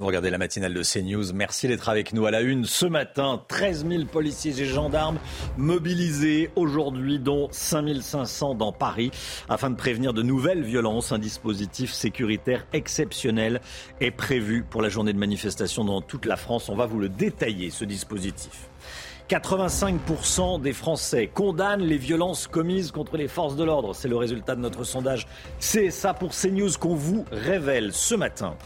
Vous regardez la matinale de CNews. Merci d'être avec nous à la une. Ce matin, 13 000 policiers et gendarmes mobilisés aujourd'hui, dont 5 500 dans Paris, afin de prévenir de nouvelles violences. Un dispositif sécuritaire exceptionnel est prévu pour la journée de manifestation dans toute la France. On va vous le détailler, ce dispositif. 85% des Français condamnent les violences commises contre les forces de l'ordre. C'est le résultat de notre sondage. C'est ça pour CNews qu'on vous révèle ce matin.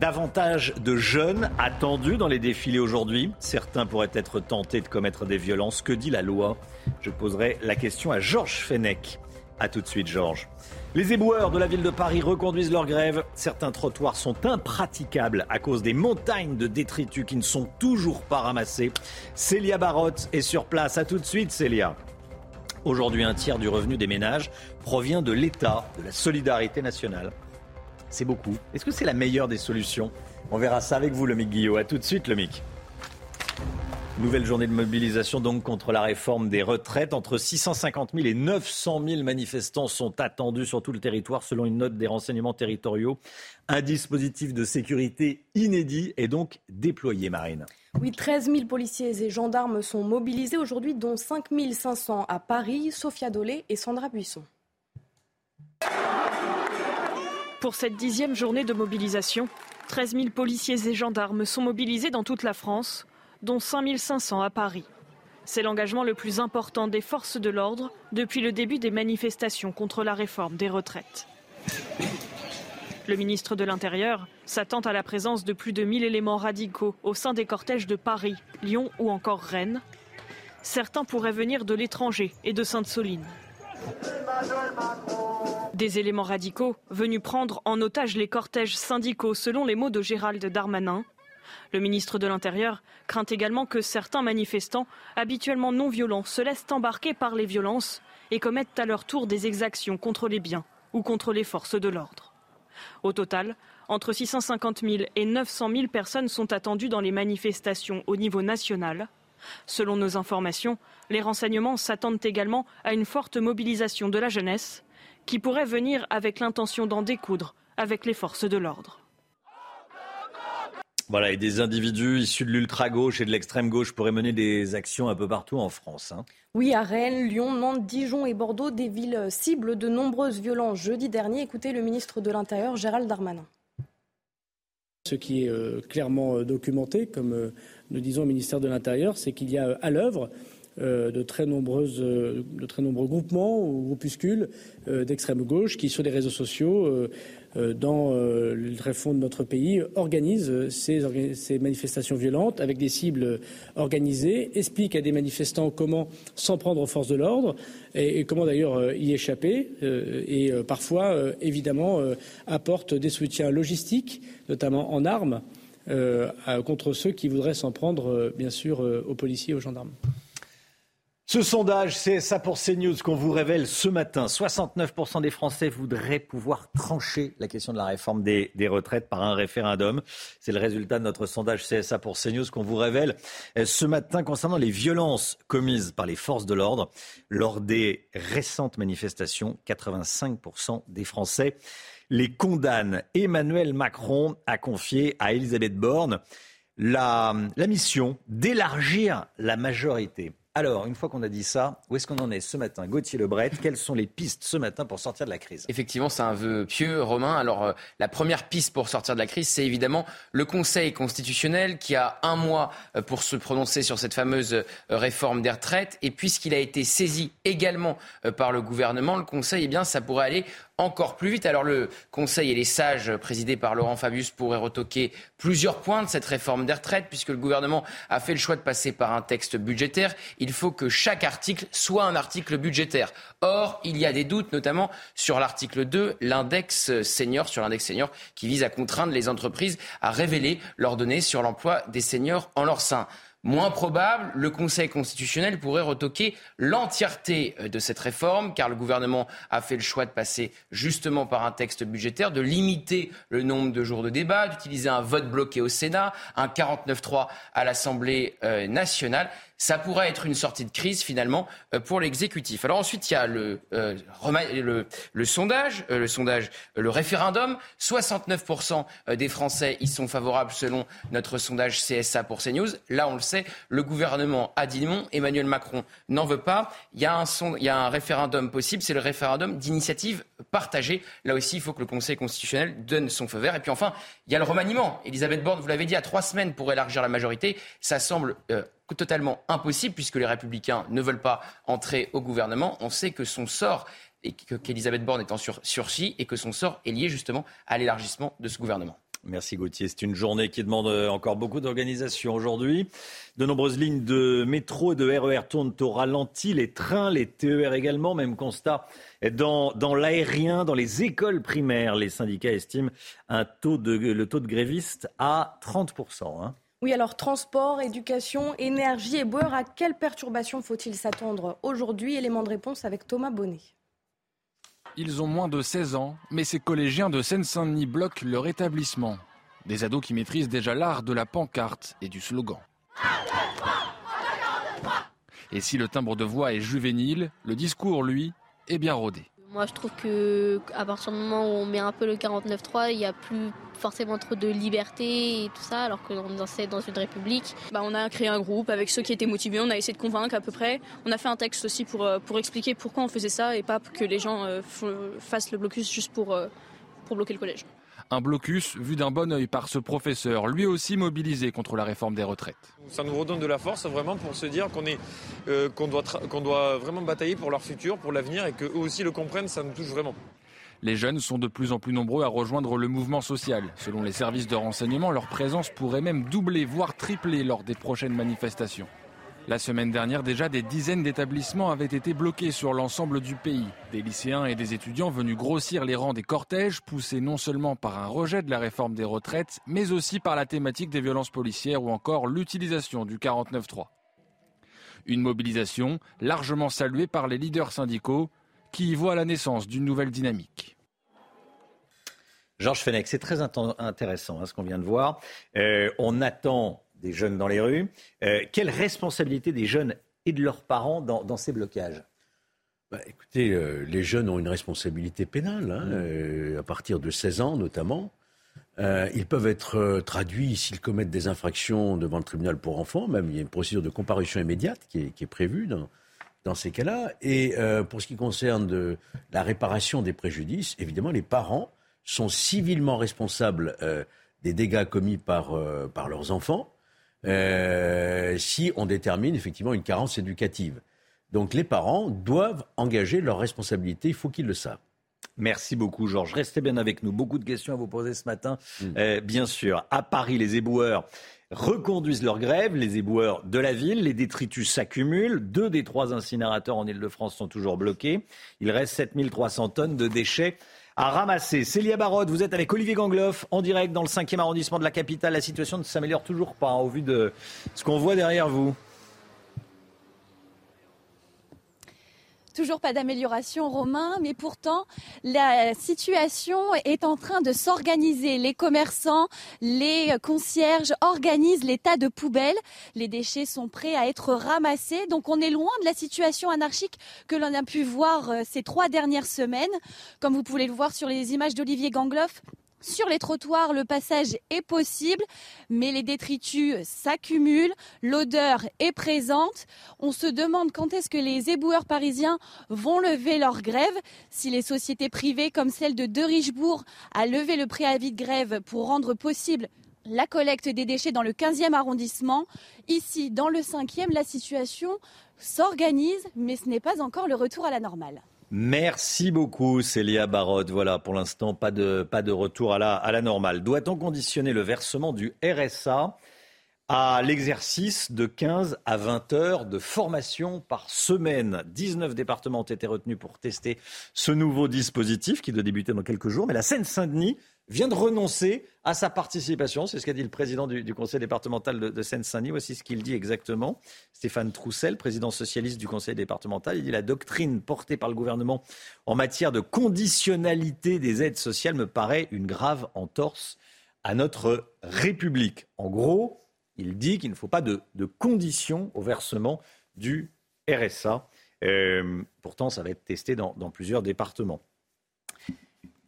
Davantage de jeunes attendus dans les défilés aujourd'hui. Certains pourraient être tentés de commettre des violences. Que dit la loi? Je poserai la question à Georges Fenech. A tout de suite, Georges. Les éboueurs de la ville de Paris reconduisent leur grève. Certains trottoirs sont impraticables à cause des montagnes de détritus qui ne sont toujours pas ramassés. Célia Barotte est sur place. A tout de suite, Célia. Aujourd'hui, un tiers du revenu des ménages provient de l'État, de la solidarité nationale. C'est beaucoup. Est-ce que c'est la meilleure des solutions? On verra ça avec vous, le Mick Guillot. A tout de suite, le. Nouvelle journée de mobilisation donc contre la réforme des retraites. Entre 650 000 et 900 000 manifestants sont attendus sur tout le territoire selon une note des renseignements territoriaux. Un dispositif de sécurité inédit est donc déployé, Marine. Oui, 13 000 policiers et gendarmes sont mobilisés aujourd'hui, dont 5 500 à Paris. Sophia Dolé et Sandra Buisson. Pour cette dixième journée de mobilisation, 13 000 policiers et gendarmes sont mobilisés dans toute la France, dont 5 500 à Paris. C'est l'engagement le plus important des forces de l'ordre depuis le début des manifestations contre la réforme des retraites. Le ministre de l'Intérieur s'attend à la présence de plus de 1000 éléments radicaux au sein des cortèges de Paris, Lyon ou encore Rennes. Certains pourraient venir de l'étranger et de Sainte-Soline. Des éléments radicaux venus prendre en otage les cortèges syndicaux, selon les mots de Gérald Darmanin. Le ministre de l'Intérieur craint également que certains manifestants, habituellement non violents, se laissent embarquer par les violences et commettent à leur tour des exactions contre les biens ou contre les forces de l'ordre. Au total, entre 650 000 et 900 000 personnes sont attendues dans les manifestations au niveau national. Selon nos informations, les renseignements s'attendent également à une forte mobilisation de la jeunesse qui pourrait venir avec l'intention d'en découdre avec les forces de l'ordre. Voilà, et des individus issus de l'ultra-gauche et de l'extrême-gauche pourraient mener des actions un peu partout en France. Hein. Oui, à Rennes, Lyon, Nantes, Dijon et Bordeaux, des villes cibles de nombreuses violences. Jeudi dernier, écoutez le ministre de l'Intérieur, Gérald Darmanin. Ce qui est euh, clairement euh, documenté, comme euh, nous disons au ministère de l'Intérieur, c'est qu'il y a à l'œuvre de, très nombreuses, de très nombreux groupements ou groupuscules d'extrême gauche qui, sur les réseaux sociaux, dans le très fond de notre pays, organisent ces, manifestations violentes avec des cibles organisées, expliquent à des manifestants comment s'en prendre aux forces de l'ordre et comment d'ailleurs y échapper et parfois, évidemment, apportent des soutiens logistiques, notamment en armes. Euh, contre ceux qui voudraient s'en prendre, euh, bien sûr, euh, aux policiers et aux gendarmes. Ce sondage, c'est ça pour CNews qu'on vous révèle ce matin. 69% des Français voudraient pouvoir trancher la question de la réforme des, des retraites par un référendum. C'est le résultat de notre sondage CSA pour CNews qu'on vous révèle ce matin concernant les violences commises par les forces de l'ordre lors des récentes manifestations. 85% des Français les condamne. Emmanuel Macron a confié à Elisabeth Borne la, mission d'élargir la majorité. Alors, une fois qu'on a dit ça, où est-ce qu'on en est ce matin? Gauthier Lebret, quelles sont les pistes ce matin pour sortir de la crise? Effectivement, c'est un vœu pieux, Romain. Alors, euh, la première piste pour sortir de la crise, c'est évidemment le Conseil constitutionnel qui a un mois euh, pour se prononcer sur cette fameuse euh, réforme des retraites. Et puisqu'il a été saisi également par le gouvernement, le Conseil, eh bien, ça pourrait aller encore plus vite. Alors le Conseil et les sages présidés par Laurent Fabius pourraient retoquer plusieurs points de cette réforme des retraites, puisque le gouvernement a fait le choix de passer par un texte budgétaire. Il faut que chaque article soit un article budgétaire. Or, il y a des doutes, notamment sur l'article 2, l'index senior, sur l'index senior, qui vise à contraindre les entreprises à révéler leurs données sur l'emploi des seniors en leur sein. Moins probable, le Conseil constitutionnel pourrait retoquer l'entièreté euh, de cette réforme, car le gouvernement a fait le choix de passer justement par un texte budgétaire, de limiter le nombre de jours de débat, d'utiliser un vote bloqué au Sénat, un 49-3 à l'Assemblée euh, nationale ça pourrait être une sortie de crise finalement euh, pour l'exécutif. Alors ensuite, il y a le, euh, le, sondage, euh, le sondage, le référendum. 69% des Français y sont favorables selon notre sondage CSA pour CNews. Là, on le sait, le gouvernement a dit non. Emmanuel Macron n'en veut pas. Il y a un référendum possible, c'est le référendum d'initiative partagée. Là aussi, il faut que le Conseil constitutionnel donne son feu vert. Et puis enfin, il y a le remaniement. Elisabeth Borne, vous l'avez dit, à trois semaines pour élargir la majorité. Ça semble totalement impossible puisque les républicains ne veulent pas entrer au gouvernement. On sait que son sort et qu'Elisabeth Borne est en sursis et que son sort est lié justement à l'élargissement de ce gouvernement. Merci Gauthier. C'est une journée qui demande euh, encore beaucoup d'organisation aujourd'hui. De nombreuses lignes de métro et de RER e tournent au ralenti, les trains, les TER également. Même constat dans, l'aérien, dans les écoles primaires. Les syndicats estiment un taux de, le taux de grévistes à 30%. Hein. Oui, alors transport, éducation, énergie et beurre, à quelles perturbations faut-il s'attendre aujourd'hui? Élément de réponse avec Thomas Bonnet. Ils ont moins de 16 ans, mais ces collégiens de Seine-Saint-Denis bloquent leur établissement. Des ados qui maîtrisent déjà l'art de la pancarte et du slogan. Et si le timbre de voix est juvénile, le discours, lui, est bien rodé. Moi, je trouve que à partir du moment où on met un peu le 49.3, il n'y a plus forcément trop de liberté et tout ça, alors qu'on est dans une république. Bah, on a créé un groupe avec ceux qui étaient motivés, on a essayé de convaincre à peu près. On a fait un texte aussi pour, euh, pour expliquer pourquoi on faisait ça et pas que les gens euh, fassent le blocus juste pour, euh, pour bloquer le collège. Un blocus vu d'un bon oeil par ce professeur, lui aussi mobilisé contre la réforme des retraites. Ça nous redonne de la force vraiment pour se dire qu'on euh, doit, qu'on doit vraiment batailler pour leur futur, pour l'avenir et qu'eux aussi le comprennent, ça nous touche vraiment. Les jeunes sont de plus en plus nombreux à rejoindre le mouvement social. Selon les services de renseignement, leur présence pourrait même doubler, voire tripler lors des prochaines manifestations. La semaine dernière, déjà, des dizaines d'établissements avaient été bloqués sur l'ensemble du pays. Des lycéens et des étudiants venus grossir les rangs des cortèges, poussés non seulement par un rejet de la réforme des retraites, mais aussi par la thématique des violences policières ou encore l'utilisation du 49-3. Une mobilisation largement saluée par les leaders syndicaux qui y voient la naissance d'une nouvelle dynamique. Georges Fenech, c'est très intéressant hein, ce qu'on vient de voir. Euh, on attend des jeunes dans les rues. Euh, quelle responsabilité des jeunes et de leurs parents dans, ces blocages? Bah, écoutez, euh, les jeunes ont une responsabilité pénale, hein, mmh. euh, à partir de 16 ans notamment. ils peuvent être traduits s'ils commettent des infractions devant le tribunal pour enfants. Même il y a une procédure de comparution immédiate qui est, prévue dans, dans, ces cas-là. Et pour ce qui concerne de, la réparation des préjudices, évidemment, les parents sont civilement responsables des dégâts commis par, par leurs enfants. Euh, si on détermine effectivement une carence éducative. Donc les parents doivent engager leurs responsabilités, il faut qu'ils le savent. Merci beaucoup, Georges. Restez bien avec nous. Beaucoup de questions à vous poser ce matin. Mm. Euh, bien sûr, à Paris, les éboueurs reconduisent leur grève. Les éboueurs de la ville, les détritus s'accumulent. Deux des trois incinérateurs en Ile-de-France sont toujours bloqués. Il reste 7300 tonnes de déchets à ramasser. Célia Barotte, vous êtes avec Olivier Gangloff en direct dans le 5e arrondissement de la capitale. La situation ne s'améliore toujours pas hein, au vu de ce qu'on voit derrière vous. Toujours pas d'amélioration, Romain, mais pourtant la situation est en train de s'organiser. Les commerçants, les concierges organisent les tas de poubelles. Les déchets sont prêts à être ramassés. Donc on est loin de la situation anarchique que l'on a pu voir euh, ces trois dernières semaines. Comme vous pouvez le voir sur les images d'Olivier Gangloff, sur les trottoirs, le passage est possible, mais les détritus s'accumulent, l'odeur est présente. On se demande quand est-ce que les éboueurs parisiens vont lever leur grève. Si les sociétés privées comme celle de De Richebourg a levé le préavis de grève pour rendre possible la collecte des déchets dans le 15e arrondissement, ici dans le 5e, la situation s'organise, mais ce n'est pas encore le retour à la normale. Merci beaucoup Célia Barotte. Voilà, pour l'instant, pas de, retour à la, à la normale. Doit-on conditionner le versement du RSA à l'exercice de 15 à 20 heures de formation par semaine? 19 départements ont été retenus pour tester ce nouveau dispositif qui doit débuter dans quelques jours. Mais la Seine-Saint-Denis vient de renoncer à sa participation. C'est ce qu'a dit le président du, conseil départemental de, Seine-Saint-Denis. Voici ce qu'il dit exactement. Stéphane Troussel, président socialiste du conseil départemental, il dit la doctrine portée par le gouvernement en matière de conditionnalité des aides sociales me paraît une grave entorse à notre République. En gros, il dit qu'il ne faut pas de, conditions au versement du RSA. Euh, pourtant, ça va être testé dans, plusieurs départements.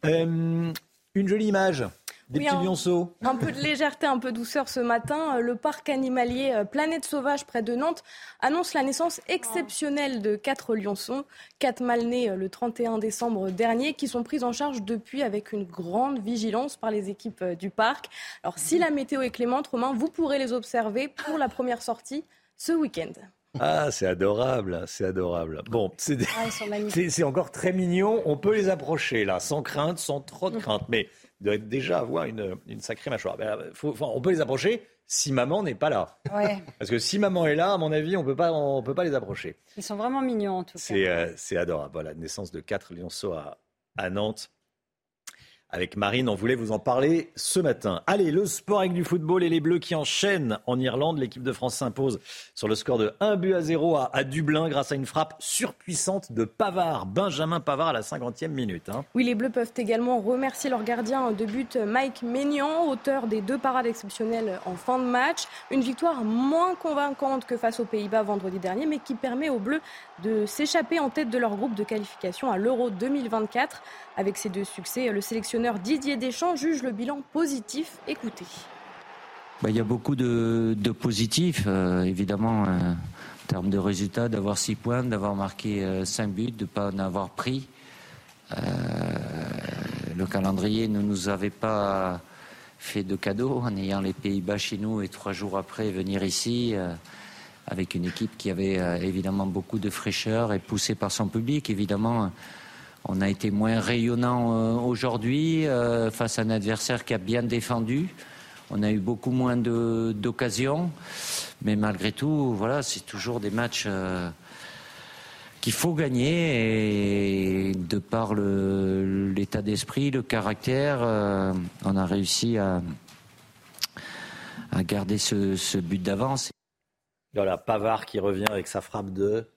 Euh, une jolie image. Des petits lionceaux. Un peu de légèreté, un peu de douceur ce matin. Le parc animalier euh, Planète Sauvage près de Nantes annonce la naissance exceptionnelle de quatre lionçons, quatre mâles nés euh, le 31 décembre dernier, qui sont pris en charge depuis avec une grande vigilance par les équipes euh, du parc. Alors si la météo est clémente, Romain, vous pourrez les observer pour la première sortie ce week-end. Ah, c'est adorable, c'est adorable. Bon, ah, c'est encore très mignon. On peut les approcher là, sans crainte, sans trop de crainte. Mais doit déjà avoir une, sacrée mâchoire. Ben, on peut les approcher si maman n'est pas là. Parce que si maman est là, à mon avis, on ne peut pas les approcher. Ils sont vraiment mignons en tout cas. Euh, c'est adorable. Voilà, naissance de quatre lionceaux à, à Nantes avec Marine. On voulait vous en parler ce matin. Allez, le sport avec du football et les Bleus qui enchaînent en Irlande. L'équipe de France s'impose sur le score de 1 but à 0 à, Dublin grâce à une frappe surpuissante de Pavard, Benjamin Pavard à la 50e minute. Hein. Oui, les Bleus peuvent également remercier leur gardien de but Mike Maignan, auteur des deux parades exceptionnelles en fin de match. Une victoire moins convaincante que face aux Pays-Bas vendredi dernier, mais qui permet aux Bleus de s'échapper en tête de leur groupe de qualification à l'Euro 2024. Avec ces deux succès, le sélectionneur Didier Deschamps juge le bilan positif. Écoutez. Bah, il y a beaucoup de, positifs, euh, évidemment, euh, en termes de résultats, d'avoir six points, d'avoir marqué euh, cinq buts, de ne pas en avoir pris. le calendrier ne nous avait pas fait de cadeau en ayant les Pays-Bas chez nous et trois jours après venir ici avec une équipe qui avait évidemment beaucoup de fraîcheur et poussée par son public. Évidemment, on a été moins rayonnant euh, aujourd'hui euh, face à un adversaire qui a bien défendu. On a eu beaucoup moins d'occasions, mais malgré tout, voilà, c'est toujours des matchs euh, qu'il faut gagner et de par l'état d'esprit, le caractère, on a réussi à, garder ce, but d'avance. Voilà, Pavard qui revient avec sa frappe de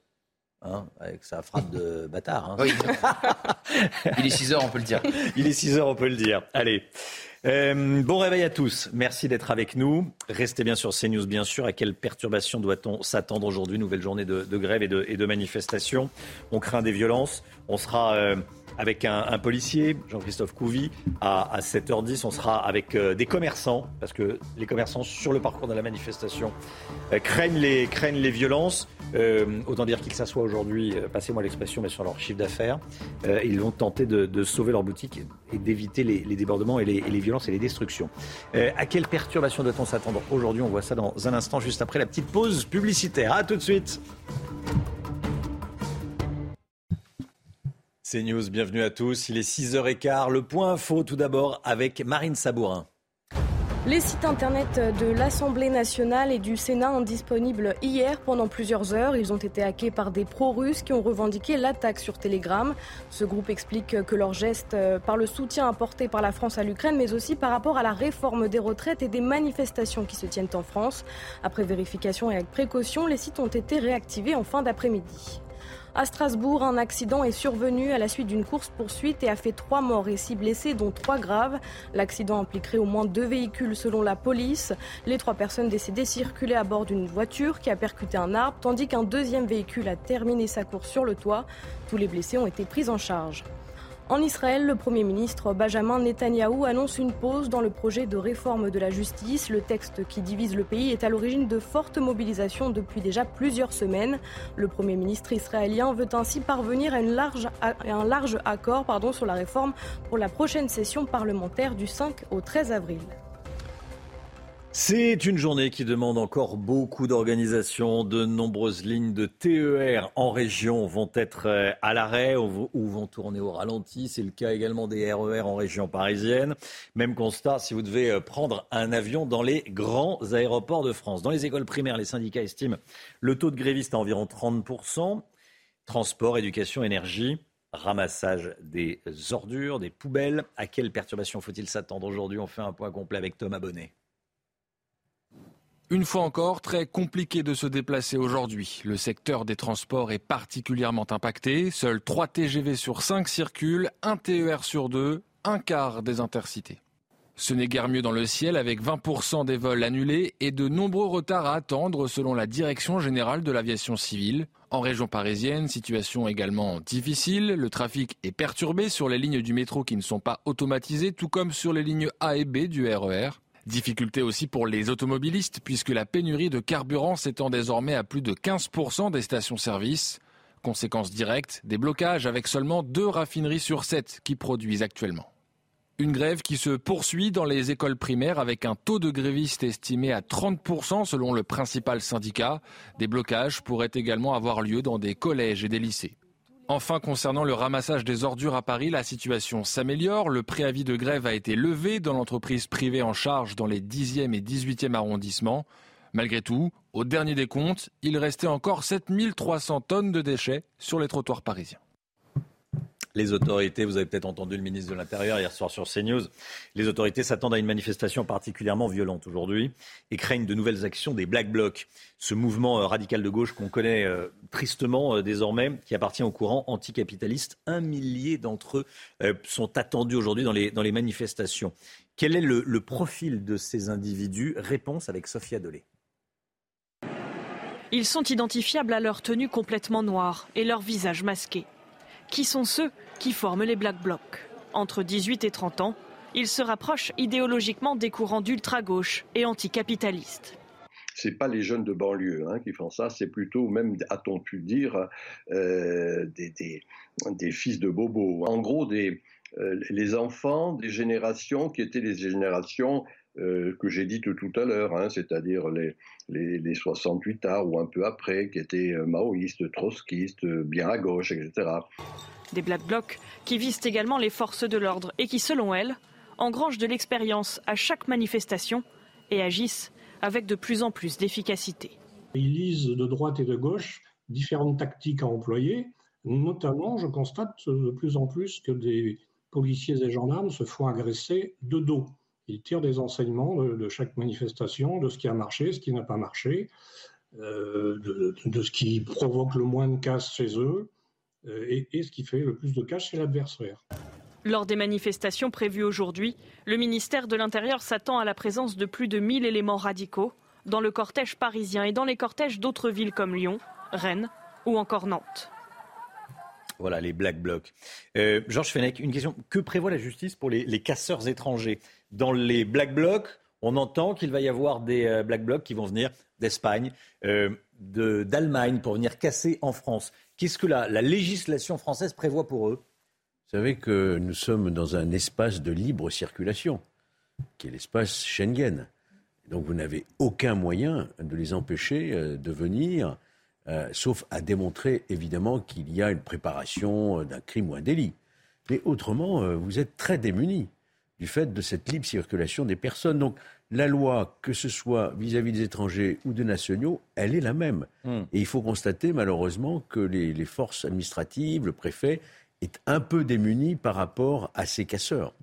Hein, avec sa frappe de bâtard. Hein. Oui. Il est 6 heures, on peut le dire. Il est 6 heures, on peut le dire. Allez. Euh, bon réveil à tous. Merci d'être avec nous. Restez bien sur CNews, bien sûr. À quelle perturbation doit-on s'attendre aujourd'hui? Nouvelle journée de, grève et de, et de, manifestation. On craint des violences. On sera euh, avec un, policier, Jean-Christophe Couvi, à, 7h10. On sera avec euh, des commerçants, parce que les commerçants sur le parcours de la manifestation euh, craignent, les, craignent les violences. Autant dire qu'ils s'assoient aujourd'hui, passez-moi l'expression, mais sur leur chiffre d'affaires. ils vont tenter de, sauver leur boutique et d'éviter les, débordements et les, et les, violences et les destructions. à quelle perturbation doit-on s'attendre aujourd'hui? On voit ça dans un instant, juste après la petite pause publicitaire. A tout de suite. C'est News, bienvenue à tous. Il est 6h15. Le point info tout d'abord avec Marine Sabourin. Les sites internet de l'Assemblée nationale et du Sénat ont disponibles hier pendant plusieurs heures. Ils ont été hackés par des pro-russes qui ont revendiqué l'attaque sur Telegram. Ce groupe explique que leur geste euh, par le soutien apporté par la France à l'Ukraine, mais aussi par rapport à la réforme des retraites et des manifestations qui se tiennent en France. Après vérification et avec précaution, les sites ont été réactivés en fin d'après-midi. À Strasbourg, un accident est survenu à la suite d'une course-poursuite et a fait trois morts et six blessés, dont trois graves. L'accident impliquerait au moins deux véhicules selon la police. Les trois personnes décédées circulaient à bord d'une voiture qui a percuté un arbre, tandis qu'un deuxième véhicule a terminé sa course sur le toit. Tous les blessés ont été pris en charge. En Israël, le Premier ministre Benjamin Netanyahou annonce une pause dans le projet de réforme de la justice. Le texte qui divise le pays est à l'origine de fortes mobilisations depuis déjà plusieurs semaines. Le Premier ministre israélien veut ainsi parvenir à, un large accord sur la réforme pour la prochaine session parlementaire du 5 au 13 avril. C'est une journée qui demande encore beaucoup d'organisation. De nombreuses lignes de TER en région vont être euh, à l'arrêt ou vont tourner au ralenti. C'est le cas également des RER en région parisienne. Même constat si vous devez euh, prendre un avion dans les grands aéroports de France. Dans les écoles primaires, les syndicats estiment le taux de grévistes à environ 30%. Transport, éducation, énergie ramassage des ordures, des poubelles. À quelles perturbations faut-il s'attendre aujourd'hui? On fait un point complet avec Thomas Bonnet. Une fois encore, très compliqué de se déplacer aujourd'hui. Le secteur des transports est particulièrement impacté. Seuls 3 TGV sur 5 circulent, un TER sur 2, un quart des intercités. Ce n'est guère mieux dans le ciel avec 20% des vols annulés et de nombreux retards à attendre selon la Direction générale de l'aviation civile. En région parisienne, situation également difficile. Le trafic est perturbé sur les lignes du métro qui ne sont pas automatisées, tout comme sur les lignes A et B du RER. Difficulté aussi pour les automobilistes puisque la pénurie de carburant s'étend désormais à plus de 15% des stations-service. Conséquence directe, des blocages avec seulement deux raffineries sur sept qui produisent actuellement. Une grève qui se poursuit dans les écoles primaires avec un taux de grévistes estimé à 30% selon le principal syndicat. Des blocages pourraient également avoir lieu dans des collèges et des lycées. Enfin, concernant le ramassage des ordures à Paris, la situation s'améliore. Le préavis de grève a été levé dans l'entreprise privée en charge dans les 10e et 18e arrondissements. Malgré tout, au dernier des comptes, il restait encore 7300 tonnes de déchets sur les trottoirs parisiens les autorités, vous avez peut-être entendu le ministre de l'Intérieur hier soir sur CNews, les autorités s'attendent à une manifestation particulièrement violente aujourd'hui et craignent de nouvelles actions des Black Blocs, ce mouvement euh, radical de gauche qu'on connaît euh, tristement euh, désormais, qui appartient au courant anticapitaliste. Un millier d'entre eux sont attendus aujourd'hui dans les, manifestations. Quel est le, le profil de ces individus? Réponse avec Sophia Dolé. Ils sont identifiables à leur tenue complètement noire et leur visage masqué. Qui sont ceux qui forment les Black Blocs? Entre 18 et 30 ans, ils se rapprochent idéologiquement des courants d'ultra-gauche et anticapitalistes c'est pas les jeunes de banlieue hein, qui font ça, c'est plutôt même, a-t-on pu dire, euh, des, fils de bobos. En gros, des, euh, les enfants des générations qui étaient les générations euh, que j'ai dites tout à l'heure, hein, c'est-à-dire les, les, les, 68 arts ou un peu après, qui étaient maoïstes, trotskistes, bien à gauche, etc. Des Black Blocs qui visent également les forces de l'ordre et qui, selon elles, engrangent de l'expérience à chaque manifestation et agissent avec de plus en plus d'efficacité. Ils lisent de droite et de gauche différentes tactiques à employer. Notamment, je constate de plus en plus que des policiers et gendarmes se font agresser de dos. Ils tirent des enseignements de, chaque manifestation, de ce qui a marché, ce qui n'a pas marché, euh, de, de, ce qui provoque le moins de casse chez eux. Euh, et, ce qui fait le plus de cash, c'est l'adversaire. Lors des manifestations prévues aujourd'hui, le ministère de l'Intérieur s'attend à la présence de plus de 1000 éléments radicaux dans le cortège parisien et dans les cortèges d'autres villes comme Lyon, Rennes ou encore Nantes. Voilà, les Black Blocs. Euh, Georges Fenech, une question. Que prévoit la justice pour les, casseurs étrangers? Dans les Black Blocs, on entend qu'il va y avoir des euh, Black Blocs qui vont venir d'Espagne, d'Allemagne pour venir casser en France. Qu'est-ce que la, législation française prévoit pour eux? Vous savez que nous sommes dans un espace de libre circulation, qui est l'espace Schengen. Donc vous n'avez aucun moyen de les empêcher euh, de venir, euh, sauf à démontrer évidemment qu'il y a une préparation euh, d'un crime ou un délit. Mais autrement, vous êtes très démunis du fait de cette libre circulation des personnes. Donc la loi, que ce soit vis-à-vis des étrangers ou des nationaux, elle est la même. Hmm. Et il faut constater malheureusement que les, forces administratives, le préfet, est un peu démuni par rapport à ces casseurs.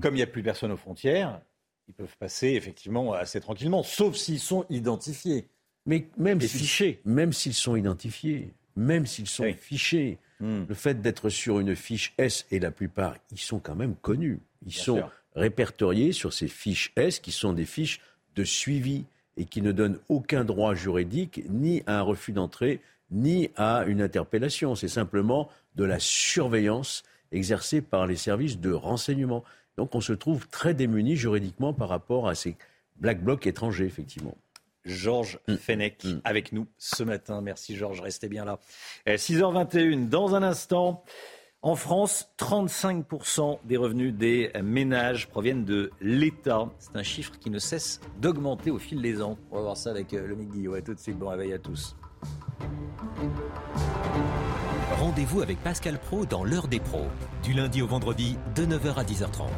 Comme il n'y a plus personne aux frontières, ils peuvent passer effectivement assez tranquillement, sauf s'ils sont identifiés. Mais même fichés. Même s'ils sont identifiés, même s'ils sont fichés, hmm. le fait d'être sur une fiche S, et la plupart, ils sont quand même connus. Ils sont répertoriés sur ces fiches S, qui sont des fiches de suivi et qui ne donnent aucun droit juridique ni à un refus d'entrée, ni à une interpellation. C'est simplement de la surveillance exercée par les services de renseignement. Donc on se trouve très démuni juridiquement par rapport à ces black blocs étrangers, effectivement. Georges mm. Fenech mm. avec nous ce matin. Merci Georges, restez bien là. 6h21, dans un instant, En France, 35% des revenus des ménages proviennent de l'État. C'est un chiffre qui ne cesse d'augmenter au fil des ans. On va voir ça avec le Guillot. À tout de suite, bon réveil à tous. Rendez-vous avec Pascal Pro dans l'heure des pros, du lundi au vendredi de 9h à 10h30.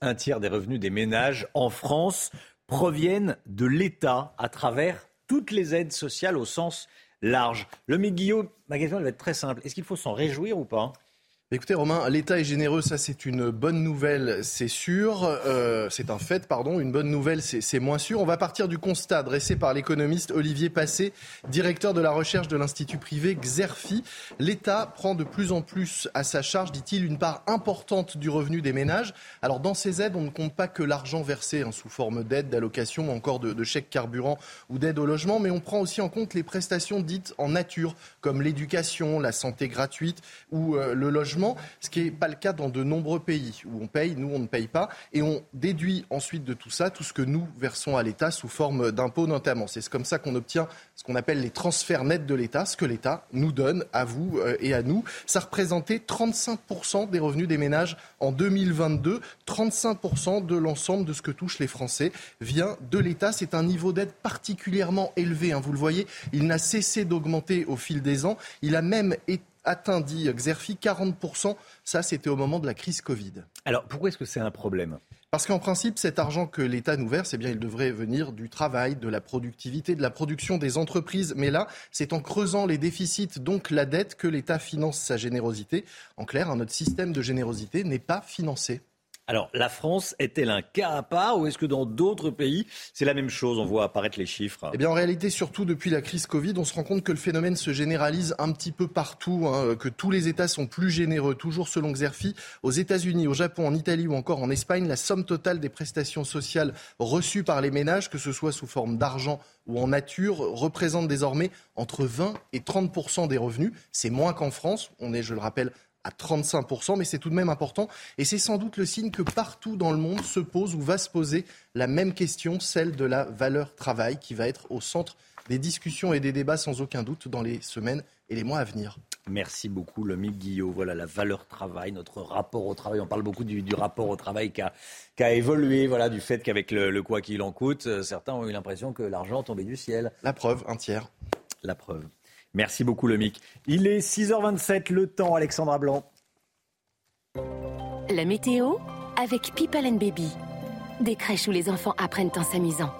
Un tiers des revenus des ménages en France proviennent de l'État à travers toutes les aides sociales au sens large. Le Guillaume, ma question elle va être très simple. Est-ce qu'il faut s'en réjouir ou pas? Écoutez Romain, l'État est généreux, ça c'est une bonne nouvelle, c'est sûr. Euh, c'est un fait, pardon. Une bonne nouvelle, c'est moins sûr. On va partir du constat dressé par l'économiste Olivier Passé, directeur de la recherche de l'Institut privé Xerfi. L'État prend de plus en plus à sa charge, dit-il, une part importante du revenu des ménages. Alors dans ces aides, on ne compte pas que l'argent versé hein, sous forme d'aide, d'allocation ou encore de, chèques carburant ou d'aide au logement, mais on prend aussi en compte les prestations dites en nature, comme l'éducation, la santé gratuite ou euh, le logement ce qui n'est pas le cas dans de nombreux pays où on paye, nous on ne paye pas, et on déduit ensuite de tout ça tout ce que nous versons à l'État sous forme d'impôts notamment. C'est comme ça qu'on obtient ce qu'on appelle les transferts nets de l'État, ce que l'État nous donne à vous euh, et à nous. Ça représentait 35% des revenus des ménages en 2022, 35% de l'ensemble de ce que touchent les Français vient de l'État. C'est un niveau d'aide particulièrement élevé, hein, vous le voyez, il n'a cessé d'augmenter au fil des ans. Il a même été atteint, dit Xerfi, 40%. Ça, c'était au moment de la crise Covid. Alors, pourquoi est-ce que c'est un problème? Parce qu'en principe, cet argent que l'État nous verse, eh bien, il devrait venir du travail, de la productivité, de la production des entreprises. Mais là, c'est en creusant les déficits, donc la dette, que l'État finance sa générosité. En clair, notre système de générosité n'est pas financé. Alors, la France est-elle un cas à part ou est-ce que dans d'autres pays, c'est la même chose? On voit apparaître les chiffres. Eh bien, en réalité, surtout depuis la crise Covid, on se rend compte que le phénomène se généralise un petit peu partout, hein, que tous les États sont plus généreux. Toujours selon Xerfi, aux États-Unis, au Japon, en Italie ou encore en Espagne, la somme totale des prestations sociales reçues par les ménages, que ce soit sous forme d'argent ou en nature, représente désormais entre 20 et 30 des revenus. C'est moins qu'en France. On est, je le rappelle, à 35%, mais c'est tout de même important. Et c'est sans doute le signe que partout dans le monde se pose ou va se poser la même question, celle de la valeur travail, qui va être au centre des discussions et des débats sans aucun doute dans les semaines et les mois à venir. Merci beaucoup, Lomi Guillot. Voilà la valeur travail, notre rapport au travail. On parle beaucoup du, rapport au travail qui a, évolué, voilà, du fait qu'avec le, le quoi qu'il en coûte, euh, certains ont eu l'impression que l'argent tombait du ciel. La preuve, un tiers. La preuve. Merci beaucoup, le Mic. Il est 6h27, le temps, Alexandra Blanc. La météo avec People and Baby. Des crèches où les enfants apprennent en s'amusant.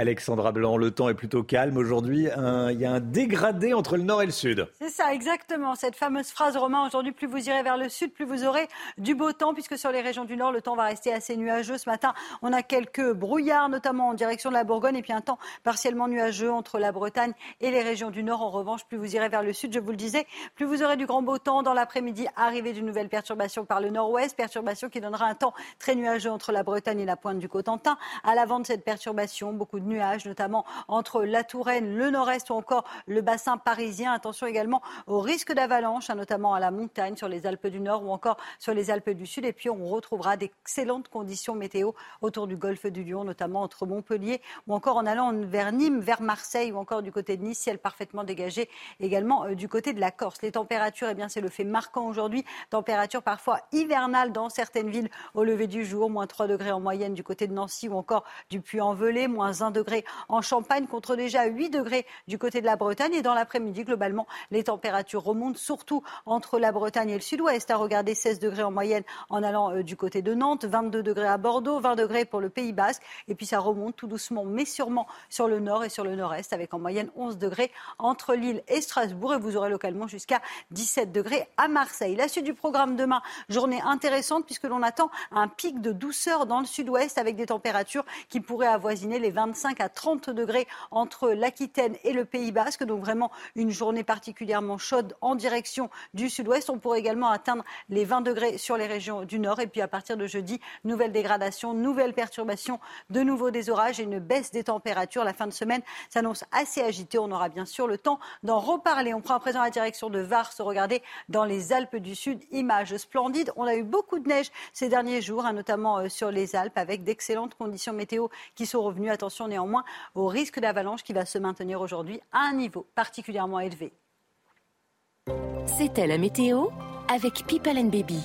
Alexandra Blanc, le temps est plutôt calme aujourd'hui. Il y a un dégradé entre le nord et le sud. C'est ça, exactement. Cette fameuse phrase romain, aujourd'hui, plus vous irez vers le sud, plus vous aurez du beau temps, puisque sur les régions du nord, le temps va rester assez nuageux. Ce matin, on a quelques brouillards, notamment en direction de la Bourgogne, et puis un temps partiellement nuageux entre la Bretagne et les régions du nord. En revanche, plus vous irez vers le sud, je vous le disais, plus vous aurez du grand beau temps. Dans l'après-midi, arrivée d'une nouvelle perturbation par le nord-ouest, perturbation qui donnera un temps très nuageux entre la Bretagne et la pointe du Cotentin. À l'avant de cette perturbation, beaucoup de nuages, notamment entre la Touraine, le nord-est ou encore le bassin parisien. Attention également au risque d'avalanche, hein, notamment à la montagne, sur les Alpes du Nord ou encore sur les Alpes du Sud. Et puis on retrouvera d'excellentes conditions météo autour du golfe du Lion, notamment entre Montpellier ou encore en allant vers Nîmes, vers Marseille ou encore du côté de Nice, ciel parfaitement dégagé également euh, du côté de la Corse. Les températures, eh bien, c'est le fait marquant aujourd'hui. Température parfois hivernale dans certaines villes au lever du jour, moins 3 degrés en moyenne du côté de Nancy ou encore du Puy-en-Velay, moins 1 degré en Champagne contre déjà 8 degrés du côté de la Bretagne. Et dans l'après-midi, globalement, les températures remontent surtout entre la Bretagne et le sud-ouest. À regarder 16 degrés en moyenne en allant euh, du côté de Nantes, 22 degrés à Bordeaux, 20 degrés pour le Pays Basque. Et puis ça remonte tout doucement, mais sûrement sur le nord et sur le nord-est, avec en moyenne 11 degrés entre Lille et Strasbourg. Et vous aurez localement jusqu'à 17 degrés à Marseille. La suite du programme demain, journée intéressante puisque l'on attend un pic de douceur dans le sud-ouest avec des températures qui pourraient avoisiner les 25 à 30 30 degrés entre l'Aquitaine et le Pays Basque. Donc vraiment une journée particulièrement chaude en direction du sud-ouest. On pourrait également atteindre les 20 degrés sur les régions du nord. Et puis à partir de jeudi, nouvelle dégradation, nouvelle perturbation, de nouveau des orages et une baisse des températures. La fin de semaine s'annonce assez agitée. On aura bien sûr le temps d'en reparler. On prend à présent la direction de Vars. Regardez dans les Alpes du Sud, images splendides. On a eu beaucoup de neige ces derniers jours, hein, notamment euh, sur les Alpes, avec d'excellentes conditions météo qui sont revenues. Attention, néanmoins au risque d'avalanche qui va se maintenir aujourd'hui à un niveau particulièrement élevé. C'était la météo avec People and Baby.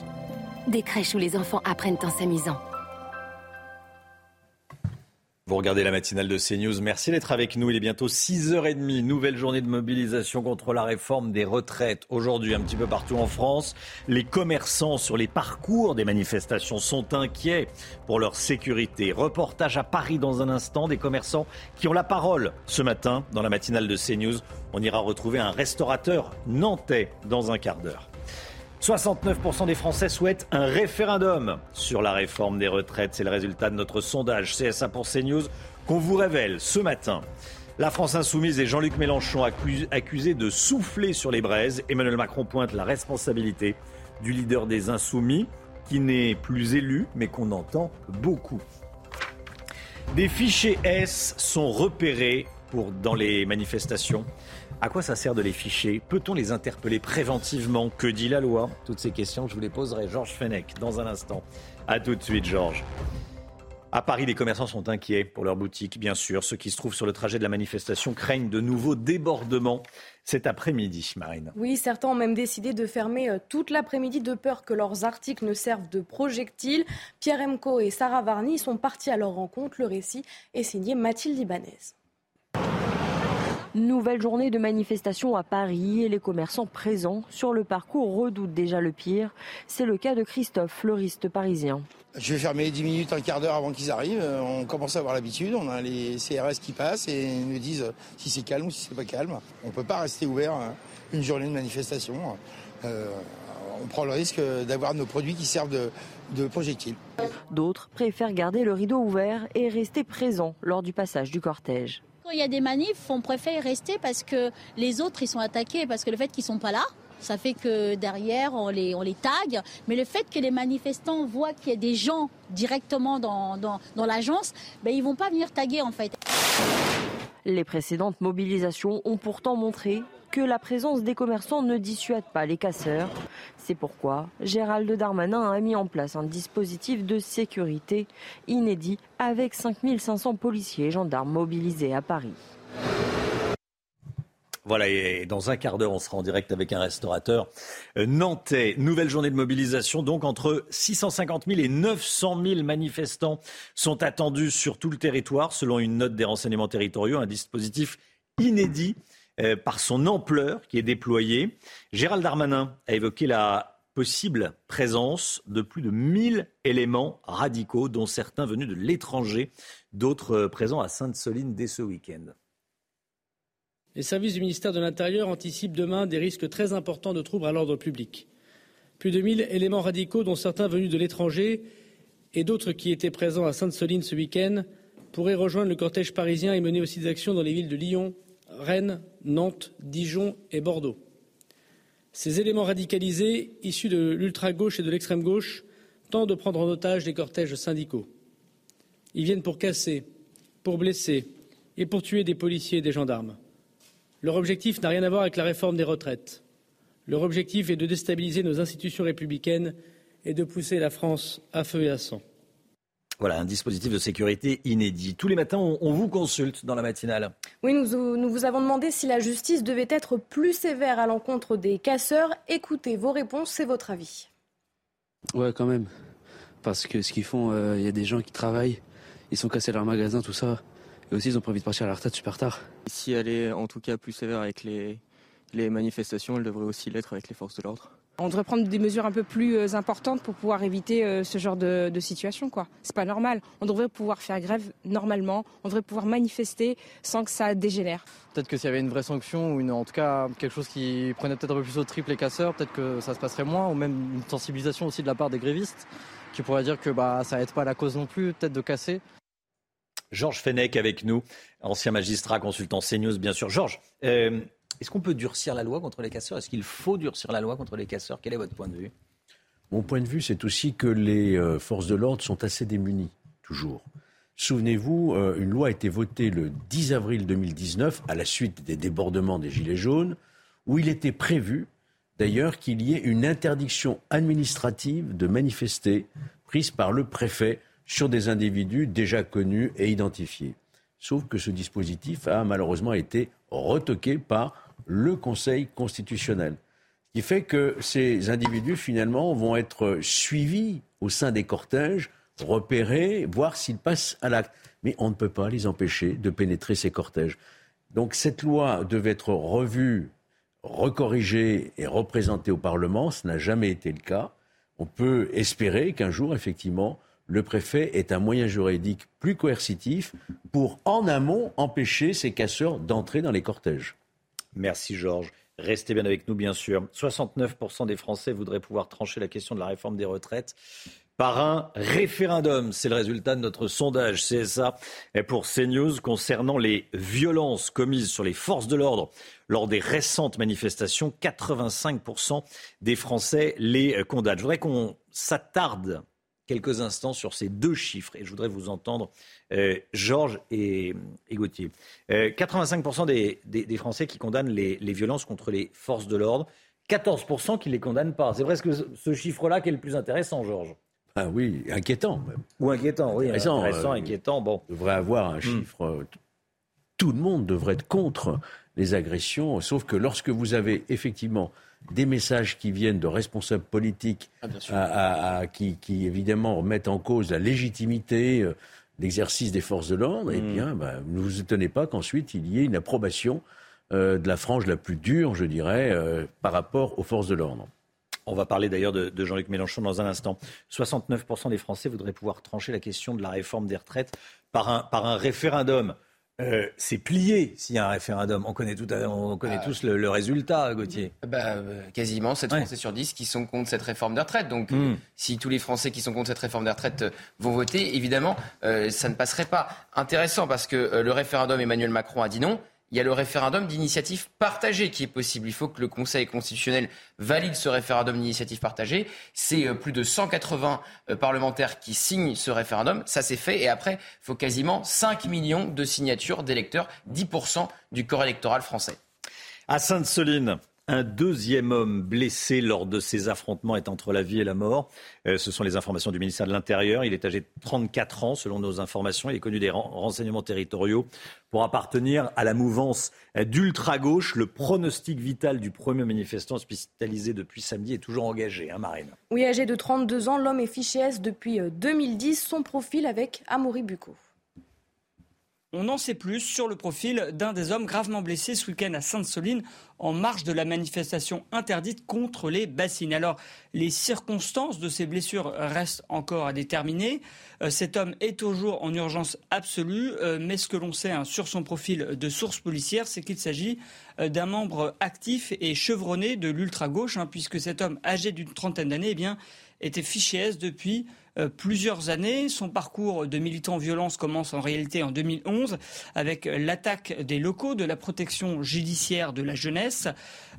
Des crèches où les enfants apprennent en s'amusant. Vous regardez la matinale de CNews. Merci d'être avec nous. Il est bientôt 6h30. Nouvelle journée de mobilisation contre la réforme des retraites. Aujourd'hui, un petit peu partout en France, les commerçants sur les parcours des manifestations sont inquiets pour leur sécurité. Reportage à Paris dans un instant. Des commerçants qui ont la parole ce matin dans la matinale de CNews. On ira retrouver un restaurateur nantais dans un quart d'heure. 69% des Français souhaitent un référendum sur la réforme des retraites. C'est le résultat de notre sondage CSA pour CNews qu'on vous révèle ce matin. La France insoumise et Jean-Luc Mélenchon accusés de souffler sur les braises. Emmanuel Macron pointe la responsabilité du leader des insoumis, qui n'est plus élu, mais qu'on entend beaucoup. Des fichiers S sont repérés dans les manifestations. À quoi ça sert de les ficher? Peut-on les interpeller préventivement? Que dit la loi? Toutes ces questions, je vous les poserai. Georges Fenech, dans un instant. A tout de suite, Georges. À Paris, les commerçants sont inquiets pour leurs boutiques, bien sûr. Ceux qui se trouvent sur le trajet de la manifestation craignent de nouveaux débordements cet après-midi, Marine. Oui, certains ont même décidé de fermer euh, toute l'après-midi de peur que leurs articles ne servent de projectiles. Pierre Emco et Sarah Varny sont partis à leur rencontre. Le récit est signé Mathilde Ibanez. Nouvelle journée de manifestation à Paris et les commerçants présents sur le parcours redoutent déjà le pire. C'est le cas de Christophe, fleuriste parisien. Je vais fermer 10 minutes, un quart d'heure avant qu'ils arrivent. On commence à avoir l'habitude. On a les CRS qui passent et nous disent si c'est calme ou si c'est pas calme. On ne peut pas rester ouvert hein, une journée de manifestation. Euh, on prend le risque d'avoir nos produits qui servent de, de projectiles. D'autres préfèrent garder le rideau ouvert et rester présents lors du passage du cortège. Quand il y a des manifs, on préfère rester parce que les autres, ils sont attaqués, parce que le fait qu'ils sont pas là, ça fait que derrière, on les, on les tague. Mais le fait que les manifestants voient qu'il y a des gens directement dans, dans, dans l'agence, ben, ils vont pas venir taguer en fait. Les précédentes mobilisations ont pourtant montré que la présence des commerçants ne dissuade pas les casseurs. C'est pourquoi Gérald Darmanin a mis en place un dispositif de sécurité inédit avec 5500 policiers et gendarmes mobilisés à Paris. Voilà, et dans un quart d'heure, on sera en direct avec un restaurateur euh, nantais. Nouvelle journée de mobilisation, donc entre 650 000 et 900 000 manifestants sont attendus sur tout le territoire, selon une note des renseignements territoriaux, un dispositif inédit euh, par son ampleur qui est déployée. Gérald Darmanin a évoqué la possible présence de plus de 1000 éléments radicaux, dont certains venus de l'étranger, d'autres euh, présents à Sainte-Soline dès ce week-end. Les services du ministère de l'Intérieur anticipent demain des risques très importants de troubles à l'ordre public. Plus de 1000 éléments radicaux, dont certains venus de l'étranger et d'autres qui étaient présents à Sainte-Soline ce week-end, pourraient rejoindre le cortège parisien et mener aussi des actions dans les villes de Lyon, Rennes, Nantes, Dijon et Bordeaux. Ces éléments radicalisés, issus de l'ultra-gauche et de l'extrême-gauche, tentent de prendre en otage les cortèges syndicaux. Ils viennent pour casser, pour blesser et pour tuer des policiers et des gendarmes. Leur objectif n'a rien à voir avec la réforme des retraites. Leur objectif est de déstabiliser nos institutions républicaines et de pousser la France à feu et à sang. Voilà, un dispositif de sécurité inédit. Tous les matins, on, vous consulte dans la matinale. Oui, nous, nous, vous avons demandé si la justice devait être plus sévère à l'encontre des casseurs. Écoutez vos réponses, c'est votre avis. Ouais, quand même. Parce que ce qu'ils font, euh, il y a des gens qui travaillent, ils sont cassés leur magasin, tout ça. Et aussi, ils ont pas envie de partir à la retraite super tard. Si elle est en tout cas plus sévère avec les, les manifestations, elle devrait aussi l'être avec les forces de l'ordre. On devrait prendre des mesures un peu plus euh, importantes pour pouvoir éviter euh, ce genre de, de situation. quoi. C'est pas normal. On devrait pouvoir faire grève normalement. On devrait pouvoir manifester sans que ça dégénère. Peut-être que s'il y avait une vraie sanction ou une, en tout cas quelque chose qui prenait peut-être un peu plus au triple les casseurs, peut-être que ça se passerait moins. Ou même une sensibilisation aussi de la part des grévistes qui pourraient dire que bah, ça aide pas la cause non plus, peut-être de casser. Georges Fenech avec nous, ancien magistrat, consultant CNews, bien sûr. Georges, euh, est-ce qu'on peut durcir la loi contre les casseurs? Est-ce qu'il faut durcir la loi contre les casseurs? Quel est votre point de vue? Mon point de vue, c'est aussi que les euh, forces de l'ordre sont assez démunies, toujours. Souvenez-vous, euh, une loi a été votée le 10 avril 2019, à la suite des débordements des Gilets jaunes, où il était prévu, d'ailleurs, qu'il y ait une interdiction administrative de manifester prise par le préfet sur des individus déjà connus et identifiés. sauf que ce dispositif a malheureusement été retoqué par le Conseil constitutionnel. Ce qui fait que ces individus, finalement, vont être suivis au sein des cortèges, repérés, voir s'ils passent à l'acte. Mais on ne peut pas les empêcher de pénétrer ces cortèges. Donc cette loi devait être revue, recorrigée et représentée au Parlement. Ce n'a jamais été le cas. On peut espérer qu'un jour, effectivement, le préfet ait un moyen juridique plus coercitif pour, en amont, empêcher ces casseurs d'entrer dans les cortèges. Merci Georges. Restez bien avec nous, bien sûr. 69% des Français voudraient pouvoir trancher la question de la réforme des retraites par un référendum. C'est le résultat de notre sondage CSA pour CNews concernant les violences commises sur les forces de l'ordre lors des récentes manifestations. 85% des Français les condamnent. Je voudrais qu'on s'attarde quelques instants sur ces deux chiffres et je voudrais vous entendre, euh, Georges et, Gauthier. 85% euh, des, Français qui condamnent les, les violences contre les forces de l'ordre, 14% qui ne les condamnent pas. C'est presque ce chiffre-là qui est le plus intéressant, Georges. Ah oui, inquiétant même. Ou inquiétant, oui. Intéressant, euh, inquiétant. Bon. On devrait avoir un hmm. chiffre. Tout le monde devrait être contre les agressions, sauf que lorsque vous avez effectivement des messages qui viennent de responsables politiques ah, qui, évidemment mettent en cause la légitimité euh, d'exercice des forces de l'ordre, eh hmm. bien, bah, ne vous étonnez pas qu'ensuite il y ait une approbation euh, de la frange la plus dure, je dirais, par rapport aux forces de l'ordre. On va parler d'ailleurs de, Jean-Luc Mélenchon dans un instant. 69% des Français voudraient pouvoir trancher la question de la réforme des retraites par un, par un référendum. Euh, c'est plié s'il y a un référendum. On connaît, tout, on connaît ah. tous le, résultat, Gauthier. Bah, euh, quasiment 7 Français sur 10 qui sont contre cette réforme des retraites. Donc, hmm. euh, si tous les Français qui sont contre cette réforme des retraites vont voter, évidemment, ça ne passerait pas. Intéressant parce que le référendum, Emmanuel Macron a dit non il y a le référendum d'initiative partagée qui est possible. Il faut que le Conseil constitutionnel valide ce référendum d'initiative partagée. C'est euh, plus de 180 euh, parlementaires qui signent ce référendum. Ça, c'est fait. Et après, il faut quasiment 5 millions de signatures d'électeurs, 10% du corps électoral français. À Sainte-Soline, un deuxième homme blessé lors de ces affrontements est entre la vie et la mort. Euh, ce sont les informations du ministère de l'Intérieur. Il est âgé de 34 ans, selon nos informations. Il est connu des renseignements territoriaux pour appartenir à la mouvance d'ultra-gauche. Le pronostic vital du premier manifestant hospitalisé depuis samedi est toujours engagé, hein, Marine Oui, âgé de 32 ans, l'homme est fiché S depuis 2010. Euh, Son profil avec Amaury Bucco. On en sait plus sur le profil d'un des hommes gravement blessés ce week-end à Sainte-Soline en marge de la manifestation interdite contre les bassines. Alors, les circonstances de ces blessures restent encore à déterminer. Euh, cet homme est toujours en urgence absolue, euh, mais ce que l'on sait hein, sur son profil de source policière, c'est qu'il s'agit euh, d'un membre actif et chevronné de l'ultra-gauche, hein, puisque cet homme âgé d'une trentaine d'années eh était fiché S depuis plusieurs années. Son parcours de militant violence commence en réalité en 2011 avec l'attaque des locaux de la protection judiciaire de la jeunesse.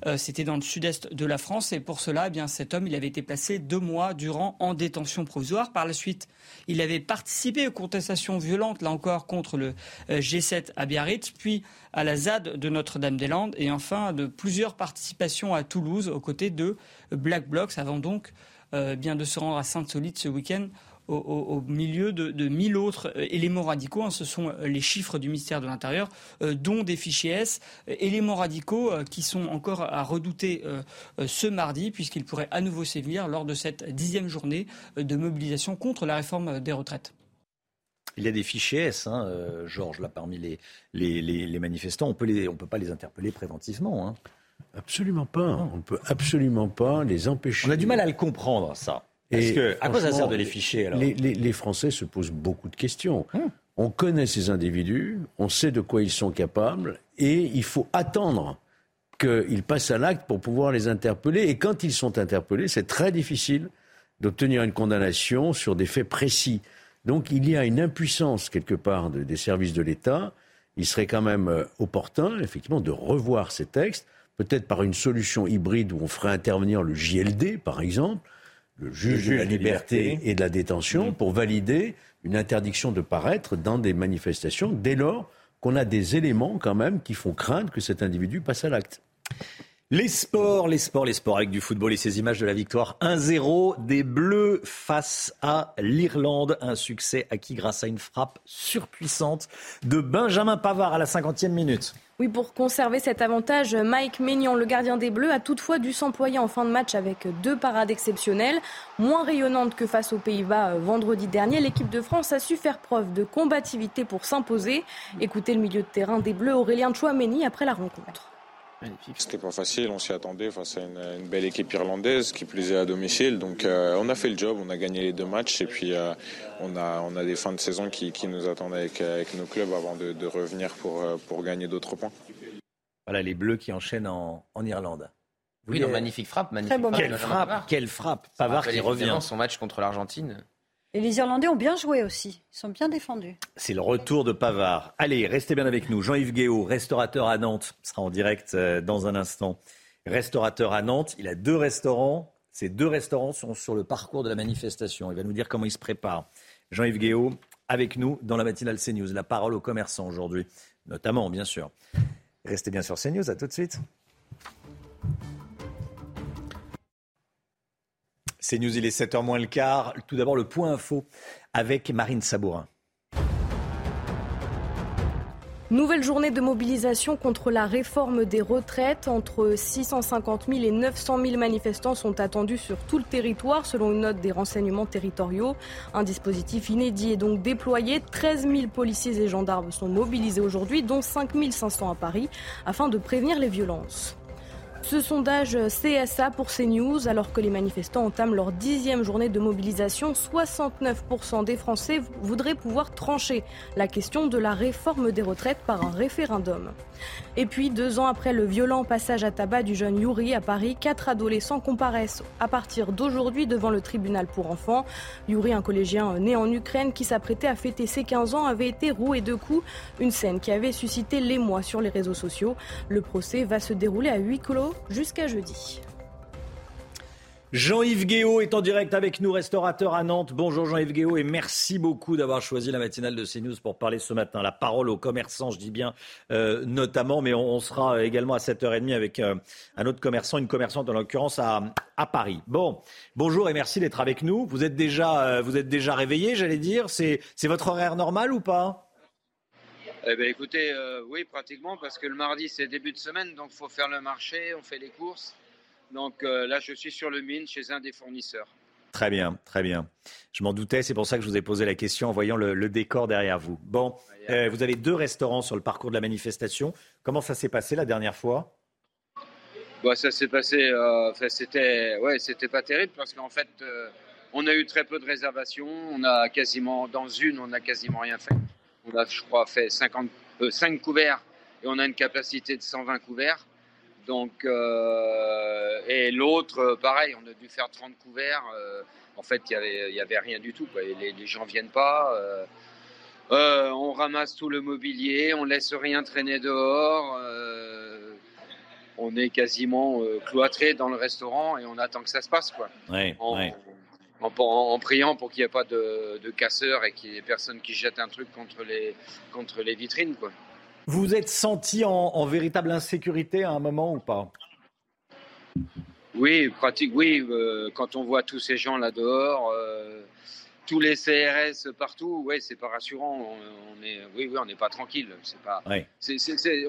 Euh, c'était dans le sud-est de la France et pour cela, eh bien, cet homme, il avait été placé deux mois durant en détention provisoire. Par la suite, il avait participé aux contestations violentes, là encore, contre le euh, G7 à Biarritz, puis à la ZAD de Notre-Dame-des-Landes et enfin de plusieurs participations à Toulouse aux côtés de Black Blocs avant donc euh, bien de se rendre à Sainte-Solide ce week-end au, milieu de, de 1000 autres euh, éléments radicaux. Hein. ce sont euh, les chiffres du ministère de l'Intérieur, dont des fichiers S, éléments radicaux qui sont encore à redouter ce mardi, puisqu'ils pourraient à nouveau sévir lors de cette dixième journée de mobilisation contre la réforme des retraites. Il y a des fichiers S, hein, Georges, là, parmi les, manifestants. On ne peut pas les interpeller préventivement. Hein. Absolument pas. On ne peut absolument pas les empêcher. On a du mal à le comprendre, ça. Parce que, à quoi ça sert de les ficher alors les, Français se posent beaucoup de questions. Hum. On connaît ces individus, on sait de quoi ils sont capables, et il faut attendre qu'ils passent à l'acte pour pouvoir les interpeller. Et quand ils sont interpellés, c'est très difficile d'obtenir une condamnation sur des faits précis. Donc il y a une impuissance quelque part des services de l'État. Il serait quand même euh, opportun, effectivement, de revoir ces textes peut-être par une solution hybride où on ferait intervenir le JLD, par exemple, le juge, de la liberté, et de la détention, mmh. pour valider une interdiction de paraître dans des manifestations dès lors qu'on a des éléments quand même qui font craindre que cet individu passe à l'acte. Les sports, les sports, les sports avec du football et ces images de la victoire 1-0 des Bleus face à l'Irlande. Un succès acquis grâce à une frappe surpuissante de Benjamin Pavard à la 50e minute. Oui, pour conserver cet avantage, Mike Maignan, le gardien des Bleus, a toutefois dû s'employer en fin de match avec deux parades exceptionnelles. Moins rayonnantes que face aux Pays-Bas euh, vendredi dernier, l'équipe de France a su faire preuve de combativité pour s'imposer. Écoutez le milieu de terrain des Bleus, Aurélien Chouameni, après la rencontre. C'était pas facile, on s'y attendait face à une, belle équipe irlandaise qui plaisait à domicile. Donc euh, on a fait le job, on a gagné les deux matchs et puis euh, on, a, on a des fins de saison qui, nous attendent avec, avec nos clubs avant de, revenir pour, euh, pour gagner d'autres points. Voilà les Bleus qui enchaînent en, Irlande. Oui, magnifique frappe, magnifique frappe. Quelle frappe, quelle frappe. Pavard qui revient. Son match contre l'Argentine. Et les Irlandais ont bien joué aussi. Ils sont bien défendus. C'est le retour de Pavard. Allez, restez bien avec nous. Jean-Yves Guéot, restaurateur à Nantes, sera en direct euh, dans un instant. Restaurateur à Nantes. Il a deux restaurants. Ces deux restaurants sont sur le parcours de la manifestation. Il va nous dire comment il se prépare. Jean-Yves Guéot, avec nous dans la matinale CNews. La parole aux commerçants aujourd'hui, notamment, bien sûr. Restez bien sur CNews. À tout de suite. C'est News, il est 7h moins le quart. Tout d'abord, le point info avec Marine Sabourin. Nouvelle journée de mobilisation contre la réforme des retraites. Entre 650 000 et 900 000 manifestants sont attendus sur tout le territoire, selon une note des renseignements territoriaux. Un dispositif inédit est donc déployé. 13 000 policiers et gendarmes sont mobilisés aujourd'hui, dont 5 500 à Paris, afin de prévenir les violences. Ce sondage CSA pour CNews, alors que les manifestants entament leur dixième journée de mobilisation, 69% des Français voudraient pouvoir trancher la question de la réforme des retraites par un référendum. Et puis, deux ans après le violent passage à tabac du jeune Yuri à Paris, quatre adolescents comparaissent à partir d'aujourd'hui devant le tribunal pour enfants. Yuri, un collégien né en Ukraine qui s'apprêtait à fêter ses 15 ans, avait été roué de coups. Une scène qui avait suscité l'émoi sur les réseaux sociaux. Le procès va se dérouler à huis clos jusqu'à jeudi. Jean-Yves Guéot est en direct avec nous, restaurateur à Nantes. Bonjour Jean-Yves Guéot et merci beaucoup d'avoir choisi la matinale de CNews pour parler ce matin. La parole aux commerçants, je dis bien euh, notamment, mais on, sera également à 7h30 avec euh, un autre commerçant, une commerçante en l'occurrence à, Paris. Bon, bonjour et merci d'être avec nous. Vous êtes déjà, euh, vous êtes déjà réveillé, j'allais dire. C'est votre horaire normal ou pas? Eh bien, écoutez, oui, pratiquement, parce que le mardi, c'est début de semaine, donc il faut faire le marché, on fait les courses. Donc euh, là, je suis sur le mine chez un des fournisseurs. Très bien, très bien. Je m'en doutais, c'est pour ça que je vous ai posé la question en voyant le, décor derrière vous. Bon, euh, vous avez deux restaurants sur le parcours de la manifestation. Comment ça s'est passé la dernière fois? Bah, Ça s'est passé, euh, c'était ouais, pas terrible parce qu'en fait, on a eu très peu de réservations. On a quasiment, dans une, on n'a quasiment rien fait. On a, je crois, fait 50, 5 couverts et on a une capacité de 120 couverts. Donc, euh, et l'autre, euh, pareil, on a dû faire 30 couverts. Euh, en fait, il n'y avait, y avait rien du tout. Les, les, gens viennent pas. on ramasse tout le mobilier, on laisse rien traîner dehors. on est quasiment cloîtré dans le restaurant et on attend que ça se passe. Quoi. En, priant pour qu'il n'y ait pas de, de casseurs et qu'il n'y ait personne qui jette un truc contre les, contre les vitrines. Quoi. Vous êtes senti en, véritable insécurité à un moment ou pas? Oui, pratique, oui. Euh, quand on voit tous ces gens là dehors, euh, tous les CRS partout, ouais, c'est pas rassurant. On, est, oui, oui, on n'est pas tranquille. C'est pas.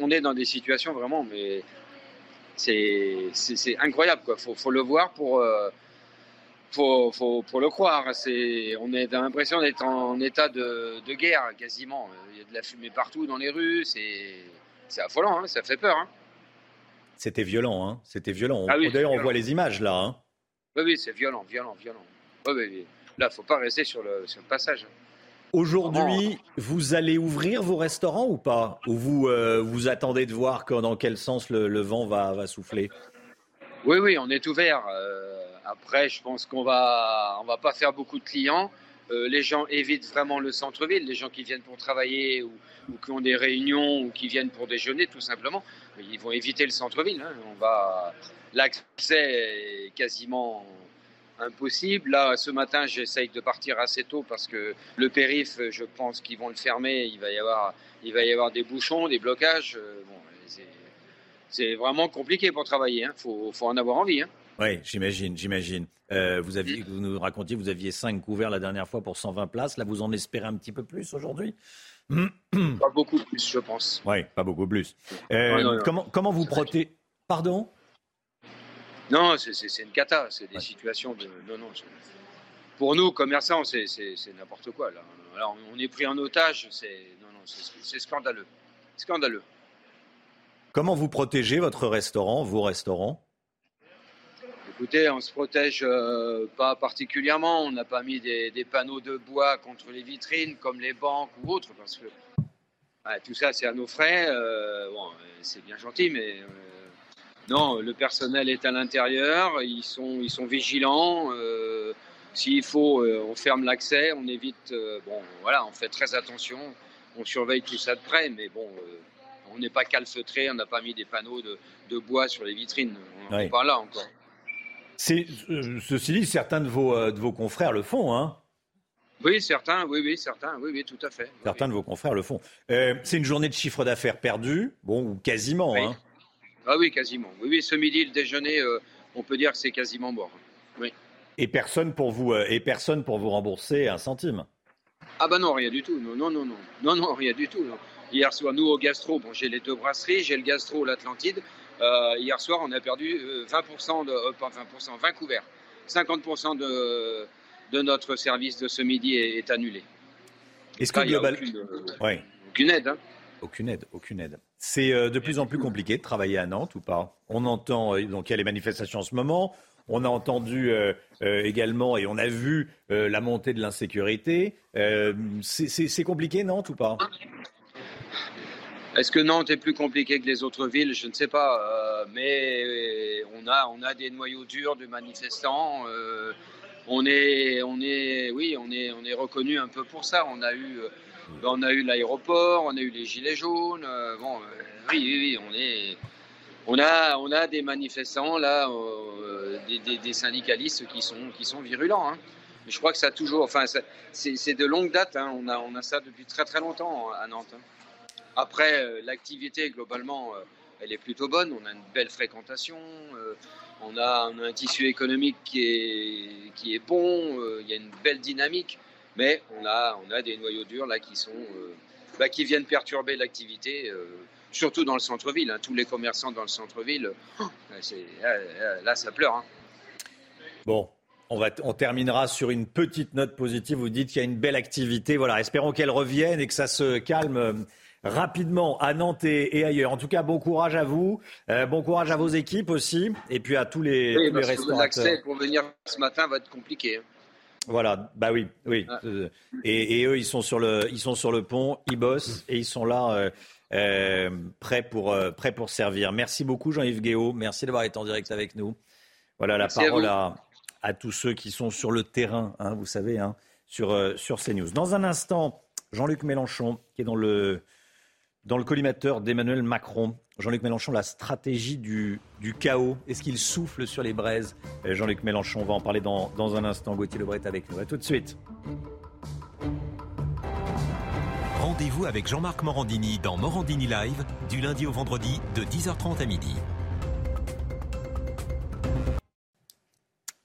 on est dans des situations vraiment, mais c'est incroyable. Quoi. Faut, faut le voir pour. Euh, faut, faut, faut, le croire. C'est, on est l'impression d'être en état de, de, guerre quasiment. Il y a de la fumée partout dans les rues. C'est, c'est affolant. Hein, ça fait peur. Hein. C'était violent. Hein. C'était violent. Ah d'ailleurs, on voit les images là. Hein. Oui, oui, c'est violent, violent, violent. Oui, oui, Là, faut pas rester sur le, sur le passage. Aujourd'hui, vous allez ouvrir vos restaurants ou pas? Ou vous euh, vous attendez de voir dans quel sens le, le vent va, va souffler? Oui, oui, on est ouvert. Euh, après, je pense qu'on va, on va pas faire beaucoup de clients. Euh, les gens évitent vraiment le centre-ville, les gens qui viennent pour travailler ou, qui ont des réunions ou qui viennent pour déjeuner, tout simplement, ils vont éviter le centre-ville. Hein. On va, l'accès est quasiment impossible. Là, ce matin, j'essaye de partir assez tôt parce que le périph, je pense qu'ils vont le fermer. Il va y avoir, il va y avoir des bouchons, des blocages. Euh, bon, c'est vraiment compliqué pour travailler. Il hein. faut, faut, en avoir envie. Hein. Oui, j'imagine, j'imagine. Euh, vous, aviez, vous nous racontiez, vous aviez 5 couverts la dernière fois pour 120 places. Là, vous en espérez un petit peu plus aujourd'hui? Pas beaucoup plus, je pense. Oui, pas beaucoup plus. Euh, comment, comment vous protégez Pardon? Non, c'est une cata. C'est des situations de. Non, non. Pour nous, commerçants, c'est n'importe quoi. Là. Alors, on est pris en otage. C'est non, non, c'est scandaleux. Scandaleux. Comment vous protégez votre restaurant, vos restaurants? Écoutez, on se protège euh, pas particulièrement. On n'a pas mis des, panneaux de bois contre les vitrines comme les banques ou autres parce que tout ça c'est à nos frais. Euh, bon, c'est bien gentil, mais euh, non, le personnel est à l'intérieur. Ils sont, ils sont vigilants. S'il faut, on ferme l'accès, on évite. bon, voilà, on fait très attention. On surveille tout ça de près, mais bon on n'est pas calfeutré, on n'a pas mis des panneaux de, bois sur les vitrines. On n'est pas là encore. Euh, ceci dit, certains de vos, euh, de vos confrères le font, hein oui, certains, oui, oui, certains, oui, oui, tout à fait. Certains de vos confrères le font. Euh, c'est une journée de chiffre d'affaires perdu, bon, ou quasiment, oui. Hein ah oui, quasiment. Oui, oui, ce midi, le déjeuner, on peut dire que c'est quasiment mort. Oui. Et personne pour vous, et personne pour vous rembourser un centime. Ah bah non, rien du tout. Non, non, non, non, non, non, rien du tout. Hier soir, nous au gastro, bon, j'ai les deux brasseries, j'ai le gastro, l'Atlantide. Euh, hier soir, on a perdu 20% euh, de, euh, pas 20%, 20 couverts. 50% de, de notre service de ce midi est, annulé. Est-ce que globalement, aucune, aucune, aide hein. Aucune aide, aucune aide. C'est de plus en plus compliqué de travailler à Nantes ou pas? On entend, donc il y a les manifestations en ce moment, on a entendu également et on a vu la montée de l'insécurité. c'est compliqué Nantes ou pas? Est-ce que Nantes est plus compliqué que les autres villes? Je ne sais pas. Euh, mais on a, on a des noyaux durs de manifestants. Euh, on est, on est, oui, on est, on est reconnu un peu pour ça. On a eu, euh, on a eu l'aéroport, on a eu les gilets jaunes. bon, oui, on est, on a, on a des manifestants là, des, syndicalistes qui sont, qui sont virulents. Hein. Je crois que ça toujours, enfin, c'est de longue date. Hein. On a, on a ça depuis très très longtemps à Nantes. Hein. Après, euh, l'activité, globalement, euh, elle est plutôt bonne. On a une belle fréquentation. Euh, on a, un tissu économique qui est, qui est bon. Il y a une belle dynamique. Mais on a, on a des noyaux durs là qui sont, bah, qui viennent perturber l'activité, surtout dans le centre-ville. Hein. Tous les commerçants dans le centre-ville, là, ça pleure. Hein. Bon, on, va on, terminera sur une petite note positive. Vous dites qu'il y a une belle activité. Voilà, espérons qu'elle revienne et que ça se calme rapidement à Nantes et, ailleurs. En tout cas, bon courage à vous, euh, bon courage à vos équipes aussi, et puis à tous les, oui, tous les restaurateurs. L'accès pour venir ce matin va être compliqué. Hein. Voilà, bah oui, oui. Ah. Euh, et, eux, ils sont sur le, ils sont sur le pont, ils bossent et ils sont là, euh, prêts pour, prêts pour servir. Merci beaucoup, Jean-Yves Guéot. Merci d'avoir été en direct avec nous. Voilà la parole à, à, tous ceux qui sont sur le terrain, hein, vous savez, hein, sur, sur CNews. Dans un instant, Jean-Luc Mélenchon, qui est dans le dans le collimateur d'Emmanuel Macron. Jean-Luc Mélenchon, la stratégie du, chaos, est-ce qu'il souffle sur les braises? Euh, Jean-Luc Mélenchon, on va en parler dans, dans un instant. Gauthier Lebret avec nous. A tout de suite. Rendez-vous avec Jean-Marc Morandini dans Morandini Live, du lundi au vendredi, de 10h30 à midi.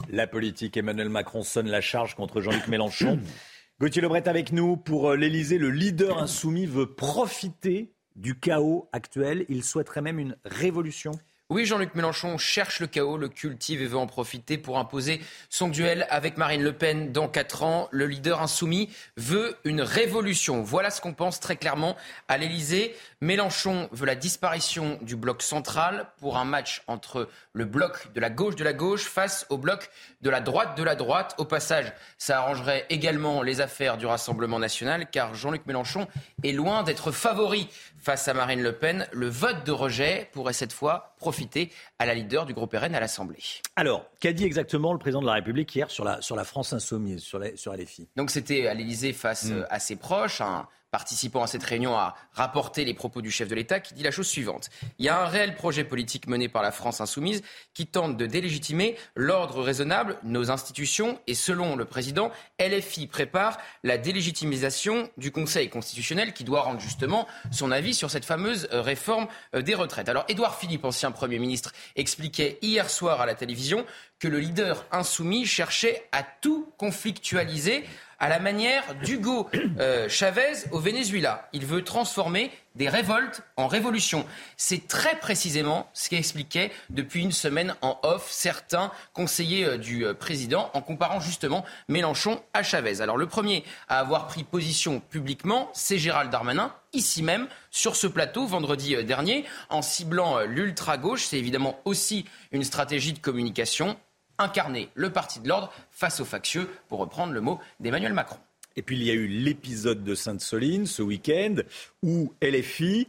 La politique, Emmanuel Macron sonne la charge contre Jean-Luc Mélenchon. Gauthier Lebret avec nous pour euh, l'Elysée. Le leader insoumis veut profiter du chaos actuel. Il souhaiterait même une révolution. Oui, Jean-Luc Mélenchon cherche le chaos, le cultive et veut en profiter pour imposer son duel avec Marine Le Pen dans quatre ans. Le leader insoumis veut une révolution. Voilà ce qu'on pense très clairement à l'Elysée. Mélenchon veut la disparition du bloc central pour un match entre le bloc de la gauche de la gauche face au bloc de la droite de la droite. Au passage, ça arrangerait également les affaires du Rassemblement national car Jean-Luc Mélenchon est loin d'être favori face à Marine Le Pen. Le vote de rejet pourrait cette fois profiter à la leader du groupe RN à l'Assemblée. Alors, qu'a dit exactement le président de la République hier sur la, sur la France insoumise, sur, sur LFI Donc c'était à l'Élysée face mm. euh, à ses proches, un participant à cette réunion, a rapporté les propos du chef de l'État qui dit la chose suivante. Il y a un réel projet politique mené par la France insoumise qui tente de délégitimer l'ordre raisonnable, nos institutions et selon le président, LFI prépare la délégitimisation du Conseil constitutionnel qui doit rendre justement son avis sur cette fameuse euh, réforme euh, des retraites. Alors Édouard Philippe, ancien Premier ministre, expliquait hier soir à la télévision que le leader insoumis cherchait à tout conflictualiser à la manière d'Hugo euh, Chavez au Venezuela. Il veut transformer des révoltes en révolution. C'est très précisément ce qu'expliquaient depuis une semaine en off certains conseillers euh, du euh, président en comparant justement Mélenchon à Chavez. Alors le premier à avoir pris position publiquement, c'est Gérald Darmanin, ici même, sur ce plateau, vendredi dernier, en ciblant l'ultra-gauche. C'est évidemment aussi une stratégie de communication incarner le parti de l'ordre face aux factieux, pour reprendre le mot d'Emmanuel Macron. Et puis il y a eu l'épisode de Sainte-Soline ce week-end où LFI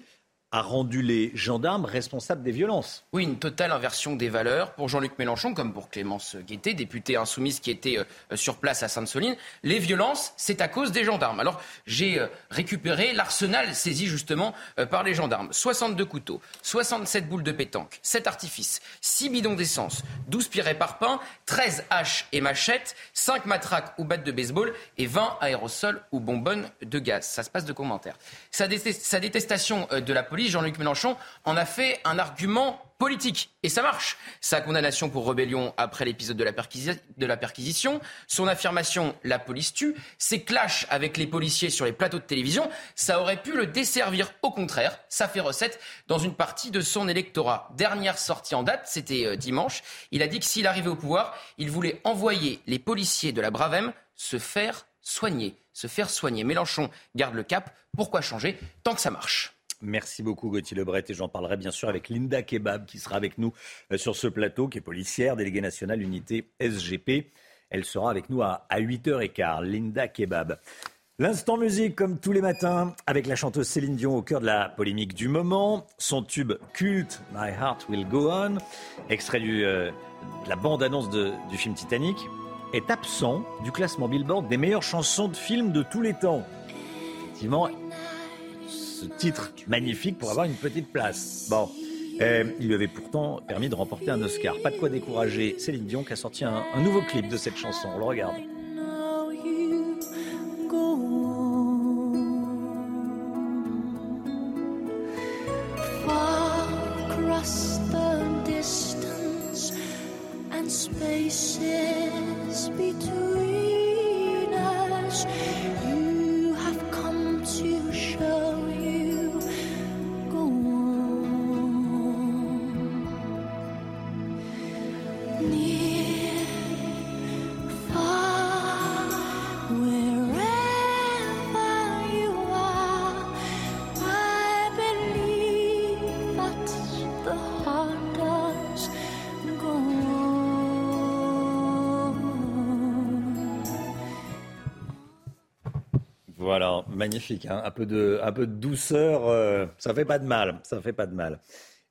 a rendu les gendarmes responsables des violences. Oui, une totale inversion des valeurs pour Jean-Luc Mélenchon comme pour Clémence Guettet, députée insoumise qui était euh, sur place à Sainte-Soline. Les violences, c'est à cause des gendarmes. Alors, j'ai euh, récupéré l'arsenal saisi justement euh, par les gendarmes. 62 couteaux, 67 boules de pétanque, 7 artifices, 6 bidons d'essence, 12 pirets par pain, 13 haches et machettes, 5 matraques ou battes de baseball et 20 aérosols ou bonbonnes de gaz. Ça se passe de commentaires. Sa, détestation de la police Jean-Luc Mélenchon en a fait un argument politique. Et ça marche. Sa condamnation pour rébellion après l'épisode de, la perquisition, son affirmation « la police tue », ses clashs avec les policiers sur les plateaux de télévision, ça aurait pu le desservir. Au contraire, ça fait recette dans une partie de son électorat. Dernière sortie en date, c'était euh, dimanche, il a dit que s'il arrivait au pouvoir, il voulait envoyer les policiers de la Bravem se faire soigner. Se faire soigner. Mélenchon garde le cap. Pourquoi changer tant que ça marche? Merci beaucoup Gauthier Lebret et j'en parlerai bien sûr avec Linda Kebab qui sera avec nous euh, sur ce plateau, qui est policière, déléguée nationale unité SGP. Elle sera avec nous à, 8h15. Linda Kebab. L'instant musique, comme tous les matins, avec la chanteuse Céline Dion au cœur de la polémique du moment. Son tube culte, My Heart Will Go On, extrait euh, de la bande-annonce du film Titanic, est absent du classement Billboard des meilleures chansons de films de tous les temps. Effectivement, titre magnifique pour avoir une petite place. Bon. Euh, il lui avait pourtant permis de remporter un Oscar. Pas de quoi décourager Céline Dion qui a sorti un, nouveau clip de cette chanson. On le regarde. Magnifique. Hein. un, peu de, douceur, euh, ça fait pas de mal. Ça fait pas de mal.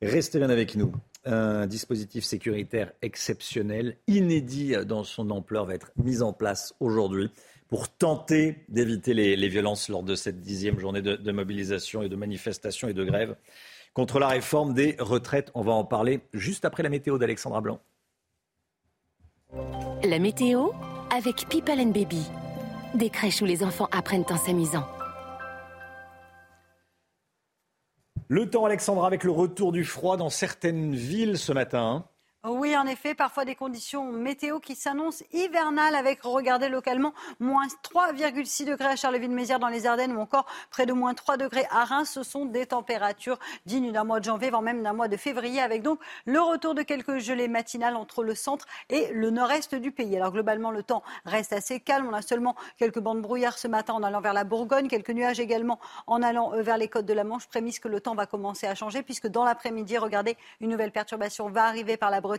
Restez bien avec nous. Un dispositif sécuritaire exceptionnel, inédit dans son ampleur, va être mis en place aujourd'hui pour tenter d'éviter les, violences lors de cette dixième journée de, de mobilisation et de manifestation et de grève contre la réforme des retraites. On va en parler juste après la météo d'Alexandra Blanc. La météo avec People and Baby. Des crèches où les enfants apprennent en s'amusant. Le temps, Alexandra, avec le retour du froid dans certaines villes ce matin. Oui, en effet, parfois des conditions météo qui s'annoncent hivernales avec, regardez localement, moins 3,6 degrés à Charleville-Mézières dans les Ardennes ou encore près de moins 3 degrés à Reims. Ce sont des températures dignes d'un mois de janvier, voire même d'un mois de février, avec donc le retour de quelques gelées matinales entre le centre et le nord-est du pays. Alors globalement, le temps reste assez calme. On a seulement quelques bandes brouillard ce matin en allant vers la Bourgogne, quelques nuages également en allant euh, vers les côtes de la Manche. Prémisse que le temps va commencer à changer puisque dans l'après-midi, regardez, une nouvelle perturbation va arriver par la Bretagne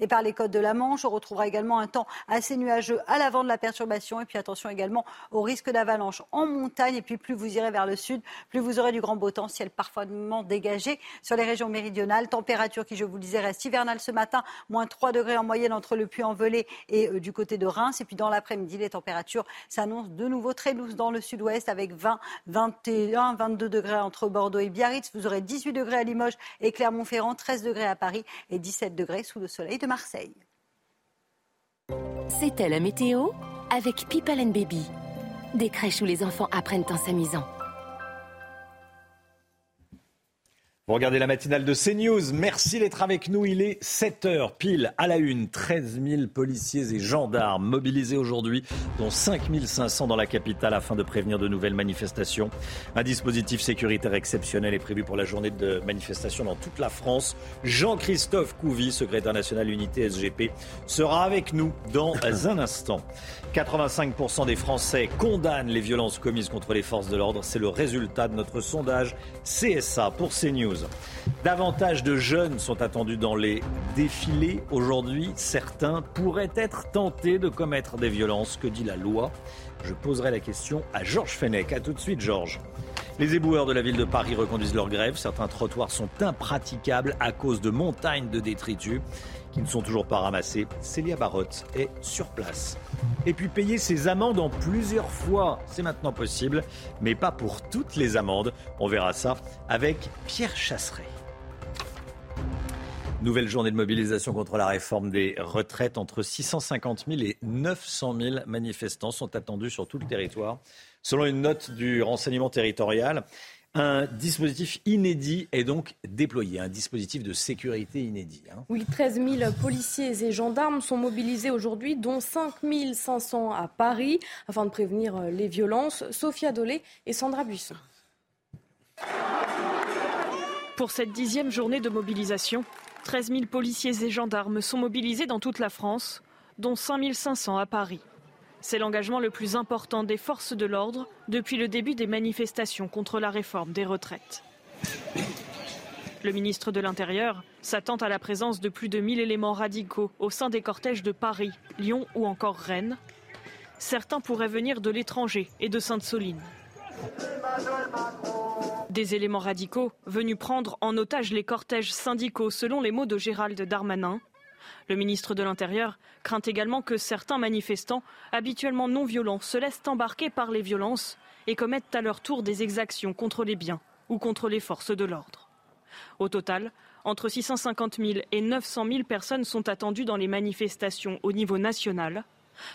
Et par les côtes de la Manche. On retrouvera également un temps assez nuageux à l'avant de la perturbation. Et puis attention également au risque d'avalanche en montagne. Et puis plus vous irez vers le sud, plus vous aurez du grand beau temps, ciel parfaitement dégagé sur les régions méridionales. Température qui, je vous le disais, reste hivernale ce matin, moins 3 degrés en moyenne entre le Puy-en-Velay et euh, du côté de Reims. Et puis dans l'après-midi, les températures s'annoncent de nouveau très douces dans le sud-ouest avec 20, 21, 22 degrés entre Bordeaux et Biarritz. Vous aurez 18 degrés à Limoges et Clermont-Ferrand, 13 degrés à Paris et 17 degrés sous le soleil de Marseille. C'était la météo avec People and Baby. Des crèches où les enfants apprennent en s'amusant. Vous regardez la matinale de CNews. Merci d'être avec nous. Il est 7 heures pile à la une. 13 000 policiers et gendarmes mobilisés aujourd'hui, dont 5 500 dans la capitale afin de prévenir de nouvelles manifestations. Un dispositif sécuritaire exceptionnel est prévu pour la journée de manifestation dans toute la France. Jean-Christophe Couvi, secrétaire national unité SGP, sera avec nous dans un instant. 85% des Français condamnent les violences commises contre les forces de l'ordre. C'est le résultat de notre sondage CSA pour CNews. Davantage de jeunes sont attendus dans les défilés. Aujourd'hui, certains pourraient être tentés de commettre des violences. Que dit la loi Je poserai la question à Georges Fenech. A tout de suite, Georges. Les éboueurs de la ville de Paris reconduisent leur grève. Certains trottoirs sont impraticables à cause de montagnes de détritus qui ne sont toujours pas ramassés. Célia Barotte est sur place. Et puis payer ses amendes en plusieurs fois, c'est maintenant possible, mais pas pour toutes les amendes. On verra ça avec Pierre Chasseret. Nouvelle journée de mobilisation contre la réforme des retraites. Entre 650 000 et 900 000 manifestants sont attendus sur tout le territoire. Selon une note du renseignement territorial, un dispositif inédit est donc déployé, un dispositif de sécurité inédit. Hein. Oui, 13 000 policiers et gendarmes sont mobilisés aujourd'hui, dont 5 500 à Paris, afin de prévenir euh, les violences. Sophia Dolé et Sandra Buisson. Pour cette dixième journée de mobilisation, 13 000 policiers et gendarmes sont mobilisés dans toute la France, dont 5 500 à Paris. C'est l'engagement le plus important des forces de l'ordre depuis le début des manifestations contre la réforme des retraites. Le ministre de l'Intérieur s'attend à la présence de plus de 1000 éléments radicaux au sein des cortèges de Paris, Lyon ou encore Rennes. Certains pourraient venir de l'étranger et de Sainte-Soline. Des éléments radicaux venus prendre en otage les cortèges syndicaux, selon les mots de Gérald Darmanin. Le ministre de l'Intérieur craint également que certains manifestants, habituellement non violents, se laissent embarquer par les violences et commettent à leur tour des exactions contre les biens ou contre les forces de l'ordre. Au total, entre 650 000 et 900 000 personnes sont attendues dans les manifestations au niveau national.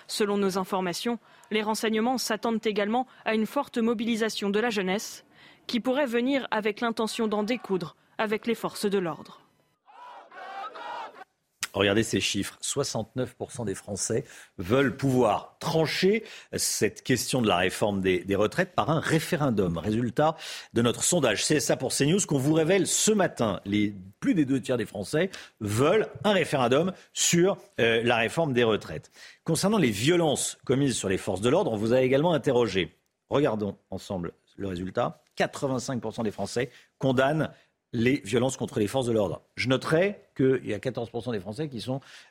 Selon nos informations, les renseignements s'attendent également à une forte mobilisation de la jeunesse qui pourrait venir avec l'intention d'en découdre avec les forces de l'ordre. Regardez ces chiffres. 69% des Français veulent pouvoir trancher cette question de la réforme des, retraites par un référendum. Résultat de notre sondage CSA pour CNews qu'on vous révèle ce matin. Les plus des deux tiers des Français veulent un référendum sur euh, la réforme des retraites. Concernant les violences commises sur les forces de l'ordre, on vous a également interrogé. Regardons ensemble le résultat. 85% des Français condamnent les violences contre les forces de l'ordre. Je noterai qu'il y a 14% des Français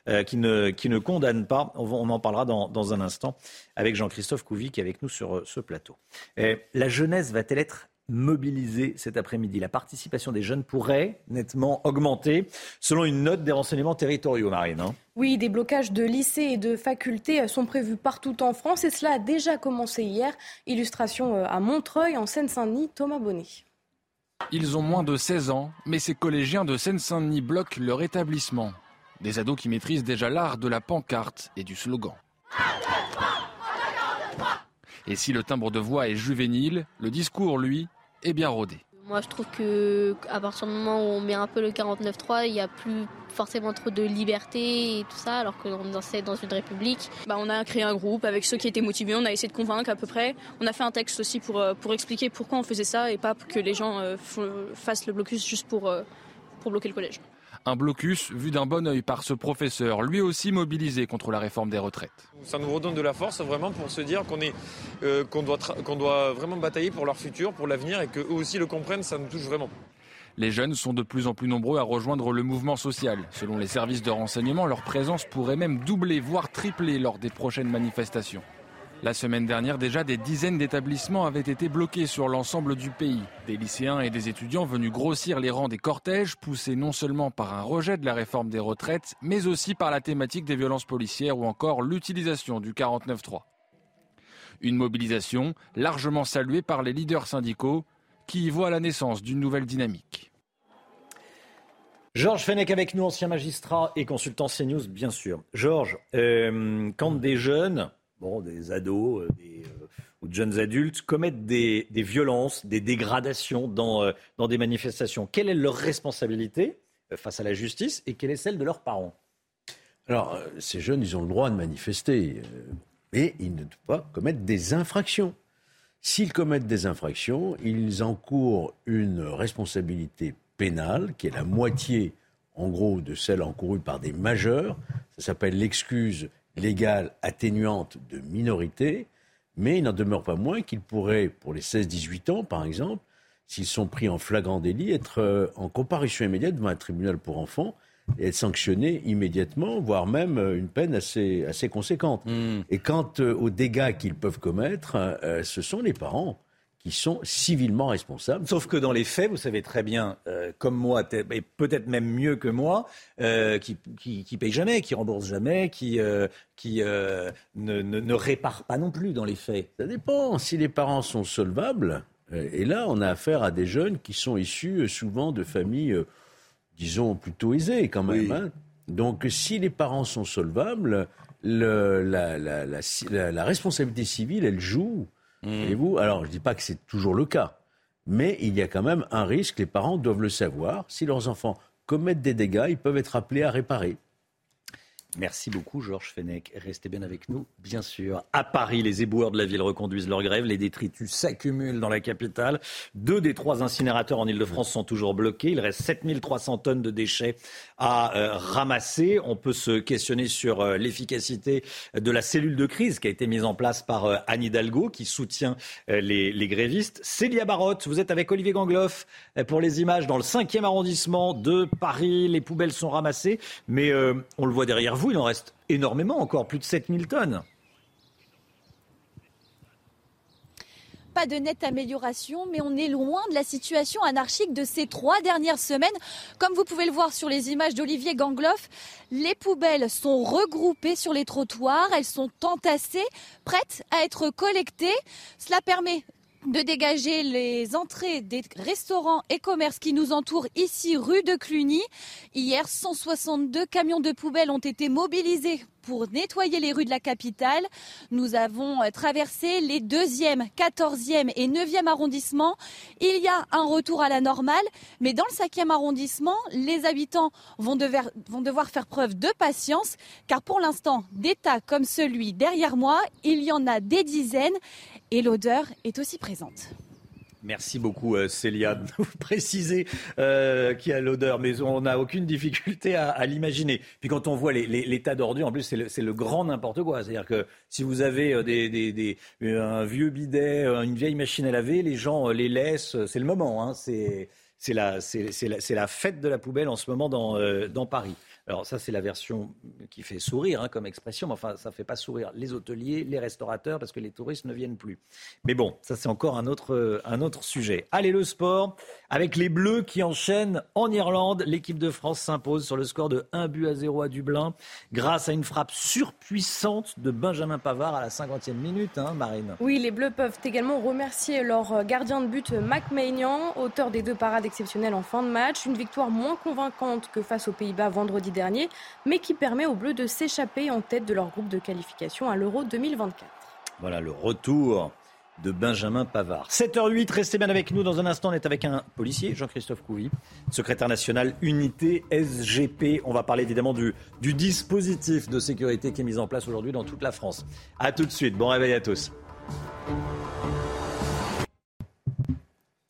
euh, qui, ne, condamnent pas. On, en parlera dans, un instant avec Jean-Christophe Couvi qui est avec nous sur euh, ce plateau. la jeunesse va-t-elle être mobilisée cet après-midi? La participation des jeunes pourrait nettement augmenter selon une note des renseignements territoriaux, Marine. Hein. oui, des blocages de lycées et de facultés sont prévus partout en France et cela a déjà commencé hier. Illustration euh, à Montreuil, en Seine-Saint-Denis, Thomas Bonnet. Ils ont moins de 16 ans, mais ces collégiens de Seine-Saint-Denis bloquent leur établissement. Des ados qui maîtrisent déjà l'art de la pancarte et du slogan. Et si le timbre de voix est juvénile, le discours, lui, est bien rodé. Moi, je trouve que à partir du moment où on met un peu le 49.3, il n'y a plus forcément trop de liberté et tout ça, alors qu'on est dans une république. Bah, on a créé un groupe avec ceux qui étaient motivés, on a essayé de convaincre à peu près. On a fait un texte aussi pour, euh, pour expliquer pourquoi on faisait ça et pas que les gens euh, fassent le blocus juste pour, euh, pour bloquer le collège. Un blocus vu d'un bon oeil par ce professeur, lui aussi mobilisé contre la réforme des retraites. Ça nous redonne de la force vraiment pour se dire qu'on euh, qu'on doit, qu'on doit vraiment batailler pour leur futur, pour l'avenir et qu'eux aussi le comprennent, ça nous touche vraiment. Les jeunes sont de plus en plus nombreux à rejoindre le mouvement social. Selon les services de renseignement, leur présence pourrait même doubler, voire tripler lors des prochaines manifestations. La semaine dernière, déjà, des dizaines d'établissements avaient été bloqués sur l'ensemble du pays. Des lycéens et des étudiants venus grossir les rangs des cortèges, poussés non seulement par un rejet de la réforme des retraites, mais aussi par la thématique des violences policières ou encore l'utilisation du 49-3. Une mobilisation largement saluée par les leaders syndicaux qui y voient la naissance d'une nouvelle dynamique. Georges Fenech avec nous, ancien magistrat et consultant CNews, bien sûr. Georges, euh, quand des jeunes des ados euh, euh, ou de jeunes adultes commettent des, violences, des dégradations dans, euh, dans des manifestations. Quelle est leur responsabilité face à la justice et quelle est celle de leurs parents? Alors, ces jeunes, ils ont le droit de manifester, mais ils ne doivent pas commettre des infractions. S'ils commettent des infractions, ils encourent une responsabilité pénale qui est la moitié, en gros, de celle encourue par des majeurs. Ça s'appelle l'excuse légale atténuante de minorité, mais il n'en demeure pas moins qu'ils pourraient, pour les 16-18 ans par exemple, s'ils sont pris en flagrant délit, être euh, en comparution immédiate devant un tribunal pour enfants et être sanctionnés immédiatement, voire même euh, une peine assez, assez conséquente. Hmm. Et quant euh, aux dégâts qu'ils peuvent commettre, ce sont les parents qui sont civilement responsables. Sauf que dans les faits, vous savez très bien, euh, comme moi, et peut-être même mieux que moi, euh, qui, qui, paye jamais, qui rembourse jamais, qui, euh, qui ne, ne, répare pas non plus dans les faits. Ça dépend. Si les parents sont solvables, et là, on a affaire à des jeunes qui sont issus souvent de familles, disons, plutôt aisées quand même. Hein. Donc, si les parents sont solvables, le, la, la, la, la responsabilité civile, elle joue. Mmh. vous Alors, je ne dis pas que c'est toujours le cas, mais il y a quand même un risque, les parents doivent le savoir. Si leurs enfants commettent des dégâts, ils peuvent être appelés à réparer. Merci beaucoup, Georges Fenech. Restez bien avec nous, bien sûr. À Paris, les éboueurs de la ville reconduisent leur grève. Les détritus s'accumulent dans la capitale. Deux des trois incinérateurs en Ile-de-France sont toujours bloqués. Il reste 7300 tonnes de déchets à euh, ramasser. On peut se questionner sur euh, l'efficacité de la cellule de crise qui a été mise en place par euh, Anne Hidalgo, qui soutient les, les, grévistes. Célia Barotte, vous êtes avec Olivier Gangloff pour les images dans le 5e arrondissement de Paris. Les poubelles sont ramassées, mais on le voit derrière vous il en reste énormément encore, plus de 7000 tonnes. pas de nette amélioration, mais on est loin de la situation anarchique de ces trois dernières semaines. Comme vous pouvez le voir sur les images d'Olivier Gangloff, les poubelles sont regroupées sur les trottoirs, elles sont entassées, prêtes à être collectées. Cela permet de dégager les entrées des restaurants et commerces qui nous entourent ici rue de Cluny. Hier, 162 camions de poubelles ont été mobilisés pour nettoyer les rues de la capitale. Nous avons euh, traversé les 2e, 14e et 9e arrondissements. Il y a un retour à la normale, mais dans le 5e arrondissement, les habitants vont devoir, vont devoir faire preuve de patience, car pour l'instant, des tas comme celui derrière moi, il y en a des dizaines et l'odeur est aussi présente. Merci beaucoup euh, Célia de vous préciser euh, qui a l'odeur, mais on n'a aucune difficulté à, l'imaginer. Puis quand on voit les, tas d'ordures, en plus c'est le, grand n'importe quoi. C'est-à-dire que si vous avez euh, des, un vieux bidet, une vieille machine à laver, les gens les laissent. C'est le moment. Hein, c'est la, la, fête de la poubelle en ce moment dans, dans Paris. Alors ça, c'est la version qui fait sourire hein, comme expression, mais enfin, ça ne fait pas sourire les hôteliers, les restaurateurs, parce que les touristes ne viennent plus. Mais bon, ça c'est encore un autre, un autre sujet. Allez, le sport, avec les Bleus qui enchaînent en Irlande, l'équipe de France s'impose sur le score de 1 but à 0 à Dublin, grâce à une frappe surpuissante de Benjamin Pavard à la 50e minute, hein, Marine. Oui, les Bleus peuvent également remercier leur gardien de but, Mac Maignan, auteur des deux parades exceptionnelles en fin de match. Une victoire moins convaincante que face aux Pays-Bas vendredi dernier, mais qui permet aux Bleus de s'échapper en tête de leur groupe de qualification à l'Euro 2024. Voilà le retour de Benjamin Pavard. 7h08, restez bien avec nous. Dans un instant, on est avec un policier, Jean-Christophe Couvi, secrétaire national unité SGP. On va parler évidemment du, du dispositif de sécurité qui est mis en place aujourd'hui dans toute la France. A tout de suite, bon réveil à tous.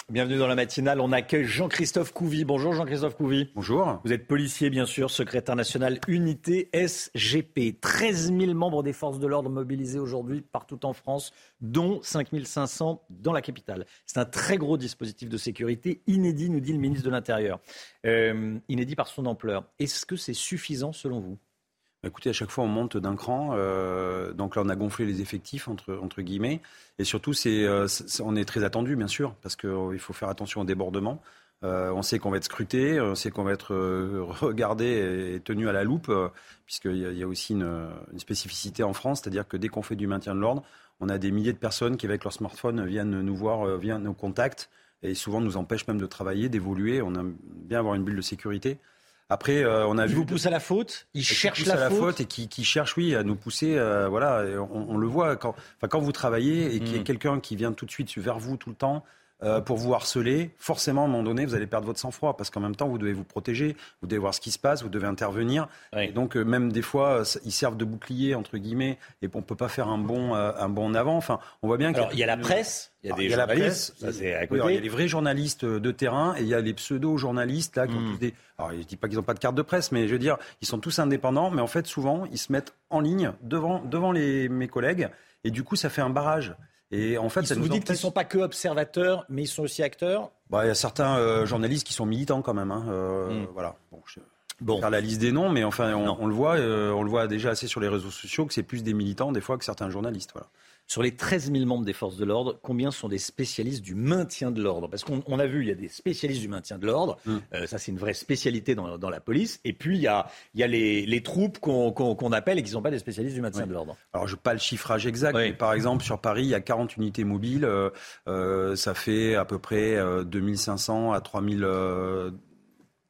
Bienvenue dans la matinale. On accueille Jean-Christophe Couvi. Bonjour Jean-Christophe Couvi. Bonjour. Vous êtes policier, bien sûr, secrétaire national unité SGP. 13 000 membres des forces de l'ordre mobilisés aujourd'hui partout en France, dont 5 500 dans la capitale. C'est un très gros dispositif de sécurité, inédit, nous dit le ministre de l'Intérieur. Euh, inédit par son ampleur. Est-ce que c'est suffisant selon vous? Écoutez, à chaque fois, on monte d'un cran. Euh, donc là, on a gonflé les effectifs, entre, entre guillemets. Et surtout, c'est, euh, on est très attendu, bien sûr, parce qu'il faut faire attention au débordement. Euh, on sait qu'on va être scruté, on sait qu'on va être regardé et tenu à la loupe, puisqu'il y, a, aussi une, une spécificité en France, c'est-à-dire que dès qu'on fait du maintien de l'ordre, on a des milliers de personnes qui, avec leur smartphone, viennent nous voir, viennent nos contacts, et souvent nous empêchent même de travailler, d'évoluer. On aime bien avoir une bulle de sécurité. Après, euh, on a il vu. vous pousse à la faute, il cherche la, à la faute. faute et qui, qui, cherche, oui, à nous pousser. Euh, voilà, on, on, le voit quand, quand vous travaillez et qu'il y a Mm. quelqu'un qui vient tout de suite vers vous tout le temps. Euh, pour vous harceler, forcément, à un moment donné, vous allez perdre votre sang-froid parce qu'en même temps, vous devez vous protéger, vous devez voir ce qui se passe, vous devez intervenir. Et donc, euh, même des fois, euh, ils servent de bouclier, entre guillemets, et on ne peut pas faire un bon, un bon en avant. Enfin, on voit bien qu'il y a la presse, il y a Ah, des la journalistes, presse, ça, à côté. alors, il y a les vrais journalistes de terrain et il y a les pseudo-journalistes là qui Hmm. ont tous des. Alors, je dis pas qu'ils n'ont pas de carte de presse, mais je veux dire, ils sont tous indépendants, mais en fait, souvent, ils se mettent en ligne devant, devant les, mes collègues et du coup, ça fait un barrage. Et en fait, Ils- ça vous nous dites qu'ils ne sont pas que observateurs, mais ils sont aussi acteurs Bah, il y a certains euh, journalistes qui sont militants quand même. hein, euh, Voilà. Bon, je bon. faire la liste des noms, mais enfin, on, on le voit, euh, on le voit déjà assez sur les réseaux sociaux que c'est plus des militants des fois que certains journalistes. Voilà. Sur les 13 000 membres des forces de l'ordre, combien sont des spécialistes du maintien de l'ordre? Parce qu'on on a vu, il y a des spécialistes du maintien de l'ordre. Euh, ça, c'est une vraie spécialité dans, dans la police. Et puis, il y a, il y a les, les troupes qu'on appelle et qui ne sont pas des spécialistes du maintien de l'ordre. Alors, je n'ai pas le chiffrage exact, mais par exemple, sur Paris, il y a 40 unités mobiles. euh, euh, ça fait à peu près euh, 2500 à 3000 euh,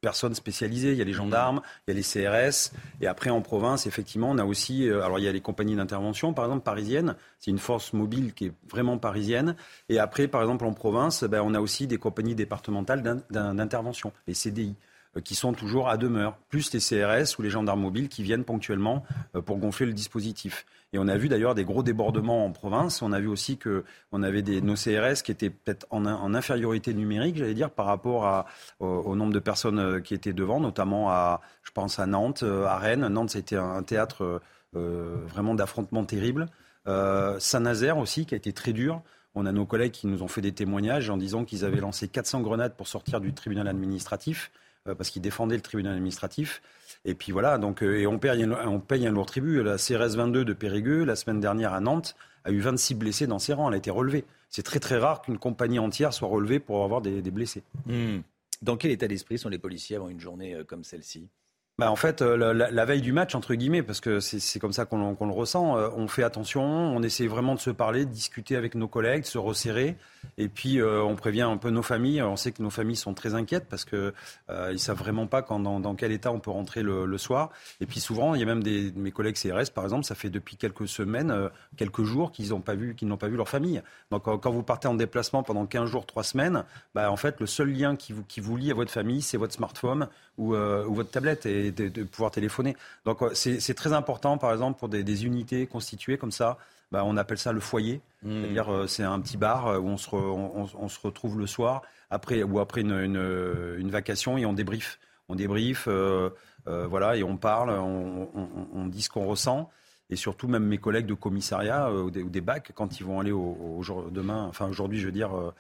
personnes spécialisées. Il y a les gendarmes, il y a les CRS. Et après, en province, effectivement, on a aussi. euh, alors, il y a les compagnies d'intervention, par exemple, parisiennes. C'est une force mobile qui est vraiment parisienne. Et après, par exemple, en province, ben, on a aussi des compagnies départementales d'in- d'in- d'intervention, les CDI euh, qui sont toujours à demeure, plus les CRS ou les gendarmes mobiles qui viennent ponctuellement euh, pour gonfler le dispositif. Et on a vu d'ailleurs des gros débordements en province. On a vu aussi que on avait des, nos CRS qui étaient peut-être en, in- en infériorité numérique, j'allais dire, par rapport au, nombre de personnes euh, qui étaient devant, notamment à, je pense à Nantes, euh, à Rennes. Nantes, c'était un, un théâtre euh, vraiment d'affrontements terribles. Saint-Nazaire aussi, qui a été très dur. On a nos collègues qui nous ont fait des témoignages en disant qu'ils avaient lancé 400 grenades pour sortir du tribunal administratif, parce qu'ils défendaient le tribunal administratif. Et puis voilà, donc, euh, et on paye, un, lourd tribut. La CRS 22 de Périgueux, la semaine dernière à Nantes, a eu 26 blessés dans ses rangs. Elle a été relevée. C'est très très rare qu'une compagnie entière soit relevée pour avoir des, des blessés. Hmm. Dans quel état d'esprit sont les policiers avant une journée euh, comme celle-ci? Bah, en fait, euh, la, veille du match, entre guillemets, parce que c'est comme ça qu'on le ressent, euh, on fait attention, on essaie vraiment de se parler, de discuter avec nos collègues, de se resserrer, et puis euh, on prévient un peu nos familles. On sait que nos familles sont très inquiètes parce que euh, savent vraiment pas quand, dans, quel état on peut rentrer le, soir. Et puis souvent, il y a même mes collègues CRS, par exemple, ça fait depuis quelques semaines, quelques jours qu'ils n'ont pas vu, leur famille. Donc quand vous partez en déplacement pendant 15 jours, 3 semaines, bah, en fait, le seul lien qui vous, lie à votre famille, c'est votre smartphone ou, votre tablette et de, de pouvoir téléphoner. Donc euh, c'est très important, par exemple, pour des, des unités constituées comme ça. Bah, on appelle ça le foyer. C'est-à-dire, euh, c'est un petit bar euh, où on se, re- on, on- on se retrouve le soir après, ou après une, une, une vacation et on débriefe. On débriefe, euh, euh, voilà, et on parle, on, dit ce qu'on ressent. Et surtout, même mes collègues de commissariat euh, ou, des, ou des bacs, quand ils vont aller au, au jour- demain, enfin aujourd'hui, je veux dire, euh,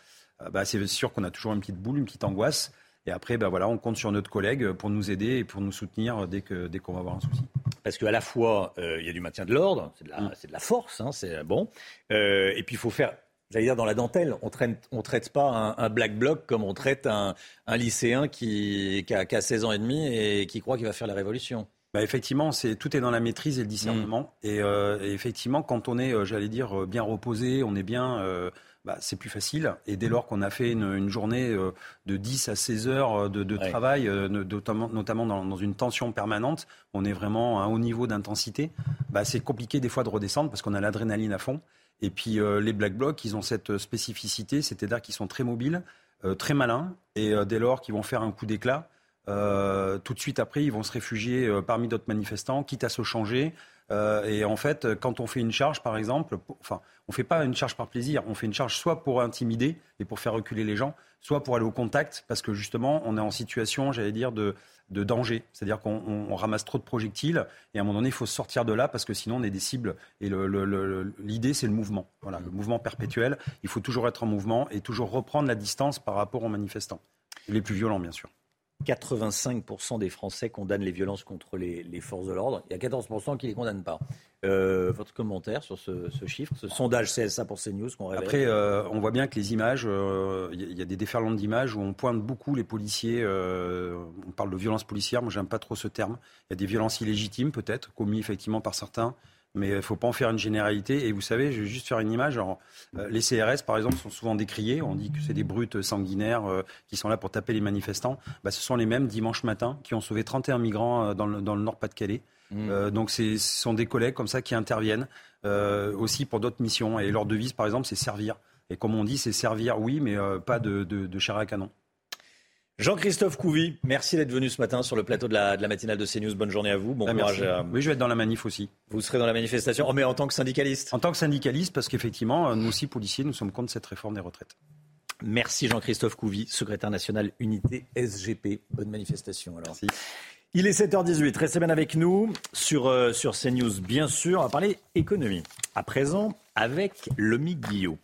bah, c'est sûr qu'on a toujours une petite boule, une petite angoisse. Et après, bah, voilà, on compte sur notre collègue pour nous aider et pour nous soutenir dès que dès qu'on va avoir un souci. Parce qu'à la fois, euh, il y a du maintien de l'ordre, c'est de, la- de la force, hein, c'est bon. Euh, et puis il faut faire, j'allais dire dans la dentelle, on on traite pas un, un black bloc comme on traite un, un lycéen qui, qui, a, qui a 16 ans et demi et qui croit qu'il va faire la révolution. Bah effectivement, c'est tout est dans la maîtrise et le discernement. Et, euh, et effectivement, quand on est, euh, j'allais dire, euh, bien reposé, on est bien, euh, bah, c'est plus facile. Et dès lors qu'on a fait une, une journée euh, de 10 à 16 heures euh, de, de Ouais. travail, euh, notamment, notamment dans, dans une tension permanente, on est vraiment à un haut niveau d'intensité. Bah, c'est compliqué des fois de redescendre parce qu'on a l'adrénaline à fond. Et puis euh, les black blocs, ils ont cette spécificité, c'est-à-dire qu'ils sont très mobiles, euh, très malins, et euh, dès lors qu'ils vont faire un coup d'éclat, tout de suite après, ils vont se réfugier parmi d'autres manifestants, quitte à se changer. Euh, et en fait, quand on fait une charge, par exemple, enfin, on ne fait pas une charge par plaisir, on fait une charge soit pour intimider et pour faire reculer les gens, soit pour aller au contact, parce que justement, on est en situation, j'allais dire, de, de danger. C'est-à-dire qu'on ramasse trop de projectiles et à un moment donné, il faut sortir de là parce que sinon on est des cibles. Et l'idée, c'est le mouvement. Voilà, le mouvement perpétuel. Il faut toujours être en mouvement et toujours reprendre la distance par rapport aux manifestants. Les plus violents, bien sûr. 85% des Français condamnent les violences contre les, forces de l'ordre. Il y a 14% qui ne les condamnent pas. Euh, votre commentaire sur ce, chiffre, ce sondage CSA pour CNews qu'on révèle Après, euh, on voit bien que les images, euh, il y, a des déferlantes d'images où on pointe beaucoup les policiers. on parle de violences policières, moi j'aime pas trop ce terme. Il y a des violences illégitimes peut-être, commises effectivement par certains mais il ne faut pas en faire une généralité. Et vous savez, je vais juste faire une image. Euh, les CRS, par exemple, sont souvent décriés. On dit que c'est des brutes sanguinaires euh, qui sont là pour taper les manifestants. Bah, ce sont les mêmes dimanche matin qui ont sauvé 31 migrants euh, dans le, Nord-Pas-de-Calais. Mmh. donc ce sont des collègues comme ça qui interviennent aussi pour d'autres missions. Et leur devise, par exemple, c'est servir. Et comme on dit, c'est servir, oui, mais pas de, de, de chair à canon. Jean-Christophe Couvi, merci d'être venu ce matin sur le plateau de la, matinale de CNews. Bonne journée à vous. Bon ah, courage. Oui, je vais être dans la manif aussi. Vous serez dans la manifestation, oh, mais en tant que syndicaliste En tant que syndicaliste, parce qu'effectivement, nous aussi, policiers, nous sommes contre cette réforme des retraites. Merci Jean-Christophe Couvi, secrétaire national unité SGP. Bonne manifestation alors. Merci. Il est 7h18, restez bien avec nous sur, euh, sur CNews, bien sûr. On va parler économie. À présent, avec Lomi Guillot.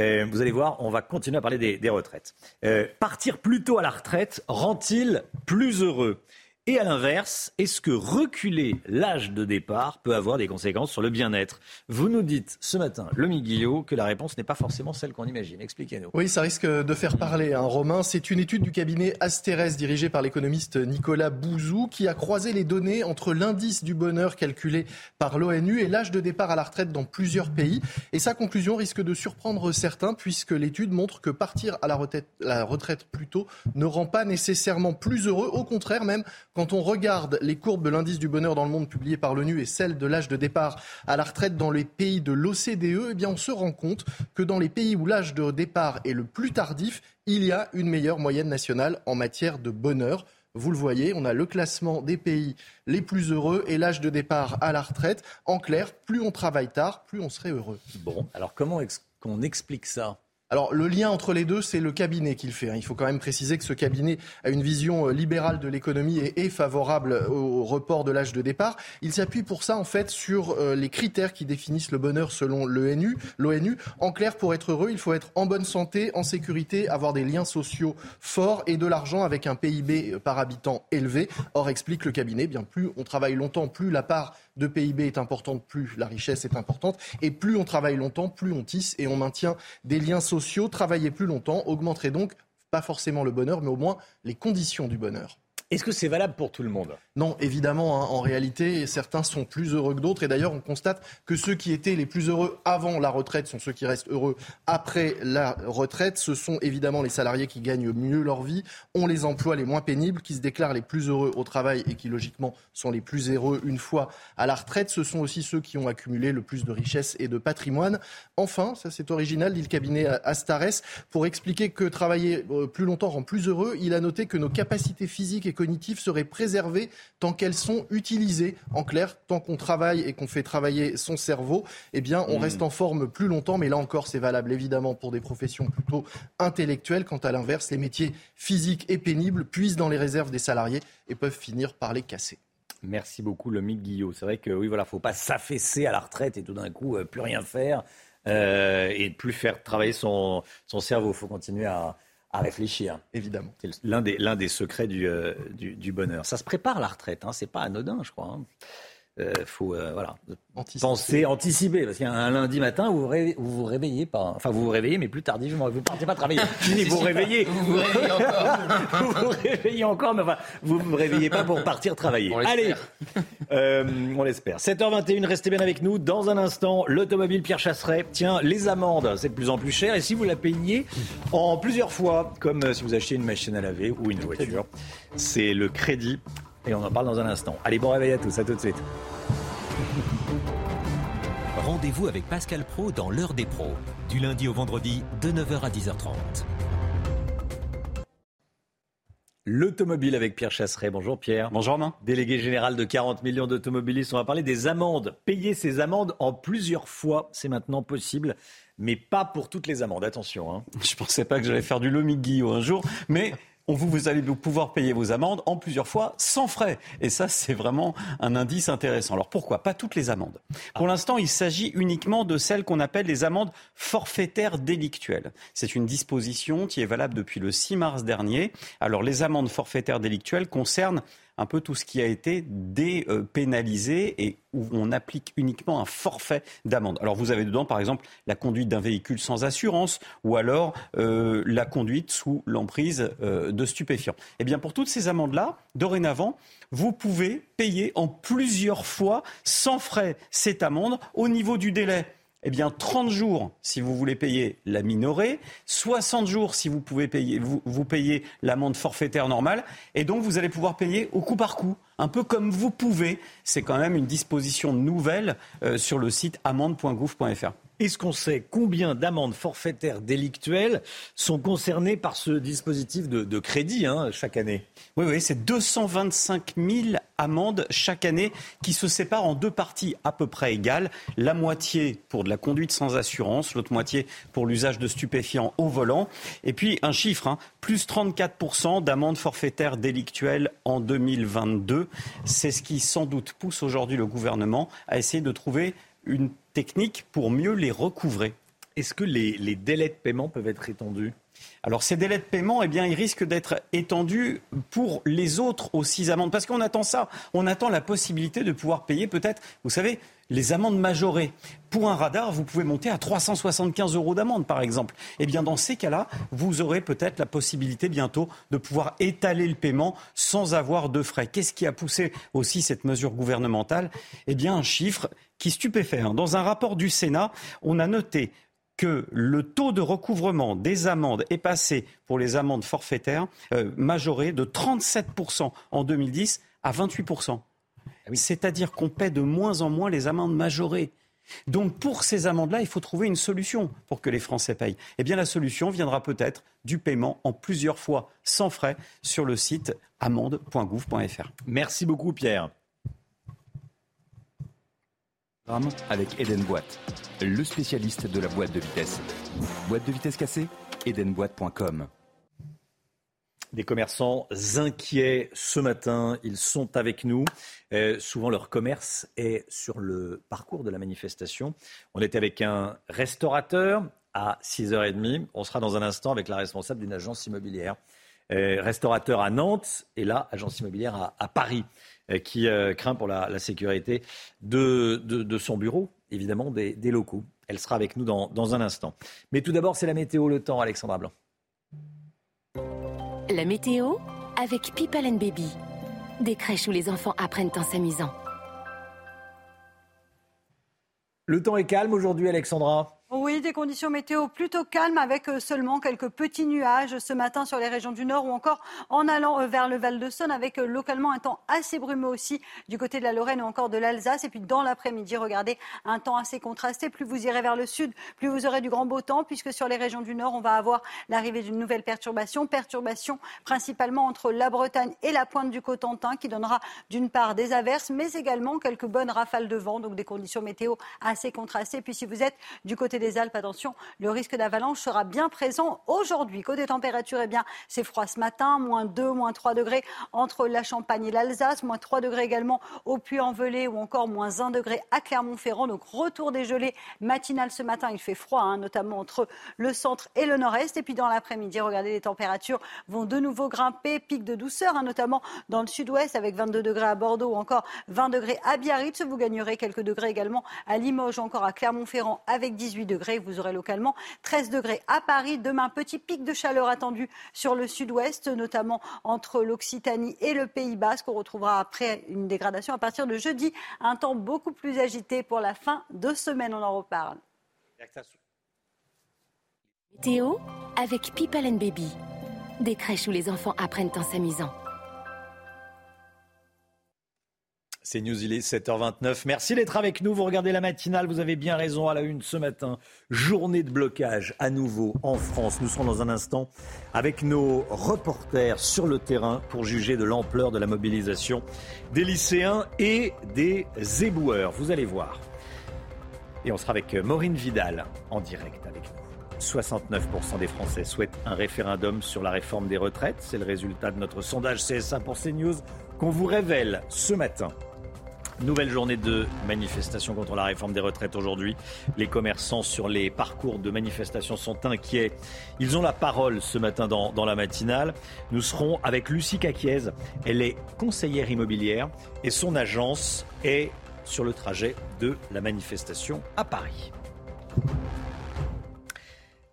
Euh, vous allez voir, on va continuer à parler des, retraites. Euh, partir plus tôt à la retraite rend-il plus heureux? Et à l'inverse, est-ce que reculer l'âge de départ peut avoir des conséquences sur le bien-être? Vous nous dites ce matin, le Guillot, que la réponse n'est pas forcément celle qu'on imagine. Expliquez-nous. Oui, ça risque de faire parler, hein, Romain. C'est une étude du cabinet Asterès dirigée par l'économiste Nicolas Bouzou qui a croisé les données entre l'indice du bonheur calculé par l'ONU et l'âge de départ à la retraite dans plusieurs pays. Et sa conclusion risque de surprendre certains puisque l'étude montre que partir à la retraite plus tôt ne rend pas nécessairement plus heureux. Au contraire, même quand on regarde les courbes de l'indice du bonheur dans le monde publiées par l'ONU et celles de l'âge de départ à la retraite dans les pays de l'OCDE, eh on se rend compte que dans les pays où l'âge de départ est le plus tardif, il y a une meilleure moyenne nationale en matière de bonheur. Vous le voyez, on a le classement des pays les plus heureux et l'âge de départ à la retraite. En clair, plus on travaille tard, plus on serait heureux. Bon, alors comment qu'on explique ça? Alors le lien entre les deux, c'est le cabinet qui le fait. Hein. Il faut quand même préciser que ce cabinet a une vision euh, libérale de l'économie et est favorable au report de l'âge de départ. Il s'appuie pour ça en fait sur euh, les critères qui définissent le bonheur selon. L'ONU, en clair, pour être heureux, il faut être en bonne santé, en sécurité, avoir des liens sociaux forts et de l'argent avec un PIB par habitant élevé. Or, explique le cabinet, bien plus on travaille longtemps, plus la part de PIB est importante, plus la richesse est importante. Et plus on travaille longtemps, plus on tisse et on maintient des liens sociaux. Travailler plus longtemps augmenterait donc pas forcément le bonheur, mais au moins les conditions du bonheur. Est-ce que c'est valable pour tout le monde? Non, évidemment. Hein. en réalité, certains sont plus heureux que d'autres. Et d'ailleurs, on constate que ceux qui étaient les plus heureux avant la retraite sont ceux qui restent heureux après la retraite. Ce sont évidemment les salariés qui gagnent mieux leur vie, ont les emplois les moins pénibles, qui se déclarent les plus heureux au travail et qui, logiquement, sont les plus heureux une fois à la retraite. Ce sont aussi ceux qui ont accumulé le plus de richesses et de patrimoine. Enfin, ça c'est original, dit le cabinet Astares, pour expliquer que travailler euh, plus longtemps rend plus heureux, il a noté que nos capacités physiques et cognitives seraient préservées tant qu'elles sont utilisées. En clair, tant qu'on travaille et qu'on fait travailler son cerveau, eh bien, on mmh. reste en forme plus longtemps. Mais là encore, c'est valable évidemment pour des professions plutôt intellectuelles. Quant à l'inverse, les métiers physiques et pénibles puisent dans les réserves des salariés et peuvent finir par les casser. Merci beaucoup, le Mick Guillot. C'est vrai que oui, voilà, faut pas s'affaisser à la retraite et tout d'un coup euh, plus rien faire euh, et plus faire travailler son, son cerveau. Il faut continuer à, à réfléchir. Évidemment. C'est l'un des, l'un des secrets du, euh, du, du, bonheur. Ça se prépare la retraite, hein, c'est pas anodin, je crois. Hein. Euh, faut euh, voilà. Anticiper. penser anticiper parce qu'un lundi matin vous vous, vous réveillez pas. Enfin vous vous réveillez mais plus tardivement. Vous partez pas travailler. Vous vous réveillez. Vous vous réveillez encore. Vous vous réveillez encore mais enfin vous vous réveillez pas pour partir travailler. Allez. euh, on l'espère. 7h21 restez bien avec nous. Dans un instant l'automobile Pierre Chasseret. Tiens les amendes c'est de plus en plus cher. Et si vous la payez en plusieurs fois comme si vous achetez une machine à laver ou une voiture c'est le crédit et on en parle dans un instant. Allez, bon réveil à tous, à tout de suite. Rendez-vous avec Pascal Pro dans l'heure des pros, du lundi au vendredi de 9h à 10h30. L'automobile avec Pierre Chasseret. Bonjour Pierre. Bonjour Romain. Délégué général de 40 millions d'automobilistes. On va parler des amendes. Payer ces amendes en plusieurs fois, c'est maintenant possible mais pas pour toutes les amendes. Attention. Hein. Je ne pensais pas que j'allais faire du Lomi Guillaume un jour, mais vous, vous allez pouvoir payer vos amendes en plusieurs fois sans frais. Et ça, c'est vraiment un indice intéressant. Alors pourquoi Pas toutes les amendes? Pour l'instant, il s'agit uniquement de celles qu'on appelle les amendes forfaitaires délictuelles. C'est une disposition qui est valable depuis le 6 mars dernier. Alors les amendes forfaitaires délictuelles concernent un peu tout ce qui a été dépénalisé et où on applique uniquement un forfait d'amende. Alors vous avez dedans par exemple la conduite d'un véhicule sans assurance ou alors euh, la conduite sous l'emprise euh, de stupéfiants. Eh bien pour toutes ces amendes-là, dorénavant, vous pouvez payer en plusieurs fois sans frais cette amende au niveau du délai eh bien 30 jours si vous voulez payer la minorée, 60 jours si vous pouvez payer, vous, payez l'amende forfaitaire normale, et donc vous allez pouvoir payer au coup par coup, un peu comme vous pouvez. C'est quand même une disposition nouvelle euh, sur le site amende.gouv.fr. Est-ce qu'on sait combien d'amendes forfaitaires délictuelles sont concernées par ce dispositif de, crédit hein, chaque année? Oui, oui, c'est 225 000 amendes chaque année qui se séparent en deux parties à peu près égales. La moitié pour de la conduite sans assurance, l'autre moitié pour l'usage de stupéfiants au volant. Et puis un chiffre, hein, plus 34% d'amendes forfaitaires délictuelles en 2022. C'est ce qui sans doute pousse aujourd'hui le gouvernement à essayer de trouver une technique pour mieux les recouvrer. Est-ce que les, délais de paiement peuvent être étendus? Alors ces délais de paiement, eh bien, ils risquent d'être étendus pour les autres aussi amendes. Parce qu'on attend ça. On attend la possibilité de pouvoir payer peut-être, vous savez, les amendes majorées. Pour un radar, vous pouvez monter à 375 euros d'amende, par exemple. Eh bien, dans ces cas-là, vous aurez peut-être la possibilité bientôt de pouvoir étaler le paiement sans avoir de frais. Qu'est-ce qui a poussé aussi cette mesure gouvernementale? Eh bien, un chiffre qui stupéfait. Dans un rapport du Sénat, on a noté que le taux de recouvrement des amendes est passé pour les amendes forfaitaires euh, majorées de 37% en 2010 à 28%. Ah C'est-à-dire qu'on paie de moins en moins les amendes majorées. Donc pour ces amendes-là, il faut trouver une solution pour que les Français payent. Eh bien la solution viendra peut-être du paiement en plusieurs fois sans frais sur le site amende.gouv.fr. Merci beaucoup Pierre avec Eden Boîte, le spécialiste de la boîte de vitesse. Boîte de vitesse cassée Edenboîte.com. Des commerçants inquiets ce matin, ils sont avec nous. Euh, souvent, leur commerce est sur le parcours de la manifestation. On était avec un restaurateur à 6h30. On sera dans un instant avec la responsable d'une agence immobilière. Euh, restaurateur à Nantes et là, agence immobilière à Paris. Euh, qui euh, craint pour la, sécurité de, son bureau, évidemment, des, locaux. Elle sera avec nous dans, un instant. Mais tout d'abord, c'est la météo, le temps, Alexandra Blanc. La météo avec People and Baby. Des crèches où les enfants apprennent en s'amusant. Le temps est calme aujourd'hui, Alexandra. Oui, des conditions météo plutôt calmes avec euh, seulement quelques petits nuages ce matin sur les régions du nord ou encore en allant euh, vers le Val-de-Saône avec euh, localement un temps assez brumeux aussi du côté de la Lorraine ou encore de l'Alsace. Et puis dans l'après-midi, regardez, un temps assez contrasté. Plus vous irez vers le sud, plus vous aurez du grand beau temps puisque sur les régions du nord, on va avoir l'arrivée d'une nouvelle perturbation. Perturbation principalement entre la Bretagne et la pointe du Cotentin qui donnera d'une part des averses mais également quelques bonnes rafales de vent. Donc des conditions météo assez contrastées. Puis si vous êtes du côté des Alpes, attention, le risque d'avalanche sera bien présent aujourd'hui. Côté température, eh bien, c'est froid ce matin, moins 2, moins 3 degrés entre la Champagne et l'Alsace, moins 3 degrés également au Puy-en-Velay ou encore moins 1 degré à Clermont-Ferrand. Donc retour des gelées matinales ce matin, il fait froid, hein, notamment entre le centre et le nord-est. Et puis dans l'après-midi, regardez, les températures vont de nouveau grimper, pic de douceur, hein, notamment dans le sud-ouest avec 22 degrés à Bordeaux ou encore 20 degrés à Biarritz. Vous gagnerez quelques degrés également à Limoges, encore à Clermont-Ferrand avec 18 degrés. Vous aurez localement 13 degrés à Paris. Demain, petit pic de chaleur attendu sur le sud-ouest, notamment entre l'Occitanie et le Pays Basque. On retrouvera après une dégradation à partir de jeudi. Un temps beaucoup plus agité pour la fin de semaine. On en reparle. Théo avec People Baby. Des crèches où les enfants apprennent en s'amusant. C'est News, il est 7h29. Merci d'être avec nous. Vous regardez la matinale, vous avez bien raison à la une ce matin. Journée de blocage à nouveau en France. Nous serons dans un instant avec nos reporters sur le terrain pour juger de l'ampleur de la mobilisation des lycéens et des éboueurs. Vous allez voir. Et on sera avec Maureen Vidal en direct avec nous. 69% des Français souhaitent un référendum sur la réforme des retraites. C'est le résultat de notre sondage CSA pour CNews qu'on vous révèle ce matin. Nouvelle journée de manifestation contre la réforme des retraites aujourd'hui. Les commerçants sur les parcours de manifestation sont inquiets. Ils ont la parole ce matin dans, dans la matinale. Nous serons avec Lucie Caquiez. Elle est conseillère immobilière et son agence est sur le trajet de la manifestation à Paris.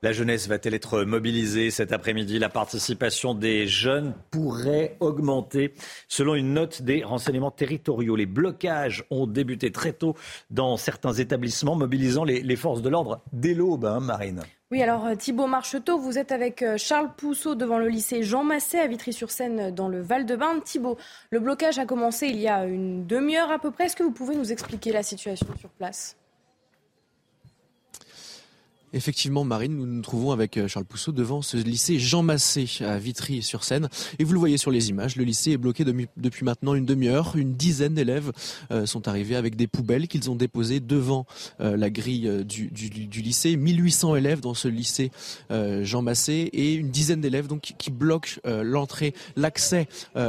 La jeunesse va-t-elle être mobilisée cet après-midi? La participation des jeunes pourrait augmenter. Selon une note des renseignements territoriaux, les blocages ont débuté très tôt dans certains établissements, mobilisant les, forces de l'ordre dès l'aube, hein, Marine. Oui, alors euh, Thibault Marcheteau, vous êtes avec euh, Charles Pousseau devant le lycée Jean Massé à Vitry-sur-Seine dans le Val-de-Marne. Thibault, le blocage a commencé il y a une demi-heure à peu près. Est-ce que vous pouvez nous expliquer la situation sur place? Effectivement, Marine, nous nous trouvons avec euh, Charles Pousseau devant ce lycée Jean Massé à Vitry-sur-Seine. Et vous le voyez sur les images, le lycée est bloqué depuis maintenant une demi-heure. Une dizaine d'élèves euh, sont arrivés avec des poubelles qu'ils ont déposées devant euh, la grille du, lycée. 1800 élèves dans ce lycée Jean Massé et une dizaine d'élèves qui bloquent l'entrée, l'accès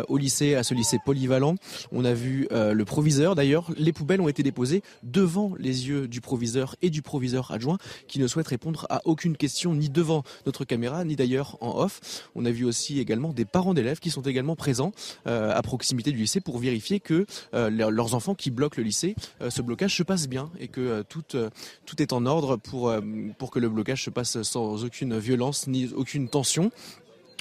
au lycée, à ce lycée polyvalent. On a vu le proviseur. D'ailleurs, les poubelles ont été déposées devant les yeux du proviseur et du proviseur adjoint qui ne souhaite répondre à aucune question ni devant notre caméra ni d'ailleurs en off. On a vu aussi également des parents d'élèves qui sont également présents euh, à proximité du lycée pour vérifier que euh, leurs enfants qui bloquent le lycée, euh, ce blocage se passe bien et que tout, tout est en ordre pour, pour que le blocage se passe sans aucune violence ni aucune tension.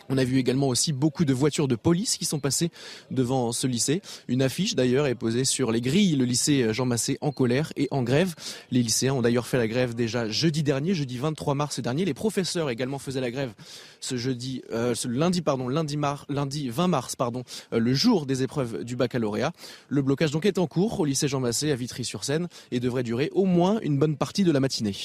On a vu également aussi beaucoup de voitures de police qui sont passées devant ce lycée. Une affiche d'ailleurs est posée sur les grilles, le lycée Jean Massé en colère et en grève. Les lycéens ont d'ailleurs fait la grève déjà jeudi dernier, jeudi 23 mars dernier. Les professeurs également faisaient la grève ce jeudi, euh, ce lundi pardon, lundi, mar, lundi 20 mars pardon, euh, le jour des épreuves du baccalauréat. Le blocage donc est en cours au lycée Jean Massé à Vitry-sur-Seine et devrait durer au moins une bonne partie de la matinée.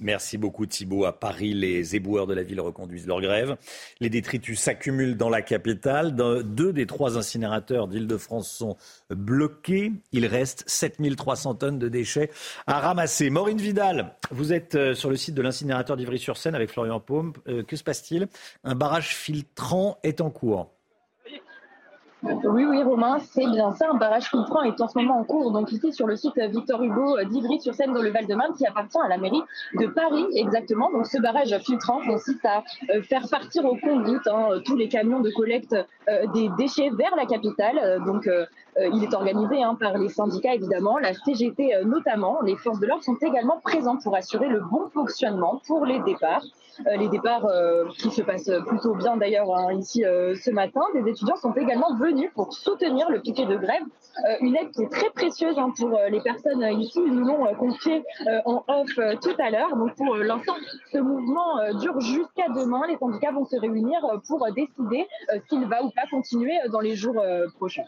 Merci beaucoup Thibault. À Paris, les éboueurs de la ville reconduisent leur grève. Les détritus s'accumulent dans la capitale. Deux des trois incinérateurs d'Île-de-France sont bloqués. Il reste 7300 tonnes de déchets à ramasser. Maureen Vidal, vous êtes euh, sur le site de l'incinérateur d'Ivry-sur-Seine avec Florian Paume. Euh, que se passe-t-il? Un barrage filtrant est en cours. Oui, oui, Romain, c'est bien ça. Un barrage filtrant est en ce moment en cours, donc ici sur le site Victor Hugo d'Ivry-sur-Seine dans le Val-de-Marne, qui appartient à la mairie de Paris, exactement. Donc ce barrage filtrant consiste à euh, faire partir au conduite hein, tous les camions de collecte euh, des déchets vers la capitale. Donc euh, il est organisé hein, par les syndicats, évidemment, la CGT notamment. Les forces de l'ordre sont également présentes pour assurer le bon fonctionnement pour les départs. Euh, les départs euh, qui se passent plutôt bien d'ailleurs hein, ici euh, ce matin. Des étudiants sont également venus pour soutenir le piquet de grève, une aide qui est très précieuse hein, pour les personnes ici. Nous l'ont confié en off tout à l'heure. Donc pour l'instant, ce mouvement dure jusqu'à demain. Les syndicats vont se réunir pour décider s'il va ou pas continuer dans les jours prochains.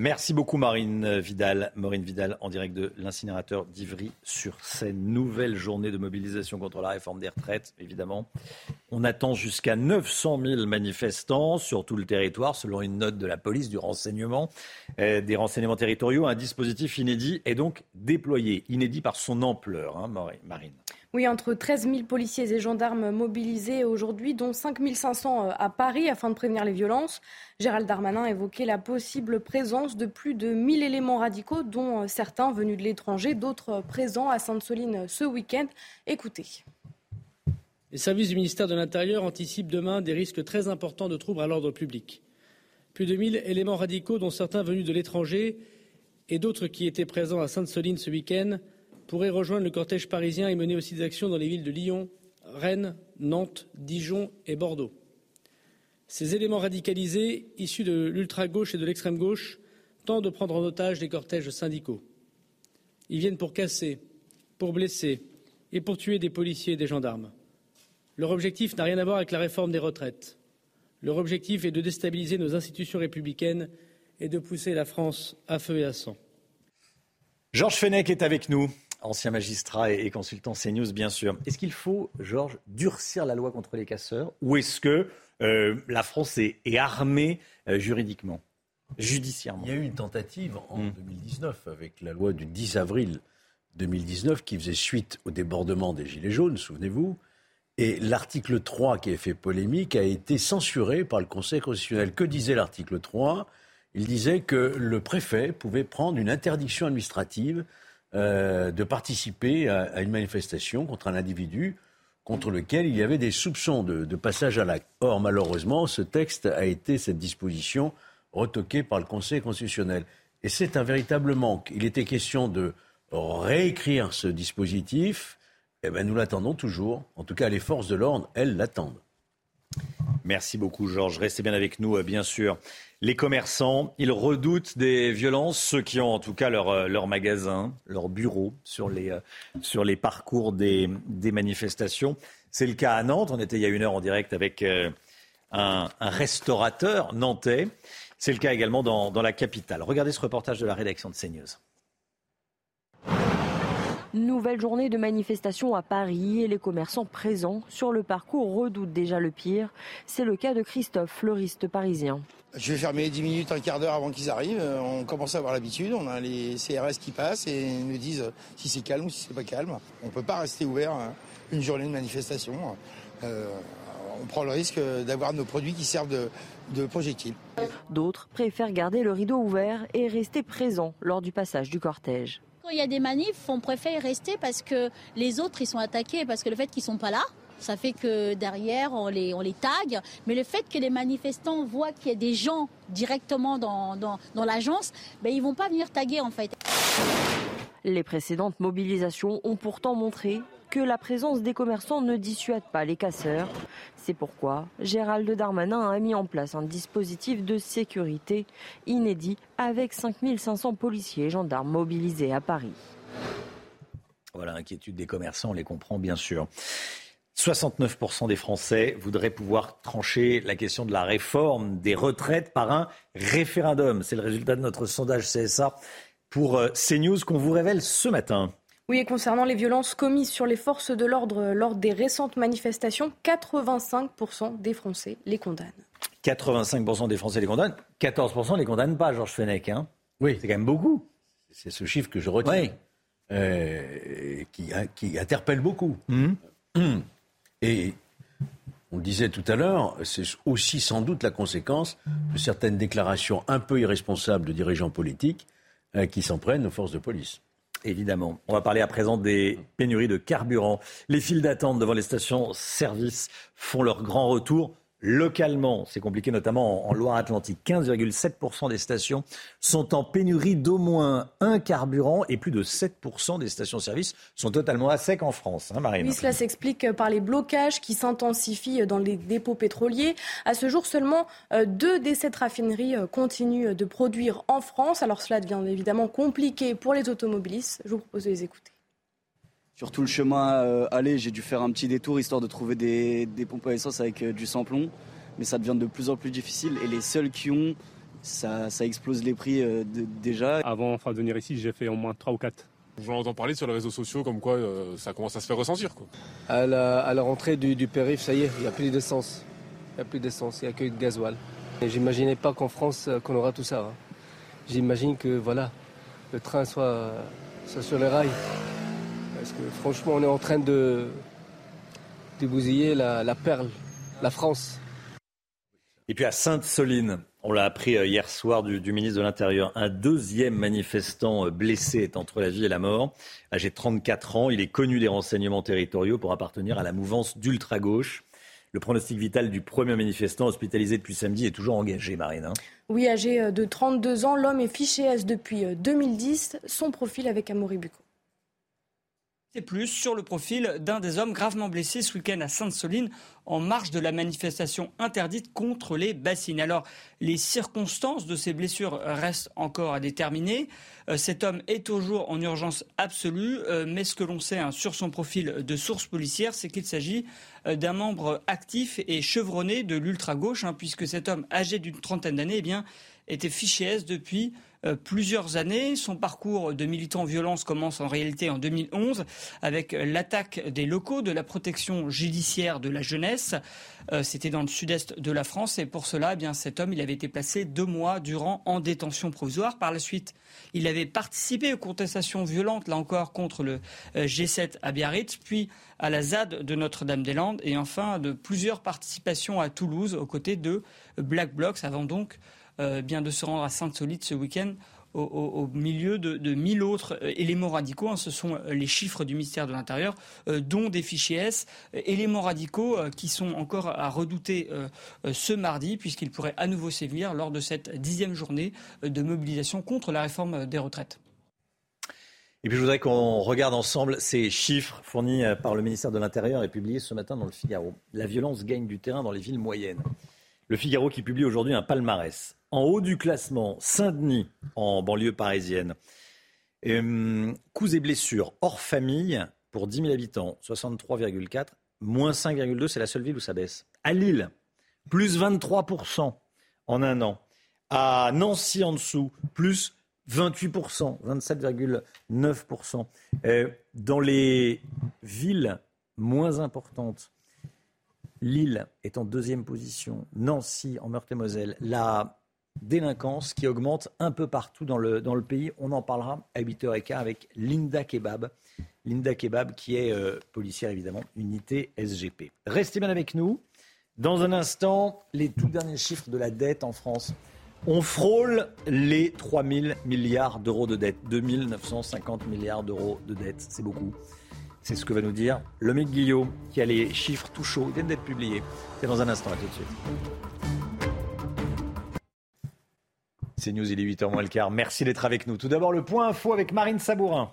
Merci beaucoup Marine Vidal. Maureen Vidal en direct de l'incinérateur d'Ivry sur Seine. Nouvelle journée de mobilisation contre la réforme des retraites, évidemment. On attend jusqu'à 900 000 manifestants sur tout le territoire, selon une note de la police du renseignement, euh, des renseignements territoriaux. Un dispositif inédit est donc déployé, inédit par son ampleur, hein, Marine. Oui, entre 13 000 policiers et gendarmes mobilisés aujourd'hui, dont 5 500 euh, à Paris afin de prévenir les violences. Gérald Darmanin a évoqué la possible présence de plus de 1000 éléments radicaux, dont euh, certains venus de l'étranger, d'autres euh, présents à Sainte-Soline ce week-end. Écoutez. Les services du ministère de l'Intérieur anticipent demain des risques très importants de troubles à l'ordre public. Plus de 1000 éléments radicaux, dont certains venus de l'étranger et d'autres qui étaient présents à Sainte-Soline ce week-end, pourrait rejoindre le cortège parisien et mener aussi des actions dans les villes de Lyon, Rennes, Nantes, Dijon et Bordeaux. Ces éléments radicalisés, issus de l'ultra-gauche et de l'extrême-gauche, tentent de prendre en otage les cortèges syndicaux. Ils viennent pour casser, pour blesser et pour tuer des policiers et des gendarmes. Leur objectif n'a rien à voir avec la réforme des retraites. Leur objectif est de déstabiliser nos institutions républicaines et de pousser la France à feu et à sang. Georges Fenech est avec nous, ancien magistrat et consultant CNews, bien sûr. Est-ce qu'il faut, Georges, durcir la loi contre les casseurs ou est-ce que euh, la France est, armée euh, juridiquement, judiciairement? Il y a eu une tentative en 2019 hmm. avec la loi du 10 avril 2019 qui faisait suite au débordement des Gilets jaunes, souvenez-vous. Et l'article 3 qui a fait polémique a été censuré par le Conseil constitutionnel. Que disait l'article 3 Il disait que le préfet pouvait prendre une interdiction administrative euh, de participer à, une manifestation contre un individu contre lequel il y avait des soupçons de, passage à l'acte. Or, malheureusement, ce texte a été, cette disposition, retoquée par le Conseil constitutionnel. Et c'est un véritable manque. Il était question de réécrire ce dispositif, eh ben, nous l'attendons toujours. En tout cas, les forces de l'ordre, elles l'attendent. Merci beaucoup, Georges. Restez bien avec nous, euh, bien sûr. Les commerçants, ils redoutent des violences, ceux qui ont en tout cas leur, euh, leur magasin, leur bureau sur les, euh, sur les parcours des, des manifestations. C'est le cas à Nantes. On était il y a une heure en direct avec un, restaurateur nantais. C'est le cas également dans, dans la capitale. Regardez ce reportage de la rédaction de CNews. Nouvelle journée de manifestation à Paris et les commerçants présents sur le parcours redoutent déjà le pire. C'est le cas de Christophe, fleuriste parisien. Je vais fermer 10 minutes, un quart d'heure avant qu'ils arrivent. On commence à avoir l'habitude. On a les CRS qui passent et nous disent si c'est calme ou si c'est pas calme. On ne peut pas rester ouvert hein, une journée de manifestation. Euh, on prend le risque d'avoir nos produits qui servent de, de projectiles. D'autres préfèrent garder le rideau ouvert et rester présents lors du passage du cortège il y a des manifs, on préfère rester parce que les autres, ils sont attaqués, parce que le fait qu'ils sont pas là, ça fait que derrière, on les, on les tague. Mais le fait que les manifestants voient qu'il y a des gens directement dans, dans, dans l'agence, ben, ils vont pas venir taguer en fait. Les précédentes mobilisations ont pourtant montré que la présence des commerçants ne dissuade pas les casseurs. C'est pourquoi Gérald Darmanin a mis en place un dispositif de sécurité inédit avec 5500 policiers et gendarmes mobilisés à Paris. Voilà, l'inquiétude des commerçants, on les comprend bien sûr. 69% des Français voudraient pouvoir trancher la question de la réforme des retraites par un référendum. C'est le résultat de notre sondage CSA pour euh, CNews qu'on vous révèle ce matin. Oui, et concernant les violences commises sur les forces de l'ordre lors des récentes manifestations, 85% des Français les condamnent. 85% des Français les condamnent, 14% ne les condamnent pas, Georges Fenech. Hein oui. C'est quand même beaucoup. C'est ce chiffre que je retiens, euh, qui, qui, interpelle beaucoup. Hum. Hum. Et on le disait tout à l'heure, c'est aussi sans doute la conséquence de certaines déclarations un peu irresponsables de dirigeants politiques euh, qui s'en prennent aux forces de police. Évidemment. On va parler à présent des pénuries de carburant. Les files d'attente devant les stations-service font leur grand retour localement. C'est compliqué, notamment en Loire-Atlantique. 15,7% des stations sont en pénurie d'au moins un carburant et plus de 7% des stations-service sont totalement à sec en France. Hein, Oui, cela s'explique par les blocages qui s'intensifient dans les dépôts pétroliers. À ce jour, seulement euh, deux des sept raffineries euh, continuent de produire en France. Alors cela devient évidemment compliqué pour les automobilistes. Je vous propose de les écouter. Sur tout le chemin euh, aller, j'ai dû faire un petit détour histoire de trouver des, pompes à essence avec euh, du sans-plomb. Mais ça devient de plus en plus difficile et les seuls qui ont, ça, explose les prix euh, déjà. Avant enfin, de venir ici, j'ai fait au moins 3 ou 4. J'en entends parler sur les réseaux sociaux comme quoi ça commence à se faire ressentir. À, la, rentrée du, périph', ça y est, il n'y a plus d'essence. Il n'y a plus d'essence, il n'y a que de gasoil. Et j'imaginais pas qu'en France, qu'on aura tout ça. Hein. J'imagine que voilà, le train soit, soit sur les rails. Parce que franchement, on est en train de, débousiller la, perle, la France. Et puis à Sainte-Soline, on l'a appris euh, hier soir du, ministre de l'Intérieur, un deuxième manifestant euh, blessé est entre la vie et la mort. Âgé de 34 ans, il est connu des renseignements territoriaux pour appartenir à la mouvance d'ultra-gauche. Le pronostic vital du premier manifestant hospitalisé depuis samedi est toujours engagé, Marine. Hein. oui, âgé euh, de 32 ans, l'homme est fiché S depuis 2010. Son profil avec Amaury Bucco. Plus sur le profil d'un des hommes gravement blessés ce week-end à Sainte-Soline en marge de la manifestation interdite contre les bassines. Alors, les circonstances de ces blessures restent encore à déterminer. Euh, cet homme est toujours en urgence absolue, euh, mais ce que l'on sait hein, sur son profil de source policière, c'est qu'il s'agit euh, d'un membre actif et chevronné de l'ultra-gauche, hein, puisque cet homme âgé d'une trentaine d'années, eh bien, était fiché S depuis euh, plusieurs années. Son parcours de militant violence commence en réalité en 2011 avec l'attaque des locaux de la protection judiciaire de la jeunesse. Euh, c'était dans le sud-est de la France et pour cela, eh bien, cet homme, il avait été placé deux mois durant en détention provisoire. Par la suite, il avait participé aux contestations violentes, là encore, contre le euh, G7 à Biarritz, puis à la ZAD de Notre-Dame-des-Landes et enfin de plusieurs participations à Toulouse aux côtés de Black Blocs avant donc euh, bien de se rendre à Sainte-Solide ce week-end au, milieu de, 1000 autres euh, éléments radicaux. Hein. ce sont euh, les chiffres du ministère de l'Intérieur, dont des fichiers S. éléments radicaux qui sont encore à redouter ce mardi, puisqu'ils pourraient à nouveau sévir lors de cette dixième journée de mobilisation contre la réforme des retraites. Et puis je voudrais qu'on regarde ensemble ces chiffres fournis par le ministère de l'Intérieur et publiés ce matin dans le Figaro. La violence gagne du terrain dans les villes moyennes. Le Figaro qui publie aujourd'hui un palmarès. En haut du classement, Saint-Denis, en banlieue parisienne. Euh, coups et blessures hors famille pour 10 000 habitants, 63,4. Moins 5,2, c'est la seule ville où ça baisse. À Lille, plus 23% en un an. À Nancy en dessous, plus 28%, 27,9%. Euh, dans les villes moins importantes, Lille est en deuxième position, Nancy en Meurthe-et-Moselle. La délinquance qui augmente un peu partout dans le, dans le pays. On en parlera à 8h15 avec Linda Kebab. Linda Kebab qui est euh, policière évidemment, unité SGP. Restez bien avec nous. Dans un instant, les tout derniers chiffres de la dette en France. On frôle les 3 000 milliards d'euros de dette. 2 950 milliards d'euros de dette, c'est beaucoup. C'est ce que va nous dire Lomique Guillaume, qui a les chiffres tout chauds, viennent d'être publiés. C'est dans un instant, à tout de suite. C'est News, il est 8h moins le quart. Merci d'être avec nous. Tout d'abord, le point info avec Marine Sabourin.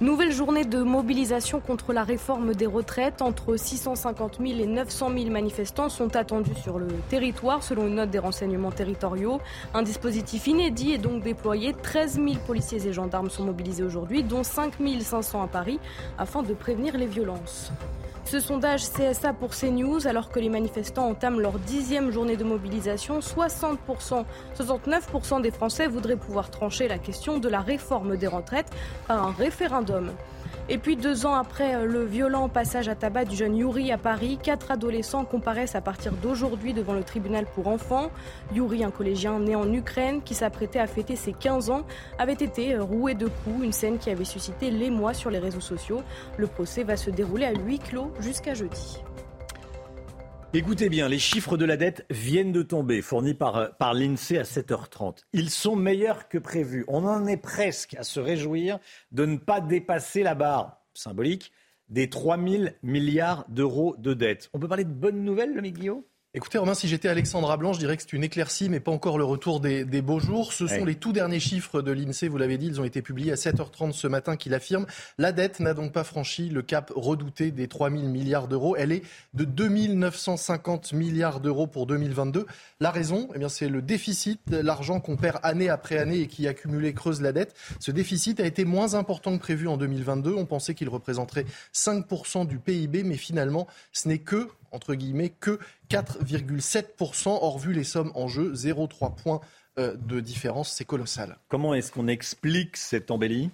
Nouvelle journée de mobilisation contre la réforme des retraites. Entre 650 000 et 900 000 manifestants sont attendus sur le territoire, selon une note des renseignements territoriaux. Un dispositif inédit est donc déployé. 13 000 policiers et gendarmes sont mobilisés aujourd'hui, dont 5 500 à Paris, afin de prévenir les violences. Ce sondage CSA pour CNews, alors que les manifestants entament leur dixième journée de mobilisation, 60%, 69% des Français voudraient pouvoir trancher la question de la réforme des retraites par un référendum. Et puis deux ans après le violent passage à tabac du jeune Yuri à Paris, quatre adolescents comparaissent à partir d'aujourd'hui devant le tribunal pour enfants. Yuri, un collégien né en Ukraine qui s'apprêtait à fêter ses 15 ans, avait été roué de coups, une scène qui avait suscité l'émoi sur les réseaux sociaux. Le procès va se dérouler à huis clos jusqu'à jeudi. Écoutez bien, les chiffres de la dette viennent de tomber, fournis par, par l'INSEE à 7h30. Ils sont meilleurs que prévu. On en est presque à se réjouir de ne pas dépasser la barre symbolique des 3 000 milliards d'euros de dette. On peut parler de bonnes nouvelles, le Guillaume? Écoutez Romain, si j'étais Alexandra Blanc, je dirais que c'est une éclaircie, mais pas encore le retour des, beaux jours. Ce sont les tout derniers chiffres de l'INSEE, vous l'avez dit, ils ont été publiés à 7h30 ce matin, qui l'affirment. La dette n'a donc pas franchi le cap redouté des 3 000 milliards d'euros. Elle est de 2 950 milliards d'euros pour 2022. La raison, eh bien, c'est le déficit, l'argent qu'on perd année après année et qui accumulé creuse la dette. Ce déficit a été moins important que prévu en 2022. On pensait qu'il représenterait 5% du PIB, mais finalement, ce n'est que entre guillemets, que 4,7%. Or, vu les sommes en jeu, 0,3 points euh, de différence, c'est colossal. Comment est-ce qu'on explique cette embellie?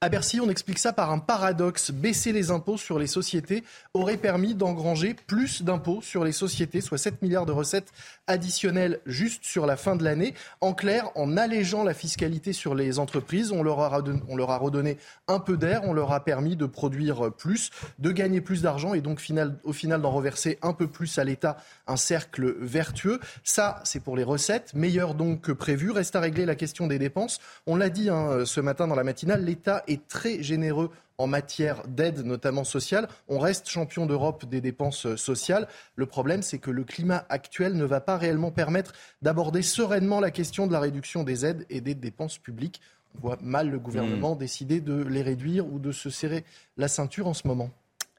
À Bercy, on explique ça par un paradoxe. Baisser les impôts sur les sociétés aurait permis d'engranger plus d'impôts sur les sociétés, soit 7 milliards de recettes additionnelles juste sur la fin de l'année. En clair, en allégeant la fiscalité sur les entreprises, on leur a, redonné un peu d'air, on leur a permis de produire plus, de gagner plus d'argent et donc au final d'en reverser un peu plus à l'État, un cercle vertueux. Ça, c'est pour les recettes, meilleur donc que prévu. Reste à régler la question des dépenses. On l'a dit hein, ce matin dans la matinale, l'État est très généreux en matière d'aide, notamment sociale. On reste champion d'Europe des dépenses sociales. Le problème, c'est que le climat actuel ne va pas réellement permettre d'aborder sereinement la question de la réduction des aides et des dépenses publiques. On voit mal le gouvernement mmh. décider de les réduire ou de se serrer la ceinture en ce moment.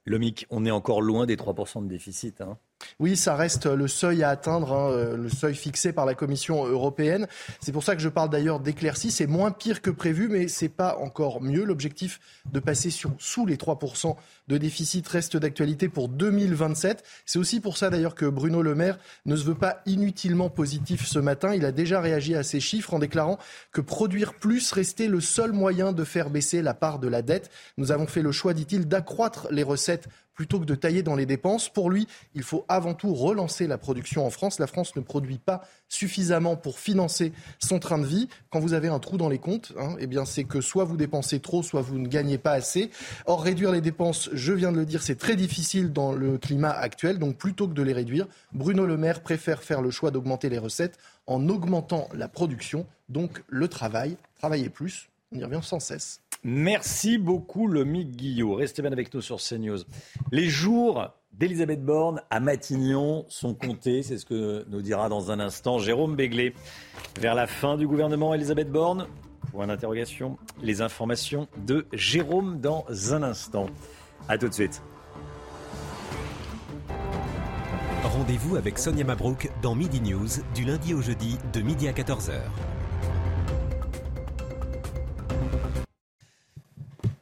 Lomic, on est encore loin des 3% de déficit. Hein. Oui, ça reste le seuil à atteindre, hein, le seuil fixé par la Commission européenne. C'est pour ça que je parle d'ailleurs d'éclaircie. C'est moins pire que prévu, mais c'est pas encore mieux. L'objectif de passer sur, sous les 3% de déficit reste d'actualité pour 2027. C'est aussi pour ça d'ailleurs que Bruno Le Maire ne se veut pas inutilement positif ce matin. Il a déjà réagi à ces chiffres en déclarant que produire plus restait le seul moyen de faire baisser la part de la dette. Nous avons fait le choix, dit-il, d'accroître les recettes plutôt que de tailler dans les dépenses. Pour lui, il faut avant tout relancer la production en France. La France ne produit pas suffisamment pour financer son train de vie. Quand vous avez un trou dans les comptes, hein, eh bien c'est que soit vous dépensez trop, soit vous ne gagnez pas assez. Or, réduire les dépenses, je viens de le dire, c'est très difficile dans le climat actuel. Donc, plutôt que de les réduire, Bruno Le Maire préfère faire le choix d'augmenter les recettes en augmentant la production, donc le travail, travailler plus. On y revient sans cesse. Merci beaucoup, Lomique Guillot. Restez bien avec nous sur CNews. Les jours d'Elisabeth Borne à Matignon sont comptés. C'est ce que nous dira dans un instant Jérôme Béglé. Vers la fin du gouvernement, Elisabeth Borne Point d'interrogation. Les informations de Jérôme dans un instant. A tout de suite. Rendez-vous avec Sonia Mabrouk dans Midi News du lundi au jeudi de midi à 14h.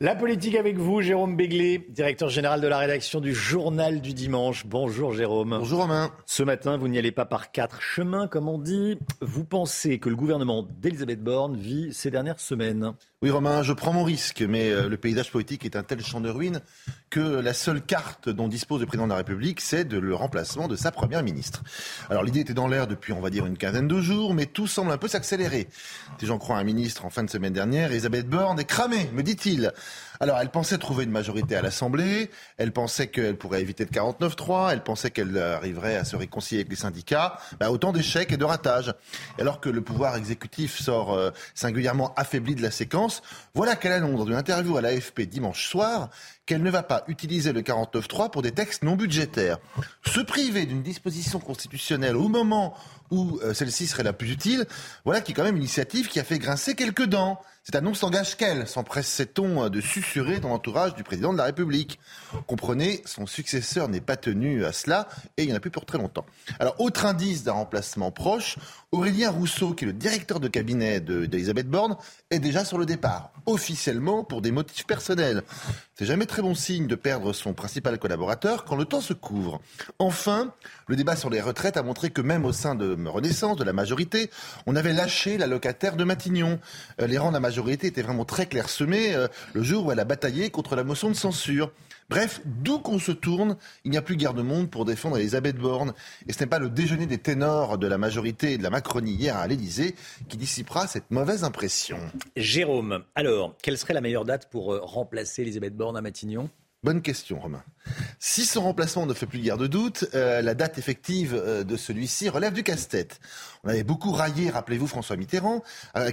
La politique avec vous, Jérôme Béglé, directeur général de la rédaction du Journal du Dimanche. Bonjour Jérôme. Bonjour Romain. Ce matin, vous n'y allez pas par quatre chemins, comme on dit. Vous pensez que le gouvernement d'Elisabeth Borne vit ces dernières semaines? Oui Romain, je prends mon risque, mais euh, le paysage politique est un tel champ de ruines que la seule carte dont dispose le président de la République, c'est de le remplacement de sa première ministre. Alors l'idée était dans l'air depuis, on va dire, une quinzaine de jours, mais tout semble un peu s'accélérer. Si j'en crois un ministre en fin de semaine dernière, Elisabeth Borne est cramée, me dit-il. Alors, elle pensait trouver une majorité à l'Assemblée, elle pensait qu'elle pourrait éviter le 49-3, elle pensait qu'elle arriverait à se réconcilier avec les syndicats. Bah, autant d'échecs et de ratages. alors que le pouvoir exécutif sort euh, singulièrement affaibli de la séquence, voilà qu'elle annonce dans une interview à l'AFP dimanche soir qu'elle ne va pas utiliser le 49-3 pour des textes non budgétaires. Se priver d'une disposition constitutionnelle au moment où euh, celle-ci serait la plus utile, voilà qui est quand même une initiative qui a fait grincer quelques dents. Cette annonce n'engage qu'elle, s'empresse-t-on de susurrer dans l'entourage du président de la République. Comprenez, son successeur n'est pas tenu à cela et il n'y en a plus pour très longtemps. Alors, autre indice d'un remplacement proche, Aurélien Rousseau, qui est le directeur de cabinet d'Elisabeth Borne, est déjà sur le départ, officiellement pour des motifs personnels. C'est jamais très bon signe de perdre son principal collaborateur quand le temps se couvre. Enfin, le débat sur les retraites a montré que même au sein de Renaissance, de la majorité, on avait lâché la locataire de Matignon. Euh, les rangs de la majorité étaient vraiment très clairsemés euh, le jour où elle a bataillé contre la motion de censure. Bref, d'où qu'on se tourne, il n'y a plus guère de monde pour défendre Elisabeth Borne. Et ce n'est pas le déjeuner des ténors de la majorité et de la Macronie hier à l'Élysée qui dissipera cette mauvaise impression. Jérôme, alors, quelle serait la meilleure date pour euh, remplacer Elisabeth Borne à Matignon? Bonne question, Romain. Si son remplacement ne fait plus guère de doute, euh, la date effective euh, de celui-ci relève du casse-tête. On avait beaucoup raillé, rappelez-vous, François Mitterrand,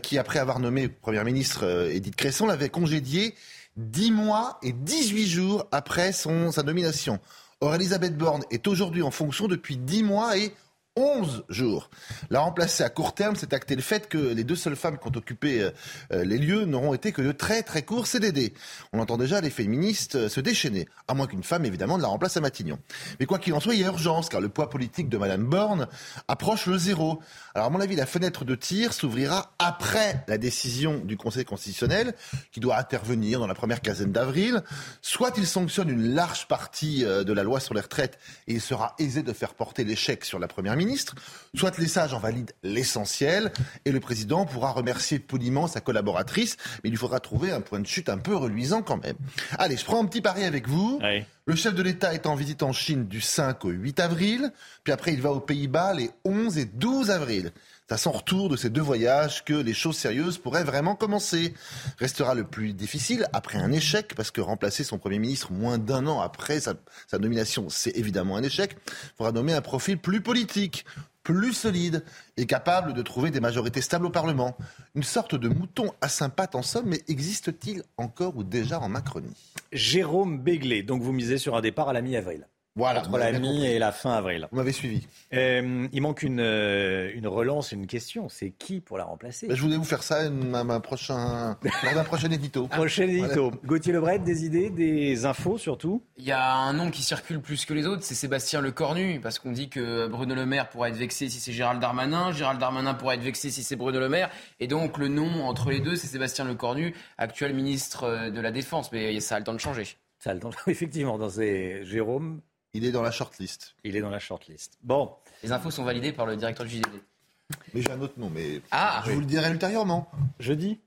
qui, après avoir nommé Première ministre Edith Cresson, l'avait congédié 10 mois et 18 jours après sa nomination. Or, Elisabeth Borne est aujourd'hui en fonction depuis 10 mois et 11 jours. La remplacer à court terme, c'est acter le fait que les deux seules femmes qui ont occupé euh, euh, les lieux n'auront été que de très très courts CDD. On entend déjà les féministes euh, se déchaîner, à moins qu'une femme évidemment ne la remplace à Matignon. Mais quoi qu'il en soit, il y a urgence, car le poids politique de Madame Borne approche le zéro. Alors à mon avis, la fenêtre de tir s'ouvrira après la décision du Conseil constitutionnel, qui doit intervenir dans la première quinzaine d'avril. Soit il sanctionne une large partie de la loi sur les retraites et il sera aisé de faire porter l'échec sur la première ministre soit les sages en valident l'essentiel, et le président pourra remercier poliment sa collaboratrice, mais il faudra trouver un point de chute un peu reluisant quand même. Allez, je prends un petit pari avec vous. Le chef de l'État est en visite en Chine du 5 au 8 avril, puis après il va aux Pays-Bas les 11 et 12 avril. C'est à son retour de ces deux voyages que les choses sérieuses pourraient vraiment commencer. Restera le plus difficile après un échec, parce que remplacer son Premier ministre moins d'un an après sa, nomination, c'est évidemment un échec. Il faudra nommer un profil plus politique, plus solide et capable de trouver des majorités stables au Parlement. Une sorte de mouton à sympathe en somme, mais existe-t-il encore ou déjà en Macronie? Jérôme Béglé, donc vous misez sur un départ à la mi-avril Voilà, entre la mi et la fin avril. Vous m'avez suivi. Euh, il manque une, euh, une relance, une question. C'est qui pour la remplacer Ben, je voulais vous faire ça ma, ma prochain, lors d'un prochain édito. Prochain édito. Gauthier Lebret, des idées, des infos surtout Il y a un nom qui circule plus que les autres, c'est Sébastien Lecornu, parce qu'on dit que Bruno Le Maire pourra être vexé si c'est Gérald Darmanin, Gérald Darmanin pourra être vexé si c'est Bruno Le Maire, et donc le nom entre les deux, c'est Sébastien Lecornu, actuel ministre euh, de la Défense, mais ça a le temps de changer. Ça a le temps, effectivement, dans ces Jérôme. Il est dans la shortlist. Il est dans la shortlist. Bon. Les infos sont validées par le directeur du JDD. Mais j'ai un autre nom, mais Ah, je vous le dirai ultérieurement. Jeudi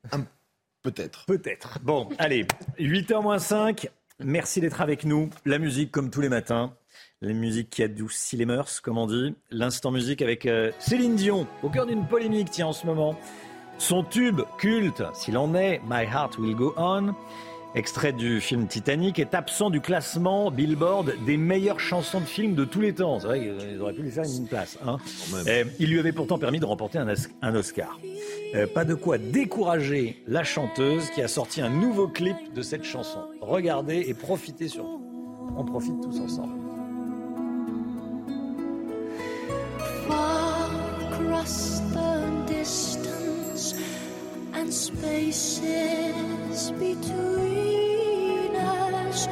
Peut-être. Peut-être. Bon, allez, 8h moins 5. Merci d'être avec nous. La musique, comme tous les matins. La musique qui adoucit les mœurs, comme on dit. L'instant musique avec euh, Céline Dion, au cœur d'une polémique, tiens, en ce moment. Son tube culte, s'il en est, My Heart Will Go On, extrait du film Titanic, est absent du classement Billboard des meilleures chansons de film de tous les temps. C'est vrai qu'ils auraient pu lui faire une place. Hein. Euh, il lui avait pourtant permis de remporter un, Os- un Oscar. Euh, pas de quoi décourager la chanteuse qui a sorti un nouveau clip de cette chanson. Regardez et profitez surtout. On profite tous ensemble. far across the distance and spaces between us.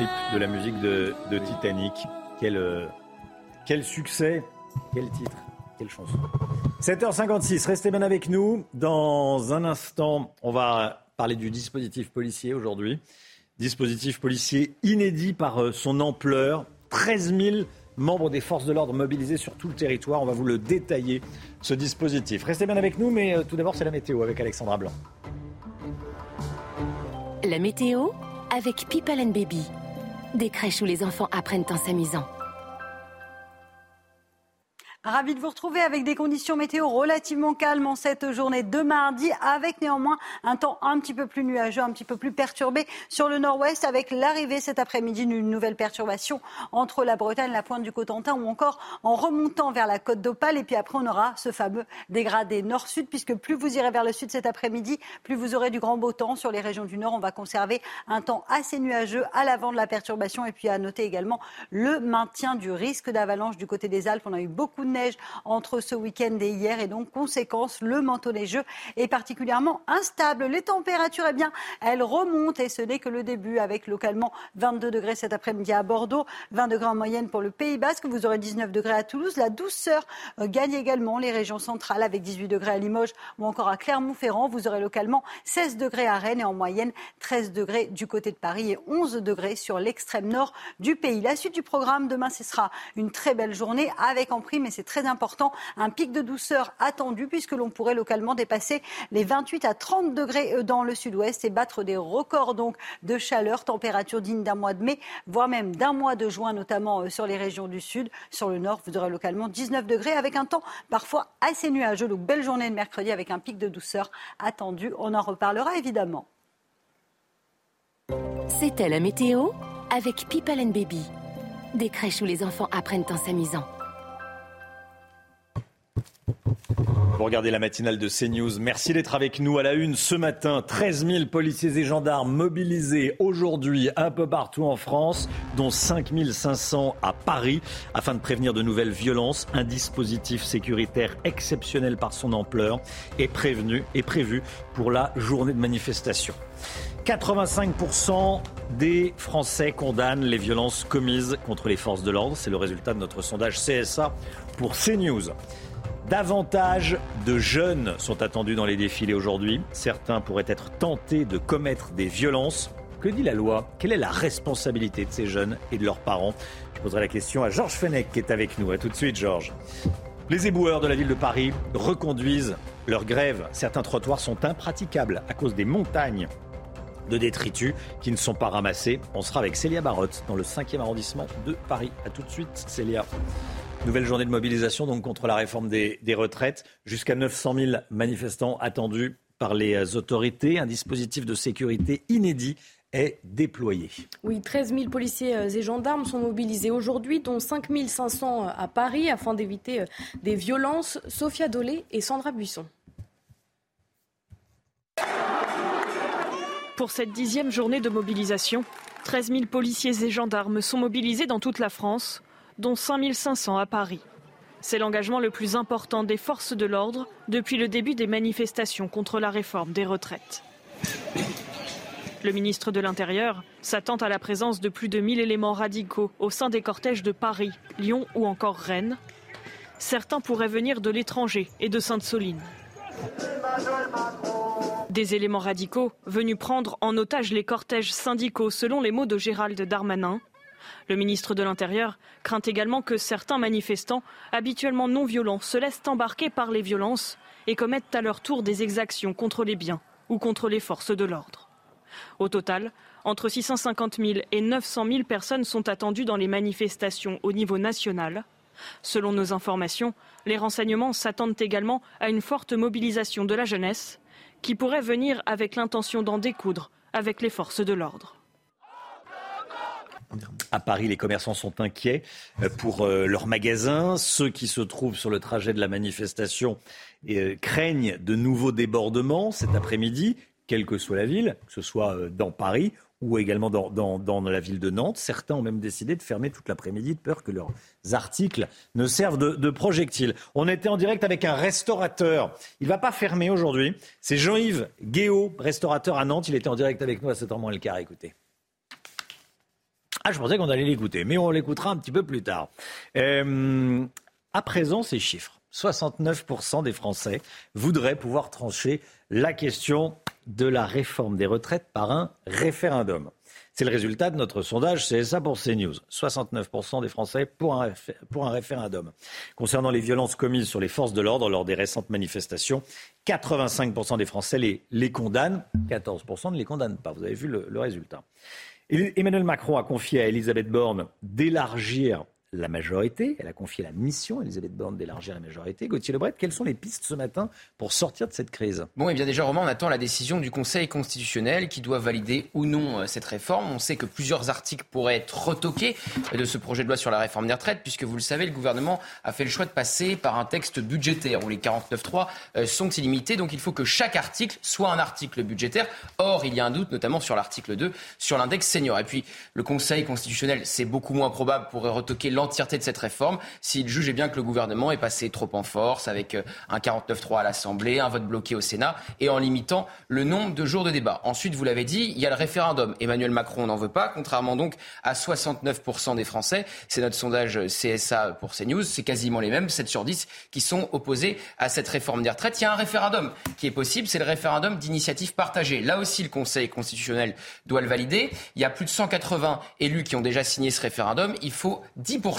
Clip de la musique de, de Titanic. Quel, euh, quel succès, quel titre, quelle chanson. 7h56, restez bien avec nous. Dans un instant, on va parler du dispositif policier aujourd'hui. Dispositif policier inédit par euh, son ampleur. 13 000 membres des forces de l'ordre mobilisés sur tout le territoire. On va vous le détailler, ce dispositif. Restez bien avec nous, mais euh, tout d'abord, c'est la météo avec Alexandra Blanc. La météo avec People and Baby. Des crèches où les enfants apprennent en s'amusant. Ravi de vous retrouver avec des conditions météo relativement calmes en cette journée de mardi, avec néanmoins un temps un petit peu plus nuageux, un petit peu plus perturbé sur le nord-ouest, avec l'arrivée cet après-midi d'une nouvelle perturbation entre la Bretagne, la pointe du Cotentin ou encore en remontant vers la côte d'Opale. Et puis après, on aura ce fameux dégradé nord-sud, puisque plus vous irez vers le sud cet après-midi, plus vous aurez du grand beau temps sur les régions du nord. On va conserver un temps assez nuageux à l'avant de la perturbation. Et puis à noter également le maintien du risque d'avalanche du côté des Alpes. On a eu beaucoup de neige entre ce week-end et hier et donc conséquence le manteau neigeux est particulièrement instable. Les températures eh bien elles remontent et ce n'est que le début avec localement 22 degrés cet après-midi à Bordeaux, 20 degrés en moyenne pour le Pays Basque, vous aurez 19 degrés à Toulouse. La douceur euh, gagne également les régions centrales avec 18 degrés à Limoges ou encore à Clermont-Ferrand. Vous aurez localement 16 degrés à Rennes et en moyenne 13 degrés du côté de Paris et 11 degrés sur l'extrême nord du pays. La suite du programme demain ce sera une très belle journée avec en prime et c'est très important un pic de douceur attendu puisque l'on pourrait localement dépasser les 28 à 30 degrés euh, dans le sud-ouest et battre des records donc de chaleur, température digne d'un mois de mai, voire même d'un mois de juin, notamment euh, sur les régions du sud. Sur le nord, vous aurez localement 19 degrés avec un temps parfois assez nuageux. Donc belle journée de mercredi avec un pic de douceur attendu. On en reparlera évidemment. C'était la météo avec People Baby. Des crèches où les enfants apprennent en s'amusant. Vous regardez la matinale de CNews. Merci d'être avec nous à la une ce matin. 13 000 policiers et gendarmes mobilisés aujourd'hui un peu partout en France, dont 5 500 à Paris, afin de prévenir de nouvelles violences. Un dispositif sécuritaire exceptionnel par son ampleur est prévu pour la journée de manifestation. 85% des Français condamnent les violences commises contre les forces de l'ordre. C'est le résultat de notre sondage CSA pour CNews. Davantage de jeunes sont attendus dans les défilés aujourd'hui. Certains pourraient être tentés de commettre des violences. Que dit la loi? Quelle est la responsabilité de ces jeunes et de leurs parents? Je poserai la question à Georges Fenech qui est avec nous. A tout de suite, Georges. Les éboueurs de la ville de Paris reconduisent leur grève. Certains trottoirs sont impraticables à cause des montagnes de détritus qui ne sont pas ramassés. On sera avec Célia Barotte dans le 5e arrondissement de Paris. A tout de suite, Célia. Nouvelle journée de mobilisation donc contre la réforme des, des retraites. Jusqu'à 900 000 manifestants attendus par les autorités. Un dispositif de sécurité inédit est déployé. Oui, 13 000 policiers euh, et gendarmes sont mobilisés aujourd'hui, dont 5 500 à Paris, afin d'éviter euh, des violences. Sophia Dolé et Sandra Buisson. Pour cette dixième journée de mobilisation, 13 000 policiers et gendarmes sont mobilisés dans toute la France, dont 5 500 à Paris. C'est l'engagement le plus important des forces de l'ordre depuis le début des manifestations contre la réforme des retraites. Le ministre de l'Intérieur s'attend à la présence de plus de 1000 éléments radicaux au sein des cortèges de Paris, Lyon ou encore Rennes. Certains pourraient venir de l'étranger et de Sainte-Soline. Des éléments radicaux venus prendre en otage les cortèges syndicaux, selon les mots de Gérald Darmanin. Le ministre de l'Intérieur craint également que certains manifestants, habituellement non violents, se laissent embarquer par les violences et commettent à leur tour des exactions contre les biens ou contre les forces de l'ordre. Au total, entre 650 000 et 900 000 personnes sont attendues dans les manifestations au niveau national. Selon nos informations, les renseignements s'attendent également à une forte mobilisation de la jeunesse qui pourrait venir avec l'intention d'en découdre avec les forces de l'ordre. À Paris, les commerçants sont inquiets euh, pour euh, leurs magasins. Ceux qui se trouvent sur le trajet de la manifestation euh, craignent de nouveaux débordements cet après-midi, quelle que soit la ville, que ce soit dans Paris ou également dans, la ville de Nantes. Certains ont même décidé de fermer toute l'après-midi de peur que leurs articles ne servent de, de, projectiles. On était en direct avec un restaurateur. Il ne va pas fermer aujourd'hui. C'est Jean-Yves Guéot, restaurateur à Nantes. Il était en direct avec nous à 7h moins le quart. Écoutez. Ah, je pensais qu'on allait l'écouter, mais on l'écoutera un petit peu plus tard. Euh, à présent, ces chiffres. 69% des Français voudraient pouvoir trancher la question de la réforme des retraites par un référendum. C'est le résultat de notre sondage CSA pour CNews. 69% des Français pour un, référendum. Concernant les violences commises sur les forces de l'ordre lors des récentes manifestations, 85% des Français les, condamnent, 14% ne les condamnent pas. Vous avez vu le résultat. Emmanuel Macron a confié à Elisabeth Borne d'élargir la majorité. Elle a confié la mission à Elisabeth Borne d'élargir la majorité. Gauthier Lebret, quelles sont les pistes ce matin pour sortir de cette crise? Bon, et bien déjà, Romain, on attend la décision du Conseil constitutionnel qui doit valider ou non cette réforme. On sait que plusieurs articles pourraient être retoqués de ce projet de loi sur la réforme des retraites, puisque vous le savez, le gouvernement a fait le choix de passer par un texte budgétaire où les 49.3 sont illimités. Donc il faut que chaque article soit un article budgétaire. Or, il y a un doute, notamment sur l'article 2, sur l'index senior. Et puis, le Conseil constitutionnel, c'est beaucoup moins probable, pourrait retoquer l'entièreté de cette réforme s'il jugeait bien que le gouvernement est passé trop en force avec euh, un 49-3 à l'Assemblée, un vote bloqué au Sénat et en limitant le nombre de jours de débat. Ensuite, vous l'avez dit, il y a le référendum. Emmanuel Macron n'en veut pas, contrairement donc à 69% des Français. C'est notre sondage CSA pour CNews, c'est quasiment les mêmes, 7 sur 10, qui sont opposés à cette réforme des retraites. Il y a un référendum qui est possible, c'est le référendum d'initiative partagée. Là aussi, le Conseil constitutionnel doit le valider. Il y a plus de 180 élus qui ont déjà signé ce référendum. Il faut 10%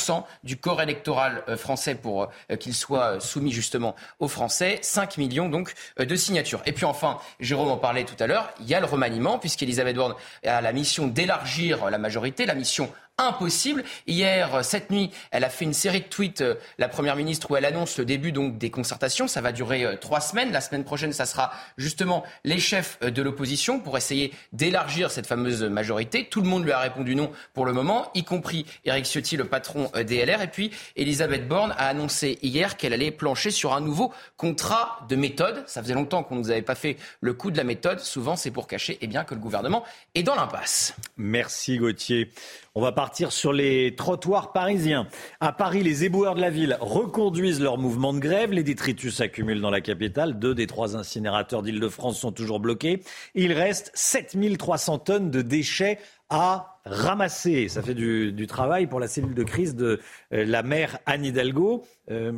du corps électoral français pour qu'il soit soumis justement aux Français. 5 millions donc de signatures. Et puis enfin, Jérôme en parlait tout à l'heure, il y a le remaniement puisqu'Elisabeth Borne a la mission d'élargir la majorité, la mission impossible. Hier, cette nuit, elle a fait une série de tweets, euh, la Première ministre, où elle annonce le début donc des concertations. Ça va durer euh, trois semaines. La semaine prochaine, ça sera justement les chefs euh, de l'opposition pour essayer d'élargir cette fameuse majorité. Tout le monde lui a répondu non pour le moment, y compris Éric Ciotti, le patron des LR. Et puis, Elisabeth Borne a annoncé hier qu'elle allait plancher sur un nouveau contrat de méthode. Ça faisait longtemps qu'on ne nous avait pas fait le coup de la méthode. Souvent, c'est pour cacher eh bien, que le gouvernement est dans l'impasse. Merci Gauthier. On va partir sur les trottoirs parisiens. À Paris, les éboueurs de la ville reconduisent leur mouvement de grève. Les détritus s'accumulent dans la capitale. Deux des trois incinérateurs d'Île-de-France sont toujours bloqués. Il reste 7300 tonnes de déchets à ramasser. Ça fait du, travail pour la cellule de crise de euh, la maire Anne Hidalgo. Euh,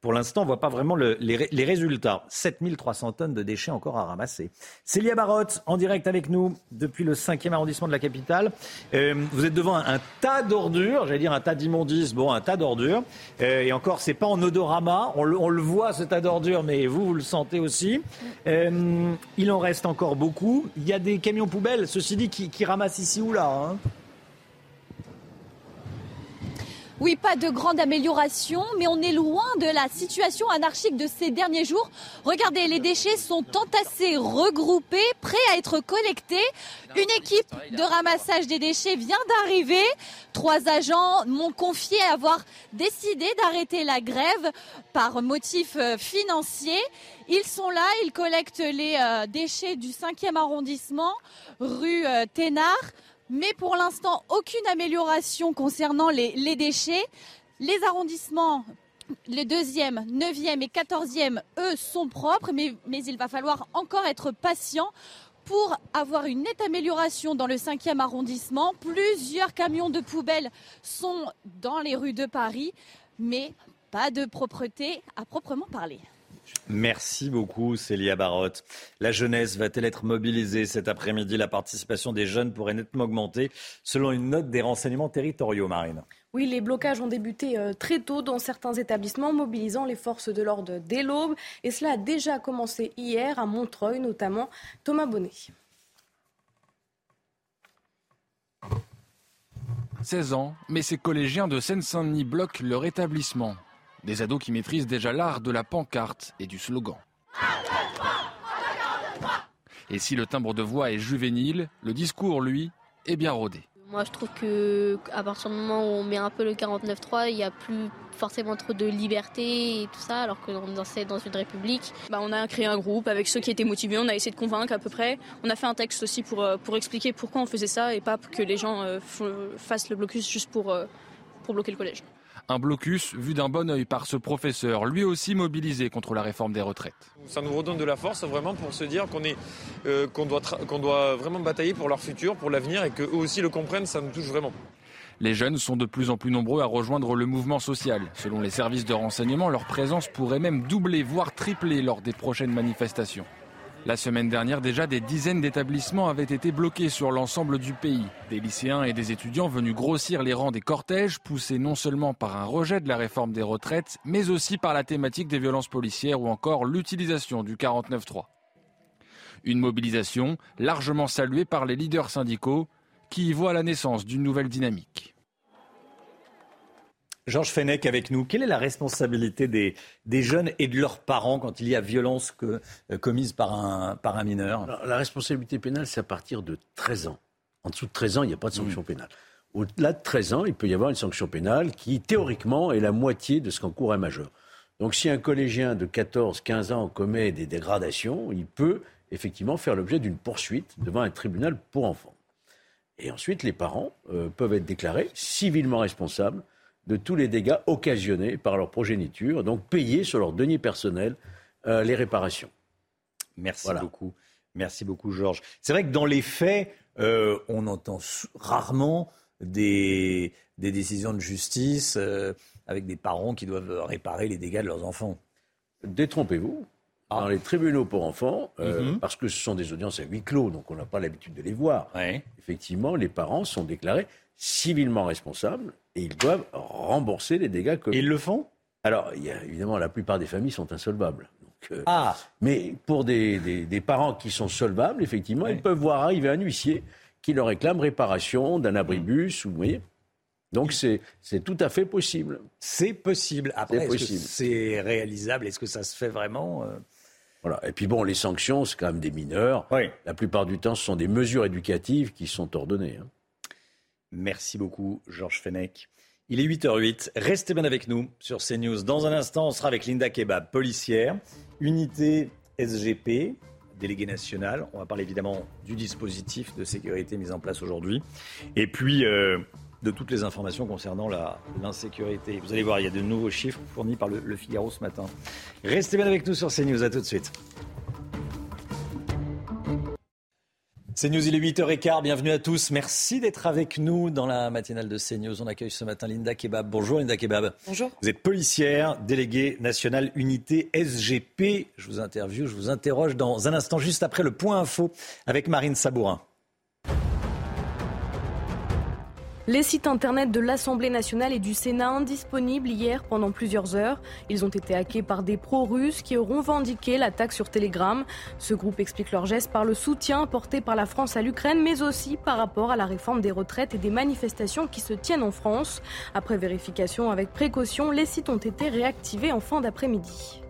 pour l'instant, on ne voit pas vraiment le- les, les résultats. 7300 tonnes de déchets encore à ramasser. Célia Barotte, en direct avec nous depuis le 5e arrondissement de la capitale. Euh, vous êtes devant un, tas d'ordures, j'allais dire un tas d'immondices, bon, un tas d'ordures. Et encore, c'est pas en odorama. On le, voit, ce tas d'ordures, mais vous, vous le sentez aussi. Il en reste encore beaucoup. Il y a des camions poubelles, ceci dit, qui, qui ramassent ici ou là. hein. Oui, pas de grande amélioration, mais on est loin de la situation anarchique de ces derniers jours. Regardez, les déchets sont entassés, regroupés, prêts à être collectés. Une équipe de ramassage des déchets vient d'arriver. Trois agents m'ont confié avoir décidé d'arrêter la grève par motif euh, financier. Ils sont là, ils collectent les euh, déchets du 5e arrondissement, rue euh, Thénard. Mais pour l'instant, aucune amélioration concernant les, déchets. Les arrondissements, les deuxième, neuvième et quatorzième, eux, sont propres, mais, mais il va falloir encore être patient pour avoir une nette amélioration dans le cinquième arrondissement. Plusieurs camions de poubelles sont dans les rues de Paris, mais pas de propreté à proprement parler. Merci beaucoup, Célia Barotte. La jeunesse va-t-elle être mobilisée cet après-midi? La participation des jeunes pourrait nettement augmenter, selon une note des renseignements territoriaux, Marine. Oui, les blocages ont débuté euh, très tôt dans certains établissements, mobilisant les forces de l'ordre dès l'aube. Et cela a déjà commencé hier à Montreuil, notamment Thomas Bonnet. 16 ans, mais ces collégiens de Seine-Saint-Denis bloquent leur établissement. Des ados qui maîtrisent déjà l'art de la pancarte et du slogan. Et si le timbre de voix est juvénile, le discours, lui, est bien rodé. Moi, je trouve que à partir du moment où on met un peu le 49.3, il n'y a plus forcément trop de liberté et tout ça, alors qu'on est dans- dans une république. Bah, on a créé un groupe avec ceux qui étaient motivés, on a essayé de convaincre à peu près. On a fait un texte aussi pour, euh, pour expliquer pourquoi on faisait ça et pas que les gens euh, fassent le blocus juste pour, euh, pour bloquer le collège. Un blocus vu d'un bon œil par ce professeur, lui aussi mobilisé contre la réforme des retraites. Ça nous redonne de la force vraiment pour se dire qu'on est, euh, qu'on doit, qu'on doit vraiment batailler pour leur futur, pour l'avenir et qu'eux aussi le comprennent, ça nous touche vraiment. Les jeunes sont de plus en plus nombreux à rejoindre le mouvement social. Selon les services de renseignement, leur présence pourrait même doubler, voire tripler lors des prochaines manifestations. La semaine dernière, déjà, des dizaines d'établissements avaient été bloqués sur l'ensemble du pays. Des lycéens et des étudiants venus grossir les rangs des cortèges, poussés non seulement par un rejet de la réforme des retraites, mais aussi par la thématique des violences policières ou encore l'utilisation du 49-3. Une mobilisation largement saluée par les leaders syndicaux qui y voient la naissance d'une nouvelle dynamique. Georges Fenech avec nous. Quelle est la responsabilité des, des jeunes et de leurs parents quand il y a violence que- euh, commise par un, par un mineur? Alors, la responsabilité pénale, c'est à partir de 13 ans. En dessous de 13 ans, il n'y a pas de Mm. sanction pénale. Au-delà de 13 ans, il peut y avoir une sanction pénale qui, théoriquement, est la moitié de ce qu'encourt un majeur. Donc, si un collégien de 14, 15 ans commet des dégradations, il peut effectivement faire l'objet d'une poursuite devant un tribunal pour enfants. Et ensuite, les parents euh, peuvent être déclarés civilement responsables de tous les dégâts occasionnés par leur progéniture, donc payer sur leur denier personnel euh, les réparations. Merci beaucoup. Merci beaucoup, Georges. C'est vrai que dans les faits, euh, on entend rarement des, des décisions de justice euh, avec des parents qui doivent réparer les dégâts de leurs enfants. Détrompez-vous. Dans les tribunaux pour enfants, euh, Mhm. parce que ce sont des audiences à huis clos, donc on n'a pas l'habitude de les voir. Effectivement, les parents sont déclarés civilement responsables et ils doivent rembourser les dégâts commis. Et ils le font? Alors, il y a, évidemment, la plupart des familles sont insolvables. Donc, euh, Ah Mais pour des, des- des parents qui sont solvables, effectivement, ils peuvent voir arriver un huissier qui leur réclame réparation d'un abribus, ou, vous voyez donc c'est tout à fait possible. C'est possible. Après, C'est est-ce que c'est réalisable? Est-ce que ça se fait vraiment euh? Voilà. Et puis bon, les sanctions, c'est quand même des mineurs. La plupart du temps, ce sont des mesures éducatives qui sont ordonnées. hein. Merci beaucoup, Georges Fenech. Il est 8h08. Restez bien avec nous sur CNews. Dans un instant, on sera avec Linda Kebab, policière, unité SGP, déléguée nationale. On va parler évidemment du dispositif de sécurité mis en place aujourd'hui. Et puis euh, de toutes les informations concernant l'insécurité. Vous allez voir, il y a de nouveaux chiffres fournis par le, le Figaro ce matin. Restez bien avec nous sur CNews. À tout de suite. CNews, il est 8h15, bienvenue à tous. Merci d'être avec nous dans la matinale de CNews. On accueille ce matin Linda Kebab. Bonjour Linda Kebab. Bonjour. Vous êtes policière, déléguée nationale unité SGP. Je vous interviewe, je vous interroge dans un instant, juste après le point info avec Marine Sabourin. Les sites internet de l'Assemblée nationale et du Sénat indisponibles hier pendant plusieurs heures. Ils ont été hackés par des pro-russes qui auront revendiqué l'attaque sur Telegram. Ce groupe explique leur geste par le soutien apporté par la France à l'Ukraine, mais aussi par rapport à la réforme des retraites et des manifestations qui se tiennent en France. Après vérification avec précaution, les sites ont été réactivés en fin d'après-midi.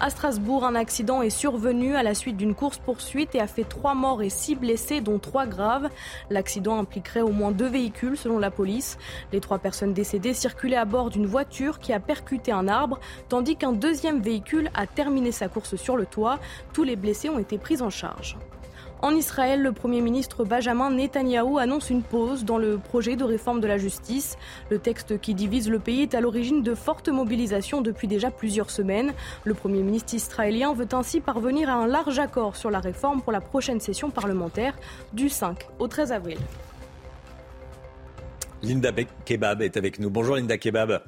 À Strasbourg, un accident est survenu à la suite d'une course-poursuite et a fait trois morts et six blessés, dont trois graves. L'accident impliquerait au moins deux véhicules, selon la police. Les trois personnes décédées circulaient à bord d'une voiture qui a percuté un arbre, tandis qu'un deuxième véhicule a terminé sa course sur le toit. Tous les blessés ont été pris en charge. En Israël, le Premier ministre Benjamin Netanyahou annonce une pause dans le projet de réforme de la justice. Le texte qui divise le pays est à l'origine de fortes mobilisations depuis déjà plusieurs semaines. Le Premier ministre israélien veut ainsi parvenir à un large accord sur la réforme pour la prochaine session parlementaire du 5 au 13 avril. Linda Kebab est avec nous. Bonjour Linda Kebab.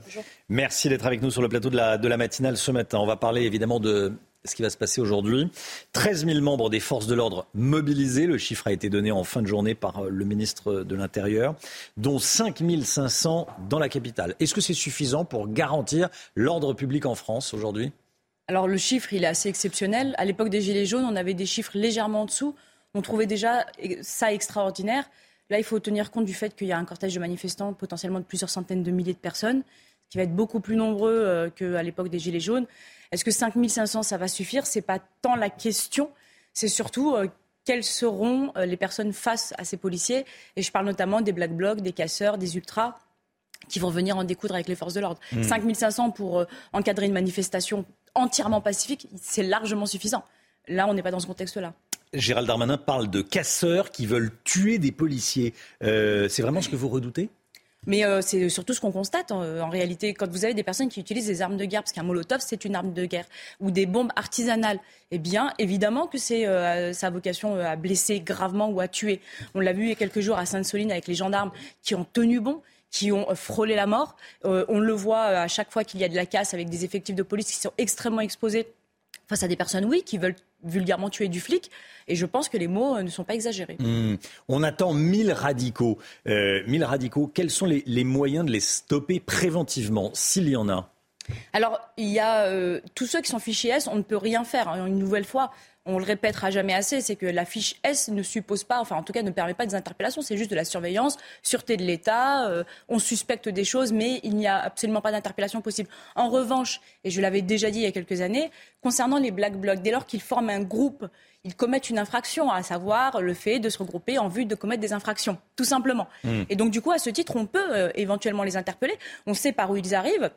Merci d'être avec nous sur le plateau de la, de la matinale ce matin. On va parler évidemment de ce qui va se passer aujourd'hui. 13 000 membres des forces de l'ordre mobilisés. Le chiffre a été donné en fin de journée par le ministre de l'Intérieur, dont 5 500 dans la capitale. Est-ce que c'est suffisant pour garantir l'ordre public en France aujourd'hui? Alors le chiffre, il est assez exceptionnel. À l'époque des Gilets jaunes, on avait des chiffres légèrement en dessous. On trouvait déjà ça extraordinaire. Là, il faut tenir compte du fait qu'il y a un cortège de manifestants, potentiellement de plusieurs centaines de milliers de personnes, qui va être beaucoup plus nombreux euh, qu'à l'époque des Gilets jaunes. Est-ce que 5500, ça va suffire? C'est pas tant la question, c'est surtout euh, quelles seront euh, les personnes face à ces policiers. Et je parle notamment des Black Blocs, des casseurs, des ultras qui vont venir en découdre avec les forces de l'ordre. Hmm. 5500 pour euh, encadrer une manifestation entièrement pacifique, c'est largement suffisant. Là, on n'est pas dans ce contexte-là. Gérald Darmanin parle de casseurs qui veulent tuer des policiers. Euh, c'est vraiment ce que vous redoutez? Mais euh, c'est surtout ce qu'on constate en, en réalité. Quand vous avez des personnes qui utilisent des armes de guerre, parce qu'un molotov, c'est une arme de guerre, ou des bombes artisanales, eh bien, évidemment que c'est euh, sa vocation euh, à blesser gravement ou à tuer. On l'a vu il y a quelques jours à Sainte-Soline avec les gendarmes qui ont tenu bon qui ont euh, frôlé la mort. Euh, on le voit euh, à chaque fois qu'il y a de la casse avec des effectifs de police qui sont extrêmement exposés face à des personnes, oui, qui veulent vulgairement tuer du flic. Et je pense que les mots euh, ne sont pas exagérés. Hmm. On attend 1000 radicaux. Euh, 1000 radicaux, quels sont les, les moyens de les stopper préventivement, s'il y en a? Alors, il y a euh, tous ceux qui sont fichés S, on ne peut rien faire. hein. Une nouvelle fois, on le répétera jamais assez, c'est que la fiche S ne suppose pas, enfin en tout cas ne permet pas des interpellations, c'est juste de la surveillance, sûreté de l'État, euh, on suspecte des choses, mais il n'y a absolument pas d'interpellation possible. En revanche, et je l'avais déjà dit il y a quelques années, concernant les Black Blocs, dès lors qu'ils forment un groupe, ils commettent une infraction, à savoir le fait de se regrouper en vue de commettre des infractions, tout simplement. Mm. Et donc du coup, à ce titre, on peut euh, éventuellement les interpeller, on sait par où ils arrivent.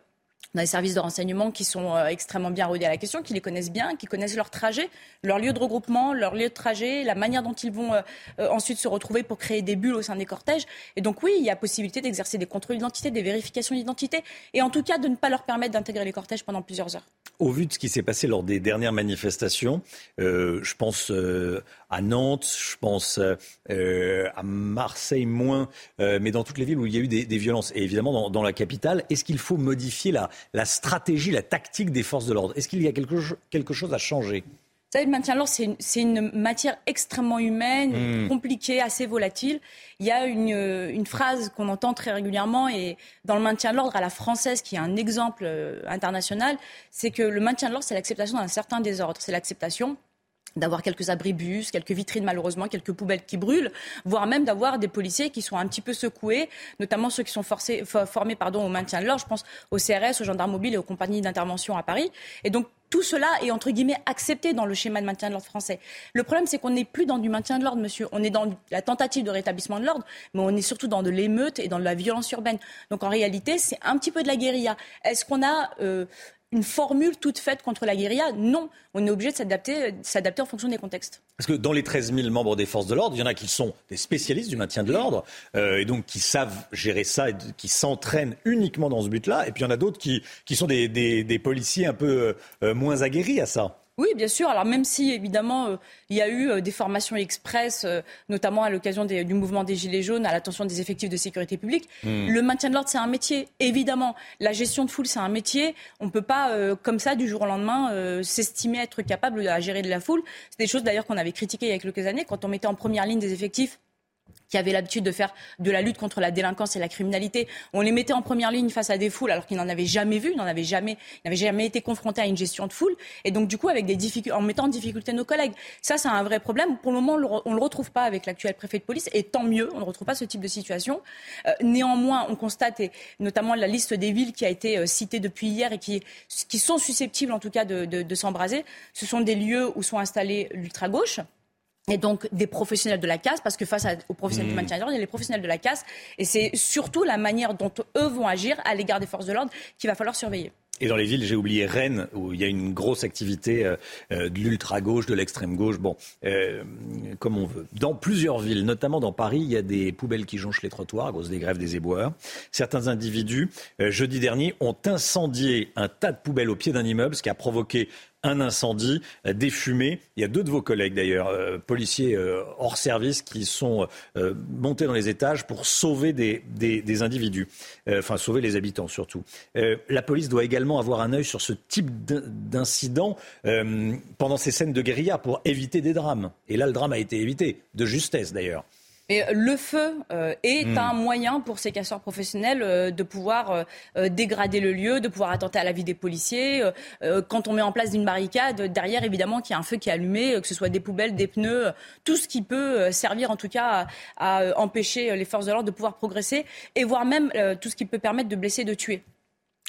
On a des services de renseignement qui sont euh, extrêmement bien rodés à la question, qui les connaissent bien, qui connaissent leur trajet, leur lieu de regroupement, leur lieu de trajet, la manière dont ils vont euh, euh, ensuite se retrouver pour créer des bulles au sein des cortèges. Et donc oui, il y a possibilité d'exercer des contrôles d'identité, des vérifications d'identité, et en tout cas de ne pas leur permettre d'intégrer les cortèges pendant plusieurs heures. Au vu de ce qui s'est passé lors des dernières manifestations, je pense à Nantes, je pense euh, à Marseille moins, euh, mais dans toutes les villes où il y a eu des, des violences, et évidemment dans, dans la capitale, est-ce qu'il faut modifier la, la stratégie, la tactique des forces de l'ordre? Est-ce qu'il y a quelque, cho- quelque chose à changer? Vous savez, le maintien de l'ordre, c'est une, matière extrêmement humaine, Mm. compliquée, assez volatile. Il y a une, euh, une phrase qu'on entend très régulièrement et dans le maintien de l'ordre à la française, qui est un exemple euh, international, c'est que le maintien de l'ordre, c'est l'acceptation d'un certain désordre. C'est l'acceptation d'avoir quelques abribus, quelques vitrines malheureusement, quelques poubelles qui brûlent, voire même d'avoir des policiers qui sont un petit peu secoués, notamment ceux qui sont forcés, fo- formés pardon, au maintien de l'ordre, je pense au CRS, aux gendarmes mobiles et aux compagnies d'intervention à Paris. Et donc tout cela est entre guillemets accepté dans le schéma de maintien de l'ordre français. Le problème, c'est qu'on n'est plus dans du maintien de l'ordre, monsieur. On est dans la tentative de rétablissement de l'ordre, mais on est surtout dans de l'émeute et dans de la violence urbaine. Donc en réalité, c'est un petit peu de la guérilla. Est-ce qu'on a euh, une formule toute faite contre la guérilla Non. On est obligé de s'adapter, s'adapter en fonction des contextes. Parce que dans les 13 000 membres des forces de l'ordre, il y en a qui sont des spécialistes du maintien de l'ordre, euh, et donc qui savent gérer ça, et qui s'entraînent uniquement dans ce but-là. Et puis il y en a d'autres qui, qui sont des, des- des policiers un peu euh, moins aguerris à ça. Oui, bien sûr. Alors même si évidemment euh, il y a eu euh, des formations express, euh, notamment à l'occasion des- du mouvement des Gilets jaunes, à l'attention des effectifs de sécurité publique, Hmm. le maintien de l'ordre c'est un métier. Évidemment, la gestion de foule c'est un métier. On ne peut pas comme ça du jour au lendemain s'estimer être capable à gérer de la foule. C'est des choses d'ailleurs qu'on avait critiquées il y a quelques années quand on mettait en première ligne des effectifs qui avaient l'habitude de faire de la lutte contre la délinquance et la criminalité. On les mettait en première ligne face à des foules alors qu'ils n'en avaient jamais vu, n'en n'avaient jamais été confrontés à une gestion de foule. Et donc, du coup, avec des en mettant en difficulté nos collègues. Ça, c'est un vrai problème. Pour le moment, on ne le retrouve pas avec l'actuel préfet de police. Et tant mieux, on ne retrouve pas ce type de situation. Euh, néanmoins, on constate, et notamment la liste des villes qui a été euh, citée depuis hier et qui, sont susceptibles, en tout cas, de, de, s'embraser, ce sont des lieux où sont installés l'ultra-gauche et donc des professionnels de la casse, parce que face à- aux professionnels du Mmh. maintien de l'ordre, il y a les professionnels de la casse, et c'est surtout la manière dont eux vont agir à l'égard des forces de l'ordre qu'il va falloir surveiller. Et dans les villes, j'ai oublié Rennes, où il y a une grosse activité euh, euh, de l'ultra-gauche, de l'extrême-gauche, bon, euh, comme on veut. Dans plusieurs villes, notamment dans Paris, il y a des poubelles qui jonchent les trottoirs à cause des grèves des éboueurs. Certains individus, euh, jeudi dernier, ont incendié un tas de poubelles au pied d'un immeuble, ce qui a provoqué un incendie, euh, des fumées. Il y a deux de vos collègues d'ailleurs, euh, policiers euh, hors service, qui sont montés dans les étages pour sauver des, des- des individus, enfin sauver les habitants surtout. La police doit également avoir un œil sur ce type d'in- d'incident pendant ces scènes de guérilla pour éviter des drames. Et là, le drame a été évité, de justesse d'ailleurs. Euh, le feu euh, est Mm. un moyen pour ces casseurs professionnels euh, de pouvoir euh, dégrader le lieu, de pouvoir attenter à la vie des policiers. Quand on met en place une barricade, derrière évidemment qu'il y a un feu qui est allumé, que ce soit des poubelles, des pneus, tout ce qui peut servir en tout cas à, à, empêcher les forces de l'ordre de pouvoir progresser, et voire même tout ce qui peut permettre de blesser, de tuer.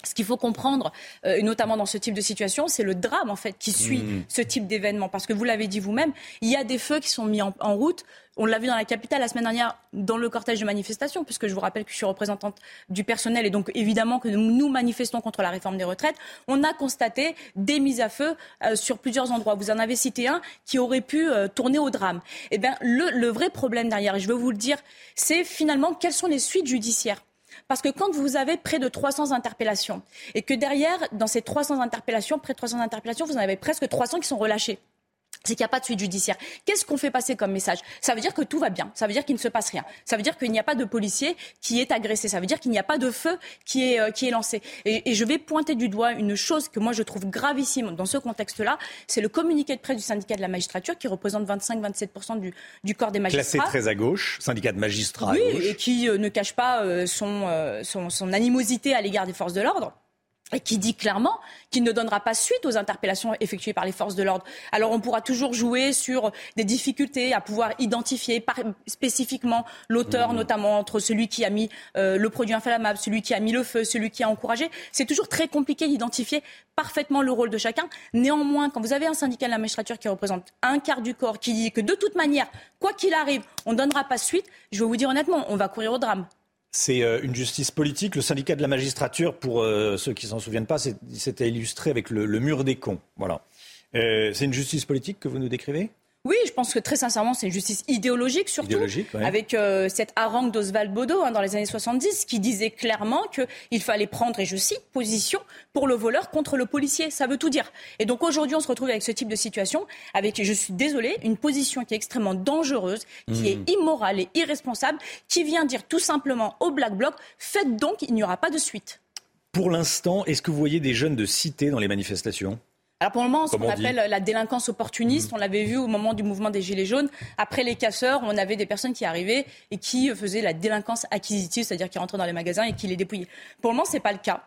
Ce qu'il faut comprendre, euh, et notamment dans ce type de situation, c'est le drame en fait qui suit Mm. ce type d'événement. Parce que vous l'avez dit vous-même, il y a des feux qui sont mis en, en route. On l'a vu dans la capitale la semaine dernière dans le cortège de manifestation, puisque je vous rappelle que je suis représentante du personnel et donc évidemment que nous, nous manifestons contre la réforme des retraites. On a constaté des mises à feu euh, sur plusieurs endroits. Vous en avez cité un qui aurait pu euh, tourner au drame. Eh bien, le, le vrai problème derrière, et je veux vous le dire, c'est finalement quelles sont les suites judiciaires. Parce que quand vous avez près de 300 interpellations et que derrière, dans ces 300 interpellations, près de 300 interpellations, vous en avez presque 300 qui sont relâchés. C'est qu'il n'y a pas de suite judiciaire. Qu'est-ce qu'on fait passer comme message? Ça veut dire que tout va bien. Ça veut dire qu'il ne se passe rien. Ça veut dire qu'il n'y a pas de policier qui est agressé. Ça veut dire qu'il n'y a pas de feu qui est, euh, qui est lancé. Et, et je vais pointer du doigt une chose que moi je trouve gravissime dans ce contexte-là. C'est le communiqué de presse du syndicat de la magistrature qui représente 25-27% du, du corps des Classé magistrats. très à gauche, syndicat de magistrats à Oui, gauche. et qui euh, ne cache pas euh, son, euh, son, son animosité à l'égard des forces de l'ordre. Et qui dit clairement qu'il ne donnera pas suite aux interpellations effectuées par les forces de l'ordre. Alors on pourra toujours jouer sur des difficultés à pouvoir identifier par- spécifiquement l'auteur, Mmh. notamment entre celui qui a mis euh, le produit inflammable, celui qui a mis le feu, celui qui a encouragé. C'est toujours très compliqué d'identifier parfaitement le rôle de chacun. Néanmoins, quand vous avez un syndicat de la magistrature qui représente un quart du corps, qui dit que de toute manière, quoi qu'il arrive, on ne donnera pas suite, je vais vous dire honnêtement, on va courir au drame. C'est euh, une justice politique. Le syndicat de la magistrature, pour euh, ceux qui s'en souviennent pas, c'était illustré avec le, le mur des cons. Voilà. Euh, c'est une justice politique que vous nous décrivez? Oui, je pense que très sincèrement, c'est une justice idéologique, surtout Idéologique, ouais. avec euh, cette harangue d'Oswald Bodo hein, dans les années 70, qui disait clairement qu'il fallait prendre, et je cite, position pour le voleur contre le policier. Ça veut tout dire. Et donc aujourd'hui, on se retrouve avec ce type de situation, avec, je suis désolée, une position qui est extrêmement dangereuse, qui Mmh. est immorale et irresponsable, qui vient dire tout simplement au Black Bloc, faites donc, il n'y aura pas de suite. Pour l'instant, est-ce que vous voyez des jeunes de cité dans les manifestations? Alors pour le moment, ce qu'on appelle la délinquance opportuniste, on l'avait vu au moment du mouvement des Gilets jaunes. Après les casseurs, on avait des personnes qui arrivaient et qui faisaient la délinquance acquisitive, c'est-à-dire qui rentraient dans les magasins et qui les dépouillaient. Pour le moment, c'est pas le cas.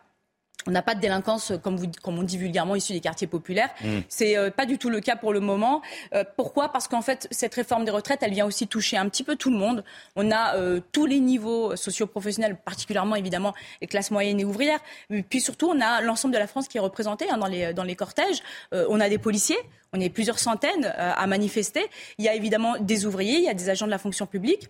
On n'a pas de délinquance, comme, vous, comme on dit vulgairement, issue des quartiers populaires. Mm. C'est euh, pas du tout le cas pour le moment. Euh, pourquoi? Parce qu'en fait, cette réforme des retraites, elle vient aussi toucher un petit peu tout le monde. On a euh, tous les niveaux socio-professionnels, particulièrement évidemment les classes moyennes et ouvrières. Puis surtout, on a l'ensemble de la France qui est représentée hein, dans, les, dans les cortèges. Euh, on a des policiers, on est plusieurs centaines euh, à manifester. Il y a évidemment des ouvriers, il y a des agents de la fonction publique.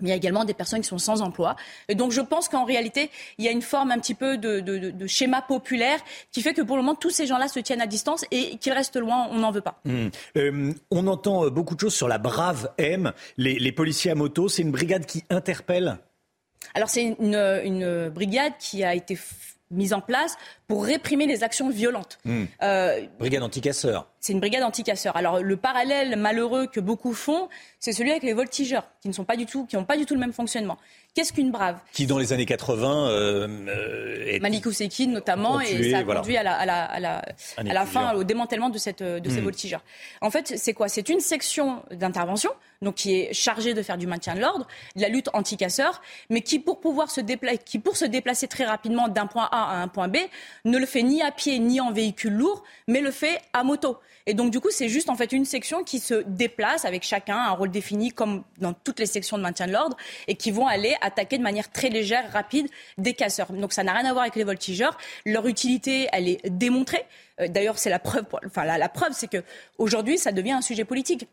Mais il y a également des personnes qui sont sans emploi. Et donc je pense qu'en réalité, il y a une forme un petit peu de, de- de- de schéma populaire qui fait que pour le moment, tous ces gens-là se tiennent à distance et qu'ils restent loin, on n'en veut pas. Mmh. Euh, on entend euh, beaucoup de choses sur la Brave M, les, les policiers à moto. C'est une brigade qui interpelle? Alors c'est une, une brigade qui a été mise en place pour réprimer les actions violentes. Hmm. Euh, Brigade anticasseur. c'est une brigade anticasseurs. Alors le parallèle malheureux que beaucoup font, c'est celui avec les voltigeurs, qui ne sont pas du tout, qui n'ont pas du tout le même fonctionnement. Qu'est-ce qu'une brave? Qui, dans les années 80, euh, euh, est- Malik Oussekine notamment, et ça a voilà. conduit à la, à la, à la, à la fin au démantèlement de, cette, de ces Hmm. voltigeurs. En fait, c'est quoi? C'est une section d'intervention, donc qui est chargée de faire du maintien de l'ordre, de la lutte anti-casseurs, mais qui pour pouvoir se déplacer, qui pour se déplacer très rapidement d'un point A à un point B, ne le fait ni à pied ni en véhicule lourd, mais le fait à moto. Et donc du coup, c'est juste en fait une section qui se déplace avec chacun un rôle défini comme dans toutes les sections de maintien de l'ordre et qui vont aller attaquer de manière très légère, rapide des casseurs. Donc ça n'a rien à voir avec les voltigeurs. Leur utilité, elle est démontrée. Euh, D'ailleurs, c'est la preuve. Enfin, la preuve, c'est que aujourd'hui, ça devient un sujet politique.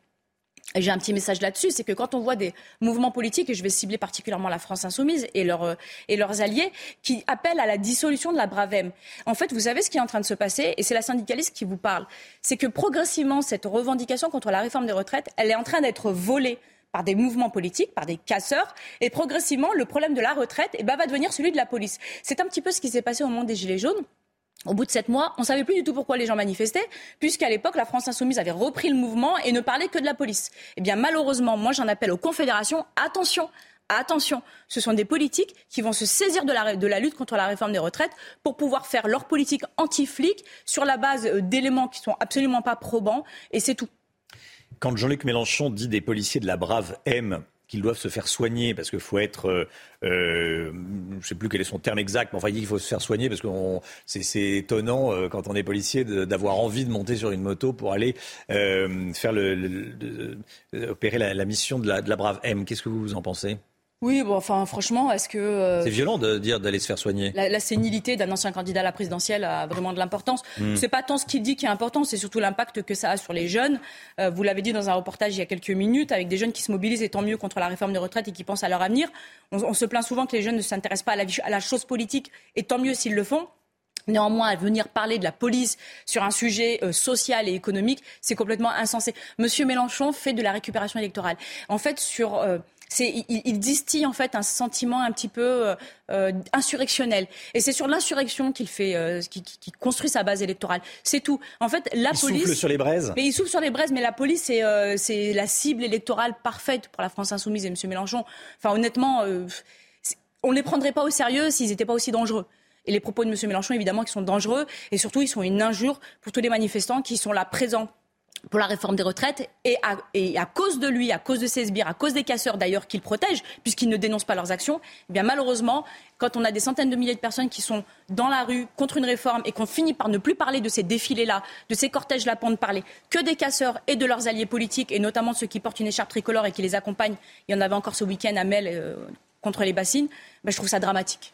J'ai un petit message là-dessus, c'est que quand on voit des mouvements politiques, et je vais cibler particulièrement la France insoumise et, leurs, euh, et leurs alliés, qui appellent à la dissolution de la Bravem. En fait, vous savez ce qui est en train de se passer, et c'est la syndicaliste qui vous parle, c'est que progressivement, cette revendication contre la réforme des retraites, elle est en train d'être volée par des mouvements politiques, par des casseurs, et progressivement, le problème de la retraite eh ben, va devenir celui de la police. C'est un petit peu ce qui s'est passé au moment des Gilets jaunes. Au bout de sept mois, on ne savait plus du tout pourquoi les gens manifestaient, puisqu'à l'époque, la France insoumise avait repris le mouvement et ne parlait que de la police. Eh bien, malheureusement, moi, j'en appelle aux confédérations, attention, attention, ce sont des politiques qui vont se saisir de la, lutte contre la réforme des retraites pour pouvoir faire leur politique anti-flic sur la base euh, d'éléments qui sont absolument pas probants, et c'est tout. Quand Jean-Luc Mélenchon dit des policiers de la brave M qu'ils doivent se faire soigner parce qu'il faut être, euh, euh, je ne sais plus quel est son terme exact, mais enfin il qu'il faut se faire soigner parce que c'est étonnant euh, quand on est policier d'avoir envie de monter sur une moto pour aller faire opérer la, la mission de la, de la brave M. Qu'est-ce que vous en pensez? Oui, bon, enfin, franchement, est-ce que euh, C'est violent de dire d'aller se faire soigner. la, la sénilité d'un ancien candidat à la présidentielle a vraiment de l'importance. Mm. C'est pas tant ce qu'il dit qui est important, c'est surtout l'impact que ça a sur les jeunes. Euh, vous l'avez dit dans un reportage il y a quelques minutes, avec des jeunes qui se mobilisent et tant mieux contre la réforme des retraites et qui pensent à leur avenir. On, on se plaint souvent que les jeunes ne s'intéressent pas à la, vie- à la chose politique et tant mieux s'ils le font. Néanmoins, à venir parler de la police sur un sujet euh, social et économique, c'est complètement insensé. Monsieur Mélenchon fait de la récupération électorale. En fait, sur euh, c'est, il, il distille en fait un sentiment un petit peu euh, euh, insurrectionnel. Et c'est sur l'insurrection qu'il fait, euh, construit sa base électorale. C'est tout. En fait, la Il police. souffle sur les braises Mais il souffle sur les braises, mais la police, c'est euh, c'est la cible électorale parfaite pour la France insoumise et M. Mélenchon. Enfin, honnêtement, on ne les prendrait pas au sérieux s'ils n'étaient pas aussi dangereux. Et les propos de M. Mélenchon, évidemment, qui sont dangereux, et surtout, ils sont une injure pour tous les manifestants qui sont là présents pour la réforme des retraites et à, cause de lui, à cause de ses sbires, à cause des casseurs d'ailleurs qu'il protège, puisqu'ils ne dénoncent pas leurs actions, eh bien malheureusement, quand on a des centaines de milliers de personnes qui sont dans la rue contre une réforme et qu'on finit par ne plus parler de ces défilés-là, de ces cortèges-là pour ne parler que des casseurs et de leurs alliés politiques, et notamment ceux qui portent une écharpe tricolore et qui les accompagnent, il y en avait encore ce week-end à Mel euh, contre les bassines, ben, je trouve ça dramatique.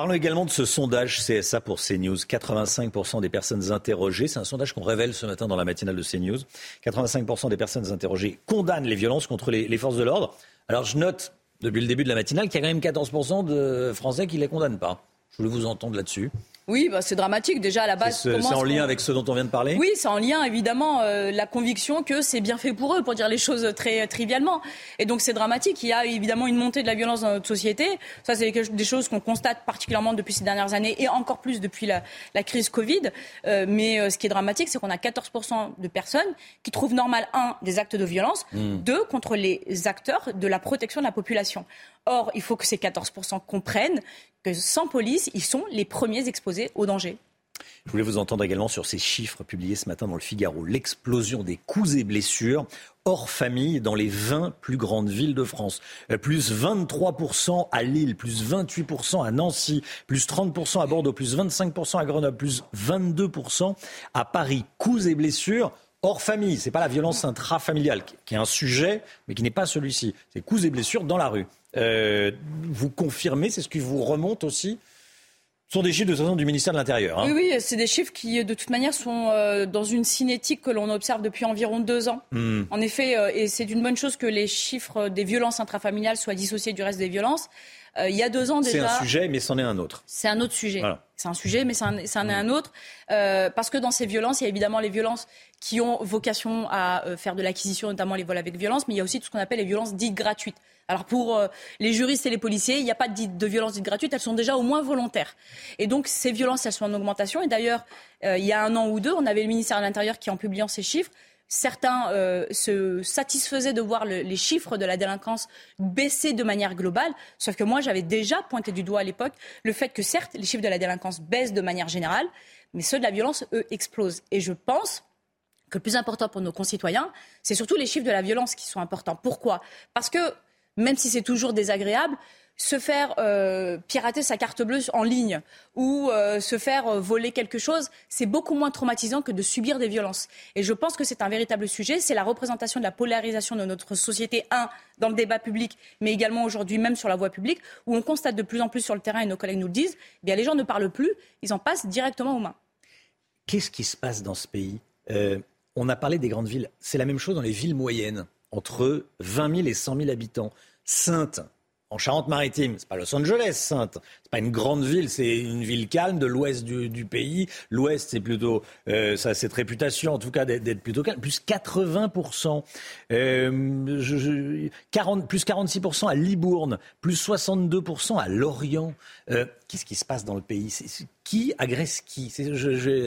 Parlons également de ce sondage CSA pour CNews. 85% des personnes interrogées, c'est un sondage qu'on révèle ce matin dans la matinale de CNews. 85% des personnes interrogées condamnent les violences contre les, les forces de l'ordre. Alors je note depuis le début de la matinale qu'il y a quand même 14% de Français qui ne les condamnent pas. Je voulais vous entendre là-dessus. Oui, bah, c'est dramatique. Déjà, à la C'est base, ce- c'est en lien avec ce dont on vient de parler Oui, c'est en lien évidemment euh, la conviction que c'est bien fait pour eux, pour dire les choses très trivialement. Et donc c'est dramatique. Il y a évidemment une montée de la violence dans notre société. Ça, c'est des choses qu'on constate particulièrement depuis ces dernières années et encore plus depuis la, la crise Covid. Euh, mais euh, ce qui est dramatique, c'est qu'on a 14% de personnes qui trouvent normal un des actes de violence, Hmm. deux contre les acteurs de la protection de la population. Or, il faut que ces 14% comprennent que sans police, ils sont les premiers exposés au danger. Je voulais vous entendre également sur ces chiffres publiés ce matin dans le Figaro. L'explosion des coups et blessures hors famille dans les 20 plus grandes villes de France. Euh, Plus 23% à Lille, plus 28% à Nancy, plus 30% à Bordeaux, plus 25% à Grenoble, plus 22% à Paris. Coups et blessures hors famille. C'est pas la violence intrafamiliale qui- est un sujet, mais qui n'est pas celui-ci. C'est coups et blessures dans la rue. Euh, vous confirmez, c'est ce qui vous remonte aussi Ce sont des chiffres de toute façon du ministère de l'Intérieur. hein. Oui, oui, c'est des chiffres qui, de toute manière, sont euh, dans une cinétique que l'on observe depuis environ deux ans. Hmm. En effet, euh, et c'est une bonne chose que les chiffres des violences intrafamiliales soient dissociés du reste des violences. Euh, il y a deux ans C'est déjà. un sujet, mais c'en est un autre. C'est un autre sujet. Voilà. C'est un sujet, mais c'en est un autre. Euh, parce que dans ces violences, il y a évidemment les violences qui ont vocation à euh, faire de l'acquisition, notamment les vols avec violence, mais il y a aussi tout ce qu'on appelle les violences dites gratuites. Alors pour euh, les juristes et les policiers, il n'y a pas de, violences dites gratuites, elles sont déjà au moins volontaires. Et donc ces violences, elles sont en augmentation. Et d'ailleurs, euh, il y a un an ou deux, on avait le ministère de l'Intérieur qui, en publiant ces chiffres, certains euh, se satisfaisaient de voir le- les chiffres de la délinquance baisser de manière globale. Sauf que moi, j'avais déjà pointé du doigt à l'époque le fait que certes, les chiffres de la délinquance baissent de manière générale, mais ceux de la violence, eux, explosent. Et je pense que le plus important pour nos concitoyens, c'est surtout les chiffres de la violence qui sont importants. Pourquoi? Parce que même si c'est toujours désagréable, se faire euh, pirater sa carte bleue en ligne ou euh, se faire euh, voler quelque chose, c'est beaucoup moins traumatisant que de subir des violences. Et je pense que c'est un véritable sujet. C'est la représentation de la polarisation de notre société, un, dans le débat public, mais également aujourd'hui même sur la voie publique, où on constate de plus en plus sur le terrain, et nos collègues nous le disent, eh bien les gens ne parlent plus, ils en passent directement aux mains. Qu'est-ce qui se passe dans ce pays? On a parlé des grandes villes. C'est la même chose dans les villes moyennes, entre 20 000 et 100 000 habitants. Sainte, en Charente-Maritime, c'est pas Los Angeles, Sainte. C'est pas une grande ville, c'est une ville calme de l'ouest du, pays. L'ouest, c'est plutôt, euh, ça a cette réputation, en tout cas, d'être plutôt calme. Plus 80 euh, je- je- 40, plus 46% à Libourne, plus 62% à Lorient. Euh, Qu'est-ce qui se passe dans le pays? Qui agresse qui? C'est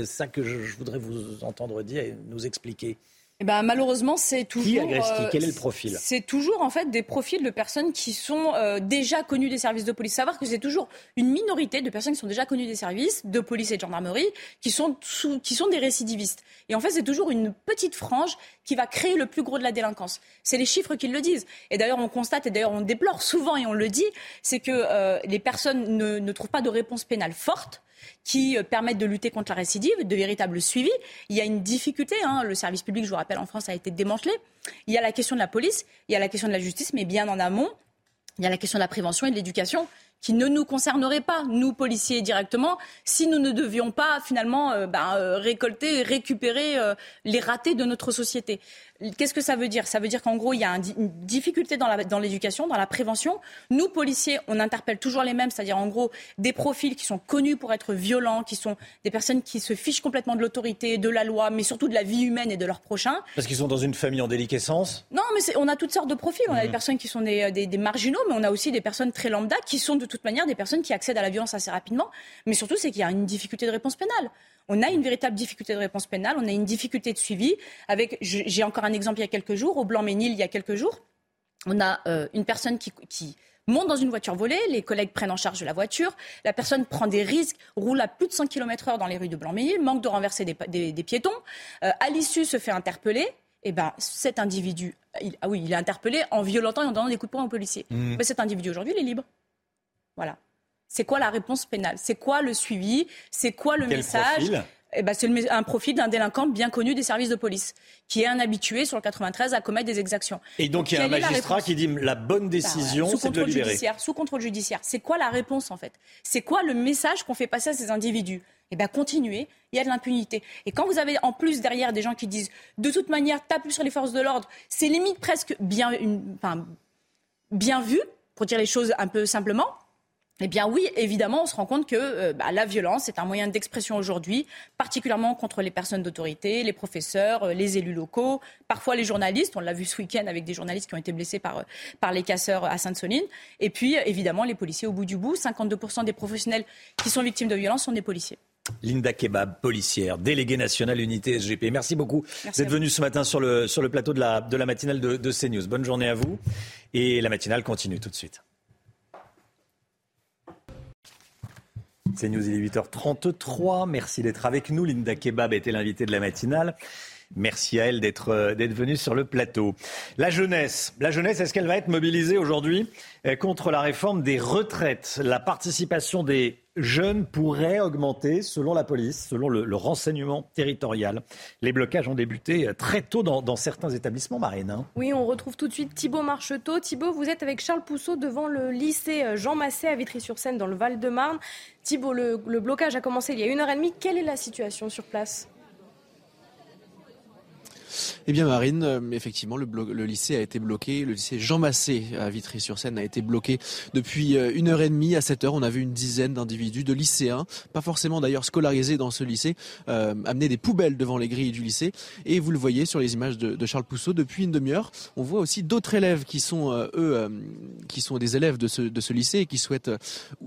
ça que je voudrais vous entendre dire et nous expliquer. Eh ben, malheureusement, c'est toujours. Qui agresse qui euh, Quel est le profil? C'est toujours en fait des profils de personnes qui sont euh, déjà connues des services de police. Savoir que c'est toujours une minorité de personnes qui sont déjà connues des services de police et de gendarmerie qui sont sous- qui sont des récidivistes. Et en fait, c'est toujours une petite frange qui va créer le plus gros de la délinquance. C'est les chiffres qui le disent. Et d'ailleurs, on constate et d'ailleurs on déplore souvent et on le dit, c'est que euh, les personnes ne, ne trouvent pas de réponse pénale forte qui euh, permettent de lutter contre la récidive, de véritables suivis. Il y a une difficulté, hein, le service public, je vous rappelle, en France a été démantelé. Il y a la question de la police, il y a la question de la justice, mais bien en amont, il y a la question de la prévention et de l'éducation qui ne nous concernerait pas, nous policiers directement, si nous ne devions pas finalement euh, ben, euh, récolter récupérer euh, les ratés de notre société. Qu'est-ce que ça veut dire? Ça veut dire qu'en gros, il y a une difficulté dans l'éducation, dans, la prévention. Nous, policiers, on interpelle toujours les mêmes, c'est-à-dire en gros des profils qui sont connus pour être violents, qui sont des personnes qui se fichent complètement de l'autorité, de la loi, mais surtout de la vie humaine et de leurs prochains. Parce qu'ils sont dans une famille en déliquescence? Non, mais on a toutes sortes de profils. On a des personnes qui sont des, des- des marginaux, mais on a aussi des personnes très lambda qui sont de toute manière des personnes qui accèdent à la violence assez rapidement. Mais surtout, c'est qu'il y a une difficulté de réponse pénale. On a une véritable difficulté de réponse pénale, on a une difficulté de suivi. Avec, j'ai encore un exemple il y a quelques jours, au Blanc-Ménil, il y a quelques jours, on a euh, une personne qui, qui monte dans une voiture volée, les collègues prennent en charge la voiture, la personne prend des risques, roule à plus de 100 km heure dans les rues de Blanc-Ménil, manque de renverser des, pa- des- des piétons, Euh, à l'issue se fait interpeller, et ben cet individu, il- ah oui, il est interpellé en violentant et en donnant des coups de poing aux policiers. Mhm. Mais cet individu aujourd'hui, il est libre. Voilà. C'est quoi la réponse pénale? C'est quoi le suivi? C'est quoi le Quel message? eh ben, c'est un profil d'un délinquant bien connu des services de police, qui est un habitué sur le 93 à commettre des exactions. Et donc il y a un magistrat qui dit la bonne Bah, décision, sous c'est de le contrôle libérer. judiciaire, sous contrôle judiciaire. C'est quoi la réponse en fait? C'est quoi le message qu'on fait passer à ces individus? Eh bien, continuez. Il y a de l'impunité. Et quand vous avez en plus derrière des gens qui disent, de toute manière, tape sur les forces de l'ordre, c'est limite presque bien, une, enfin, bien vu, pour dire les choses un peu simplement. Eh bien oui, évidemment, on se rend compte que euh, bah, la violence est un moyen d'expression aujourd'hui, particulièrement contre les personnes d'autorité, les professeurs, euh, les élus locaux, parfois les journalistes. On l'a vu ce week-end avec des journalistes qui ont été blessés par, euh, par les casseurs à Sainte-Soline. Et puis, évidemment, les policiers au bout du bout. 52% des professionnels qui sont victimes de violences sont des policiers. Linda Kebab, policière, déléguée nationale unité SGP. Merci beaucoup Merci vous. venue ce matin sur le, sur le plateau de la, de la matinale de, de CNews. Bonne journée à vous. Et la matinale continue tout de suite. CNews, il est 8h33. Merci d'être avec nous. Linda Kebab était l'invitée de la matinale. Merci à elle d'être euh, d'être venue sur le plateau. La jeunesse, la jeunesse, est-ce qu'elle va être mobilisée aujourd'hui euh, contre la réforme des retraites? La participation des jeunes pourrait augmenter selon la police, selon le, renseignement territorial. Les blocages ont débuté euh, très tôt dans, certains établissements marines. hein. Oui, on retrouve tout de suite Thibaut Marcheteau. Thibaut, vous êtes avec Charles Pousseau devant le lycée Jean Massé à Vitry-sur-Seine dans le Val-de-Marne. Thibaut, le, le blocage a commencé il y a une heure et demie. Quelle est la situation sur place? Eh bien Marine, euh, effectivement, le, lycée a été bloqué. Le lycée Jean Massé à Vitry-sur-Seine a été bloqué depuis euh, une heure et demie. À cette heure, on a vu une dizaine d'individus, de lycéens, pas forcément d'ailleurs scolarisés dans ce lycée, euh, amener des poubelles devant les grilles du lycée. Et vous le voyez sur les images de, Charles Pousseau depuis une demi-heure. On voit aussi d'autres élèves qui sont eux, qui sont des élèves de ce, de ce lycée et qui souhaitent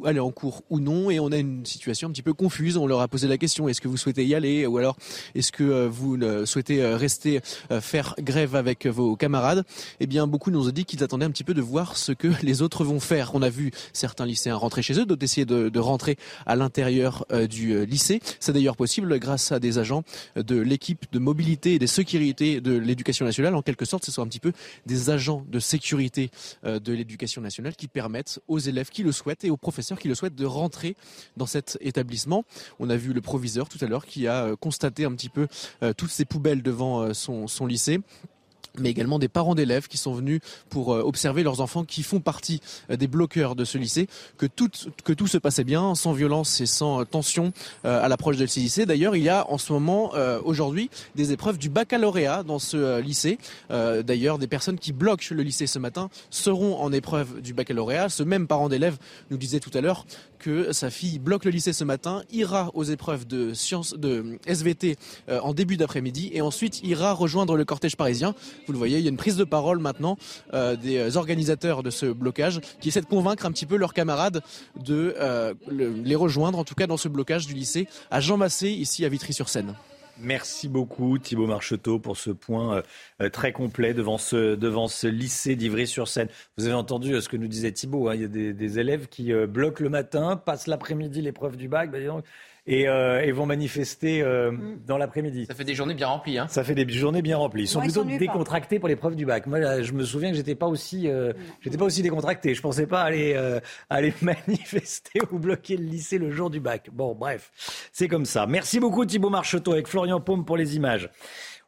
aller en cours ou non. Et on a une situation un petit peu confuse. On leur a posé la question est-ce que vous souhaitez y aller? Ou alors est-ce que vous souhaitez rester euh, faire grève avec vos camarades Eh bien, beaucoup nous ont dit qu'ils attendaient un petit peu de voir ce que les autres vont faire. On a vu certains lycéens rentrer chez eux, d'autres essayer de, rentrer à l'intérieur euh, du euh, lycée. C'est d'ailleurs possible grâce à des agents de l'équipe de mobilité et de sécurité de l'éducation nationale. En quelque sorte, ce sont un petit peu des agents de sécurité de l'éducation nationale qui permettent aux élèves qui le souhaitent et aux professeurs qui le souhaitent de rentrer dans cet établissement. On a vu le proviseur tout à l'heure qui a constaté un petit peu toutes ces poubelles devant euh, son, lycée mais également des parents d'élèves qui sont venus pour euh, observer leurs enfants qui font partie euh, des bloqueurs de ce lycée, que tout, que tout se passait bien, sans violence et sans euh, tension à l'approche de ce lycée. D'ailleurs, il y a en ce moment, aujourd'hui, des épreuves du baccalauréat dans ce lycée. D'ailleurs, des personnes qui bloquent le lycée ce matin seront en épreuve du baccalauréat. Ce même parent d'élève nous disait tout à l'heure que sa fille bloque le lycée ce matin, ira aux épreuves de sciences de SVT en début d'après-midi et ensuite ira rejoindre le cortège parisien. Vous le voyez, il y a une prise de parole maintenant euh, des organisateurs de ce blocage qui essaient de convaincre un petit peu leurs camarades de euh, le- les rejoindre, en tout cas dans ce blocage du lycée à Jean Massé, ici à Vitry-sur-Seine. Merci beaucoup Thibaut Marcheteau pour ce point euh, euh, très complet devant ce, lycée d'Ivry-sur-Seine. Vous avez entendu euh, ce que nous disait Thibaut, hein, il y a des, élèves qui euh, bloquent le matin, passent l'après-midi l'épreuve du bac donc, et, euh, et vont manifester euh, dans l'après-midi. Ça fait des journées bien remplies. Hein. Ça fait des journées bien remplies. Ils sont Ouais, ils plutôt pas. décontractés pour l'épreuve du bac. Moi, là, je me souviens que j'étais pas aussi, euh, j'étais pas aussi décontracté. Je pensais pas aller, euh, aller manifester ou bloquer le lycée le jour du bac. Bon, bref, c'est comme ça. Merci beaucoup Thibaut Marcheteau avec Florian Paume pour les images.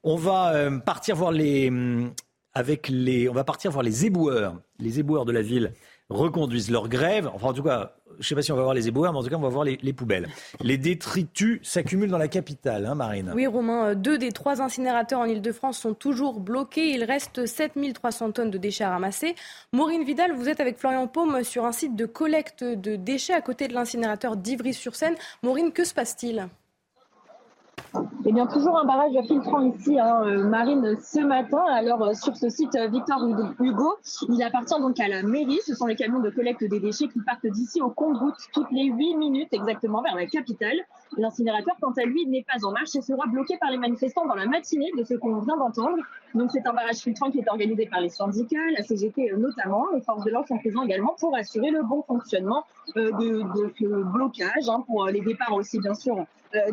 On va euh, partir voir les, hum, avec les, on va partir voir les éboueurs. Les éboueurs de la ville reconduisent leur grève. Enfin, en tout cas, je sais pas si on va voir les éboueurs, mais en tout cas, on va voir les, les poubelles. Les détritus s'accumulent dans la capitale, hein, Marine. Oui, Romain, euh, deux des trois incinérateurs en Ile-de-France sont toujours bloqués. Il reste 7300 tonnes de déchets à ramasser. Maureen Vidal, vous êtes avec Florian Paume sur un site de collecte de déchets à côté de l'incinérateur d'Ivry-sur-Seine. Maureen, que se passe-t-il? Eh bien, toujours un barrage filtrant ici, hein, euh, Marine, ce matin. Alors, euh, sur ce site euh, Victor Hugo, il appartient donc à la mairie. Ce sont les camions de collecte des déchets qui partent d'ici au compte-gouttes toutes les 8 minutes exactement vers la capitale. L'incinérateur, quant à lui, n'est pas en marche et sera bloqué par les manifestants dans la matinée de ce qu'on vient d'entendre. Donc, c'est un barrage filtrant qui est organisé par les syndicats, la CGT notamment. Les forces de l'ordre sont présentes également pour assurer le bon fonctionnement de, ce blocage, hein, pour les départs aussi, bien sûr,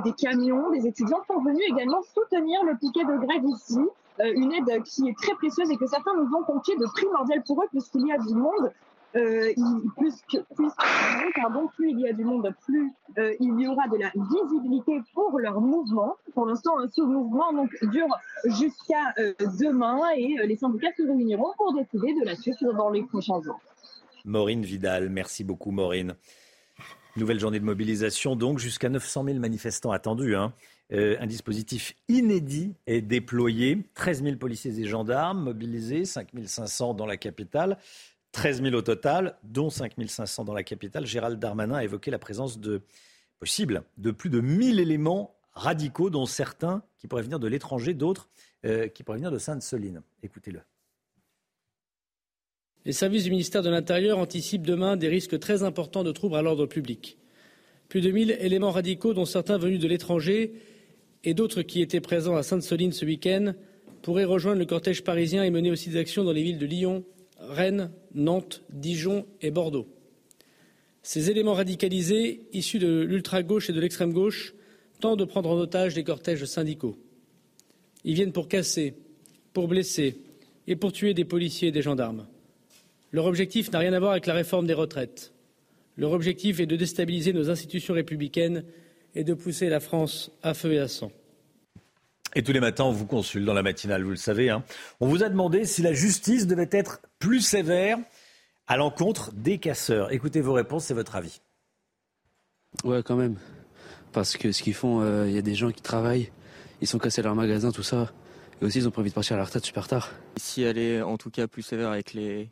des camions, des étudiants sont venus également soutenir le piquet de grève ici. Euh, une aide qui est très précieuse et que certains nous ont confiée de primordial pour eux puisqu'il y a du monde. Euh, plus, il y a du monde, plus euh, il y aura de la visibilité pour leur mouvement. Pour l'instant, euh, ce mouvement dure jusqu'à euh, demain et euh, les syndicats se réuniront pour décider de la suite dans les prochains jours. Maureen Vidal, merci beaucoup Maureen. Nouvelle journée de mobilisation, donc jusqu'à 900 000 manifestants attendus. hein. Euh, un dispositif inédit est déployé. 13 000 policiers et gendarmes mobilisés, 5 500 dans la capitale, 13 000 au total, dont 5 500 dans la capitale. Gérald Darmanin a évoqué la présence de possible de plus de 1000 éléments radicaux, dont certains qui pourraient venir de l'étranger, d'autres euh, qui pourraient venir de Sainte-Soline. Écoutez-le. Les services du ministère de l'Intérieur anticipent demain des risques très importants de troubles à l'ordre public. Plus de 1000 éléments radicaux, dont certains venus de l'étranger et d'autres qui étaient présents à Sainte-Soline ce week-end, pourraient rejoindre le cortège parisien et mener aussi des actions dans les villes de Lyon, Rennes, Nantes, Dijon et Bordeaux. Ces éléments radicalisés, issus de l'ultra-gauche et de l'extrême-gauche, tentent de prendre en otage les cortèges syndicaux. Ils viennent pour casser, pour blesser et pour tuer des policiers et des gendarmes. Leur objectif n'a rien à voir avec la réforme des retraites. Leur objectif est de déstabiliser nos institutions républicaines et de pousser la France à feu et à sang. Et tous les matins, on vous consulte dans la matinale, vous le savez. hein. On vous a demandé si la justice devait être plus sévère à l'encontre des casseurs. Écoutez vos réponses, c'est votre avis. Ouais, quand même. Parce que ce qu'ils font, il y a des gens qui travaillent, ils sont cassés leur magasin, tout ça. Et aussi, ils ont prévu de partir à la retraite super tard. Si elle est en tout cas plus sévère avec les,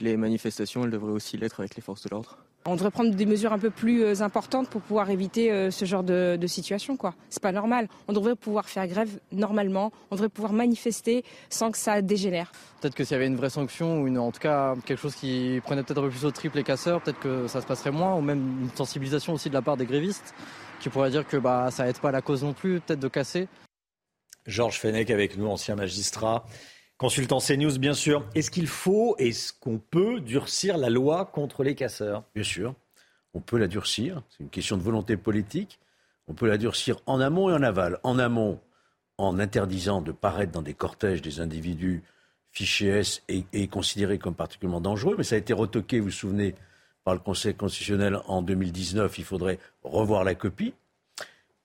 les manifestations, elle devrait aussi l'être avec les forces de l'ordre. On devrait prendre des mesures un peu plus euh, importantes pour pouvoir éviter euh, ce genre de, de situation. quoi. C'est pas normal. On devrait pouvoir faire grève normalement. On devrait pouvoir manifester sans que ça dégénère. Peut-être que s'il y avait une vraie sanction ou une, en tout cas quelque chose qui prenait peut-être un peu plus au triple les casseurs, peut-être que ça se passerait moins, ou même une sensibilisation aussi de la part des grévistes qui pourraient dire que bah, ça aide pas la cause non plus, peut-être de casser. Georges Fenech avec nous, ancien magistrat, consultant CNews bien sûr. Est-ce qu'il faut, est-ce qu'on peut durcir la loi contre les casseurs? Bien sûr, on peut la durcir. C'est une question de volonté politique. On peut la durcir en amont et en aval. En amont, en interdisant de paraître dans des cortèges des individus fichés S et, considérés comme particulièrement dangereux. Mais ça a été retoqué, vous vous souvenez, par le Conseil constitutionnel en 2019. Il faudrait revoir la copie.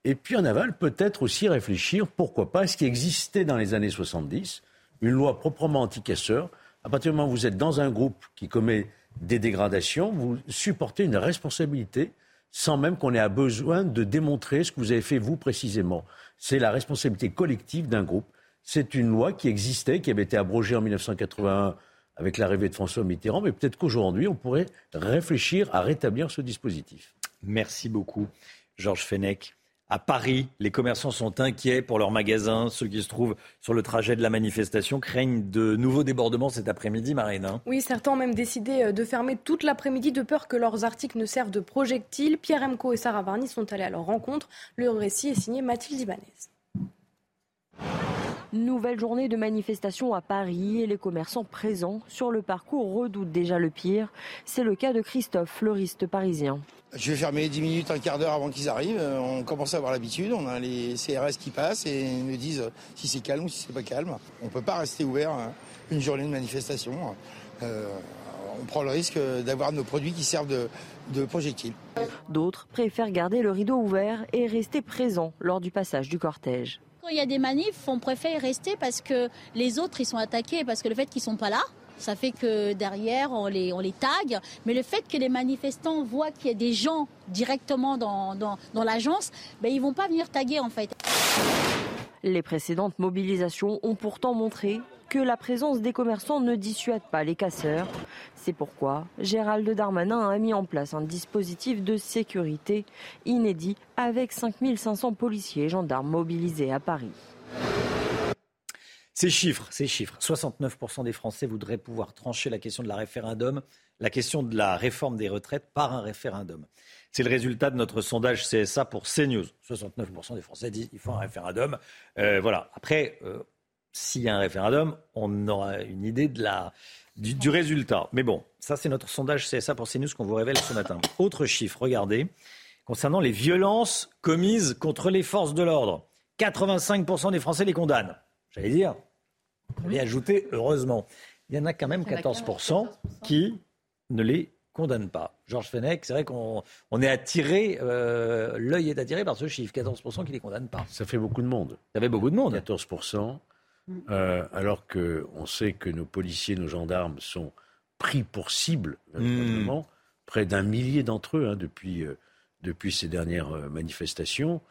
Et puis en aval, peut-être aussi réfléchir, pourquoi pas, à ce qui existait dans les années 70, une loi proprement anti-casseur. À partir du moment où vous êtes dans un groupe qui commet des dégradations, vous supportez une responsabilité sans même qu'on ait besoin de démontrer ce que vous avez fait vous précisément. C'est la responsabilité collective d'un groupe. C'est une loi qui existait, qui avait été abrogée en 1981 avec l'arrivée de François Mitterrand, mais peut-être qu'aujourd'hui, on pourrait réfléchir à rétablir ce dispositif. Merci beaucoup, Georges Fenech. À Paris, les commerçants sont inquiets pour leurs magasins. Ceux qui se trouvent sur le trajet de la manifestation craignent de nouveaux débordements cet après-midi, Marine. hein. Oui, certains ont même décidé euh, de fermer toute l'après-midi de peur que leurs articles ne servent de projectiles. Pierre Emco et Sarah Varny sont allés à leur rencontre. Le récit est signé Mathilde Ibanez. Nouvelle journée de manifestation à Paris et les commerçants présents sur le parcours redoutent déjà le pire. C'est le cas de Christophe, fleuriste parisien. Je vais fermer 10 minutes, un quart d'heure avant qu'ils arrivent. Euh, On commence à avoir l'habitude. On a les CRS qui passent et nous disent si c'est calme ou si c'est pas calme. On ne peut pas rester ouvert hein, une journée de manifestation. Euh, on prend le risque d'avoir nos produits qui servent de, de projectiles. D'autres préfèrent garder le rideau ouvert et rester présents lors du passage du cortège. Quand il y a des manifs, on préfère rester parce que les autres, ils sont attaqués, parce que le fait qu'ils sont pas là, ça fait que derrière, on les, on les tague. Mais le fait que les manifestants voient qu'il y a des gens directement dans, dans, dans l'agence, ben, ils vont pas venir taguer en fait. Les précédentes mobilisations ont pourtant montré que la présence des commerçants ne dissuade pas les casseurs. C'est pourquoi Gérald Darmanin a mis en place un dispositif de sécurité inédit avec 5500 policiers et gendarmes mobilisés à Paris. Ces chiffres, ces chiffres. 69% des Français voudraient pouvoir trancher la question de la référendum, la question de la réforme des retraites par un référendum. C'est le résultat de notre sondage CSA pour CNews. 69% des Français disent qu'il faut un référendum. Euh, voilà. Après, euh, s'il y a un référendum, on aura une idée de la, du, du résultat. Mais bon, ça c'est notre sondage CSA pour CNews qu'on vous révèle ce matin. Autre chiffre, regardez, concernant les violences commises contre les forces de l'ordre. 85% des Français les condamnent. J'allais dire, on y ajouter heureusement. Il y en a quand même Il y en a quand même 14% qui ne les condamnent pas. Georges Fenech, c'est vrai qu'on on est attiré, euh, l'œil est attiré par ce chiffre, 14% qui ne les condamnent pas. Ça fait beaucoup de monde. Ça fait beaucoup de monde. 14%. Euh, alors qu'on sait que nos policiers, nos gendarmes sont pris pour cible, véritablement. Près d'un millier d'entre eux hein, depuis, euh, depuis ces dernières euh, manifestations.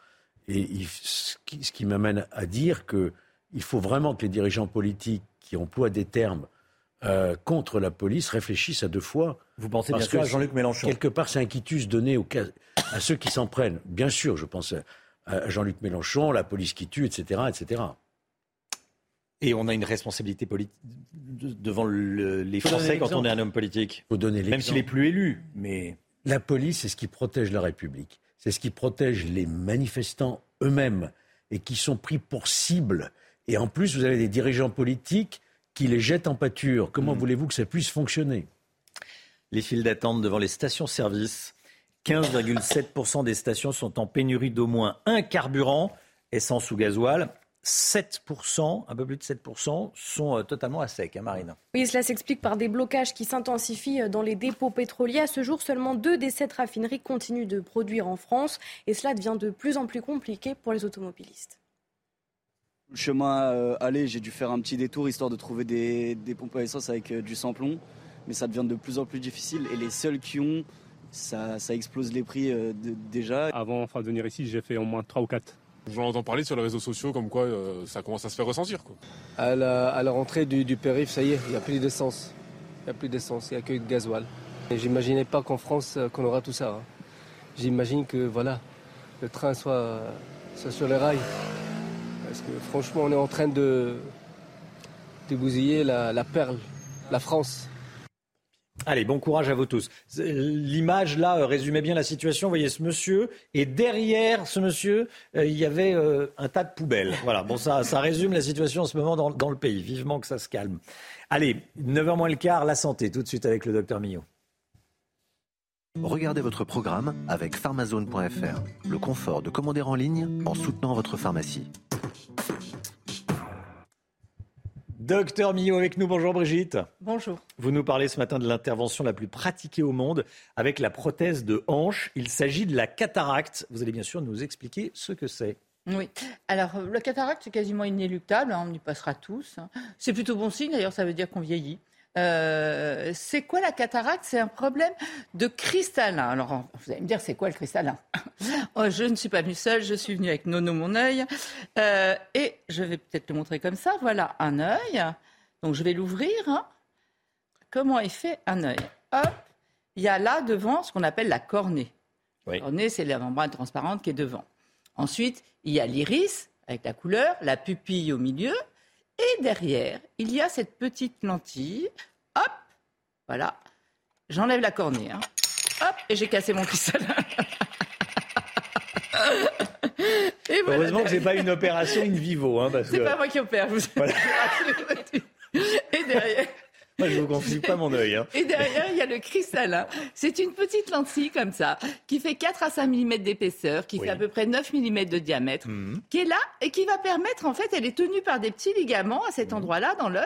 Et il- ce qui, m'amène à dire qu'il faut vraiment que les dirigeants politiques qui emploient des termes euh, contre la police réfléchissent à deux fois. Vous pensez Parce bien sûr que à Jean-Luc Mélenchon. Quelque part, c'est un quitus donné au cas- à ceux qui s'en prennent. Bien sûr, je pense à, à Jean-Luc Mélenchon, la police qui tue, etc. etc. Et on a une responsabilité politique devant le- les Faut Français quand on est un homme politique. Faut donner Même s'il l'exemple. est plus élu. Mais La police, c'est ce qui protège la République. C'est ce qui protège les manifestants eux-mêmes et qui sont pris pour cible. Et en plus, vous avez des dirigeants politiques qui les jettent en pâture. Comment Mm. voulez-vous que ça puisse fonctionner? Les files d'attente devant les stations-service, 15,7% des stations sont en pénurie d'au moins un carburant, essence ou gasoil. 7%, un peu plus de 7%, sont euh, totalement à sec, hein, Marine. Oui, cela s'explique par des blocages qui s'intensifient dans les dépôts pétroliers. À ce jour, seulement deux des sept raffineries continuent de produire en France et cela devient de plus en plus compliqué pour les automobilistes. Le chemin euh, aller, j'ai dû faire un petit détour histoire de trouver des, des pompes à essence avec euh, du sans-plomb. Mais ça devient de plus en plus difficile et les seuls qui ont, ça, ça explose les prix euh, de- déjà. Avant enfin, de venir ici, j'ai fait au moins 3 ou 4. J'en entends parler sur les réseaux sociaux comme quoi euh, ça commence à se faire ressentir. Quoi. À la, à la rentrée du, du périph', ça y est, il n'y a plus d'essence. Il n'y a plus d'essence, il n'y a que de gasoil. Et j'imaginais pas qu'en France, euh, qu'on aura tout ça. hein. J'imagine que voilà, le train soit, soit sur les rails. Parce que franchement, on est en train de, de bousiller la, la perle, la France. Allez, bon courage à vous tous. C'est- L'image là euh, résumait bien la situation. Vous voyez ce monsieur et derrière ce monsieur, euh, il y avait euh, un tas de poubelles. Voilà, bon ça, ça résume la situation en ce moment dans, dans le pays. Vivement que ça se calme. Allez, 9h moins le quart, la santé, tout de suite avec le docteur Millot. Regardez votre programme avec pharmazone.fr. Le confort de commander en ligne en soutenant votre pharmacie. Docteur Millot avec nous, bonjour Brigitte. Bonjour. Vous nous parlez ce matin de l'intervention la plus pratiquée au monde avec la prothèse de hanche. Il s'agit de la cataracte. Vous allez bien sûr nous expliquer ce que c'est. Oui. Alors, euh, le cataracte, c'est quasiment inéluctable, hein, on y passera tous. hein. C'est plutôt bon signe, d'ailleurs, ça veut dire qu'on vieillit. Euh, c'est quoi la cataracte? C'est un problème de cristallin. Alors, vous allez me dire, c'est quoi le cristallin? Oh, Je ne suis pas venue seule, je suis venue avec Nono, mon œil. Euh, et je vais peut-être le montrer comme ça. Voilà un œil. Donc, je vais l'ouvrir. hein. Comment est fait un œil? Hop Il y a là devant ce qu'on appelle la cornée. La cornée, c'est la membrane transparente qui est devant. Ensuite, il y a l'iris avec la couleur, la pupille au milieu, et derrière, il y a cette petite lentille. Hop, voilà. J'enlève la cornée. hein. Hop, et j'ai cassé mon. Et voilà. Heureusement que c'est pas une opération in vivo, hein, parce C'est que pas moi qui opère, vous Voilà. Et derrière, moi je vous confie pas mon œil. hein. Et derrière, il y a le cristallin. C'est une petite lentille comme ça, qui fait 4 à 5 mm d'épaisseur, qui Oui. fait à peu près 9 mm de diamètre, Mhm. qui est là et qui va permettre, en fait, elle est tenue par des petits ligaments à Mhm. cet endroit-là dans l'œil,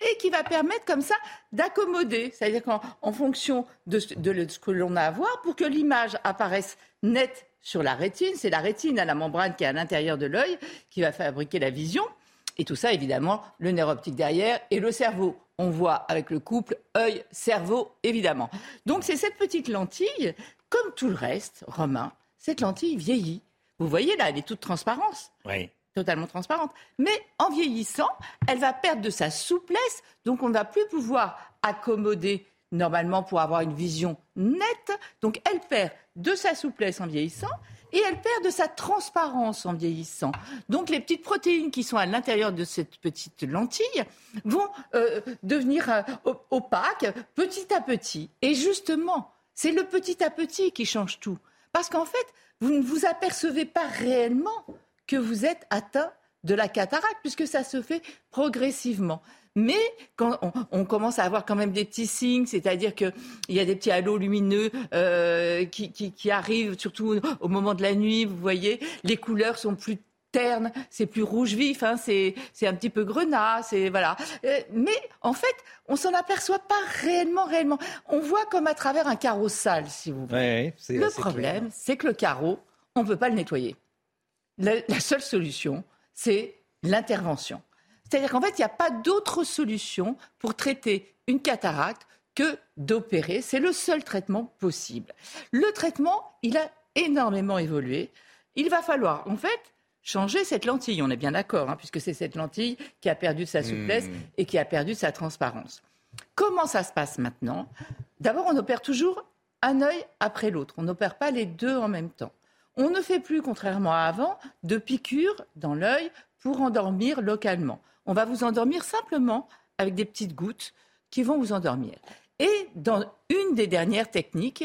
et qui va permettre comme ça d'accommoder, c'est-à-dire qu'en en fonction de ce, de ce que l'on a à voir, pour que l'image apparaisse nette sur la rétine, c'est la rétine à la membrane qui est à l'intérieur de l'œil qui va fabriquer la vision. Et tout ça, évidemment, le nerf optique derrière et le cerveau. On voit avec le couple œil-cerveau, évidemment. Donc c'est cette petite lentille, comme tout le reste, Romain, cette lentille vieillit. Vous voyez là, elle est toute transparence Oui. totalement transparente. Mais en vieillissant, elle va perdre de sa souplesse, donc on ne va plus pouvoir accommoder normalement pour avoir une vision nette. Donc elle perd de sa souplesse en vieillissant et elle perd de sa transparence en vieillissant. Donc les petites protéines qui sont à l'intérieur de cette petite lentille vont euh, devenir euh, op- opaques petit à petit. Et justement, c'est le petit à petit qui change tout. Parce qu'en fait, vous ne vous apercevez pas réellement que vous êtes atteint de la cataracte, puisque ça se fait progressivement. Mais quand on, on commence à avoir quand même des petits signes, c'est-à-dire qu'il y a des petits halos lumineux euh, qui, qui, qui arrivent, surtout au moment de la nuit, vous voyez, les couleurs sont plus ternes, c'est plus rouge vif, hein, c'est un petit peu grenat, c'est voilà. Euh, mais en fait, on s'en aperçoit pas réellement, réellement. On voit comme à travers un carreau sale, si vous voulez. Ouais, Le problème, c'est que le carreau, on ne peut pas le nettoyer. La, la seule solution, c'est l'intervention. C'est-à-dire qu'en fait, il n'y a pas d'autre solution pour traiter une cataracte que d'opérer. C'est le seul traitement possible. Le traitement, il a énormément évolué. Il va falloir, en fait, changer cette lentille. On est bien d'accord, hein, puisque c'est cette lentille qui a perdu sa souplesse Hmm. et qui a perdu sa transparence. Comment ça se passe maintenant? D'abord, on opère toujours un œil après l'autre. On n'opère pas les deux en même temps. On ne fait plus, contrairement à avant, de piqûres dans l'œil pour endormir localement. On va vous endormir simplement avec des petites gouttes qui vont vous endormir. Et dans une des dernières techniques,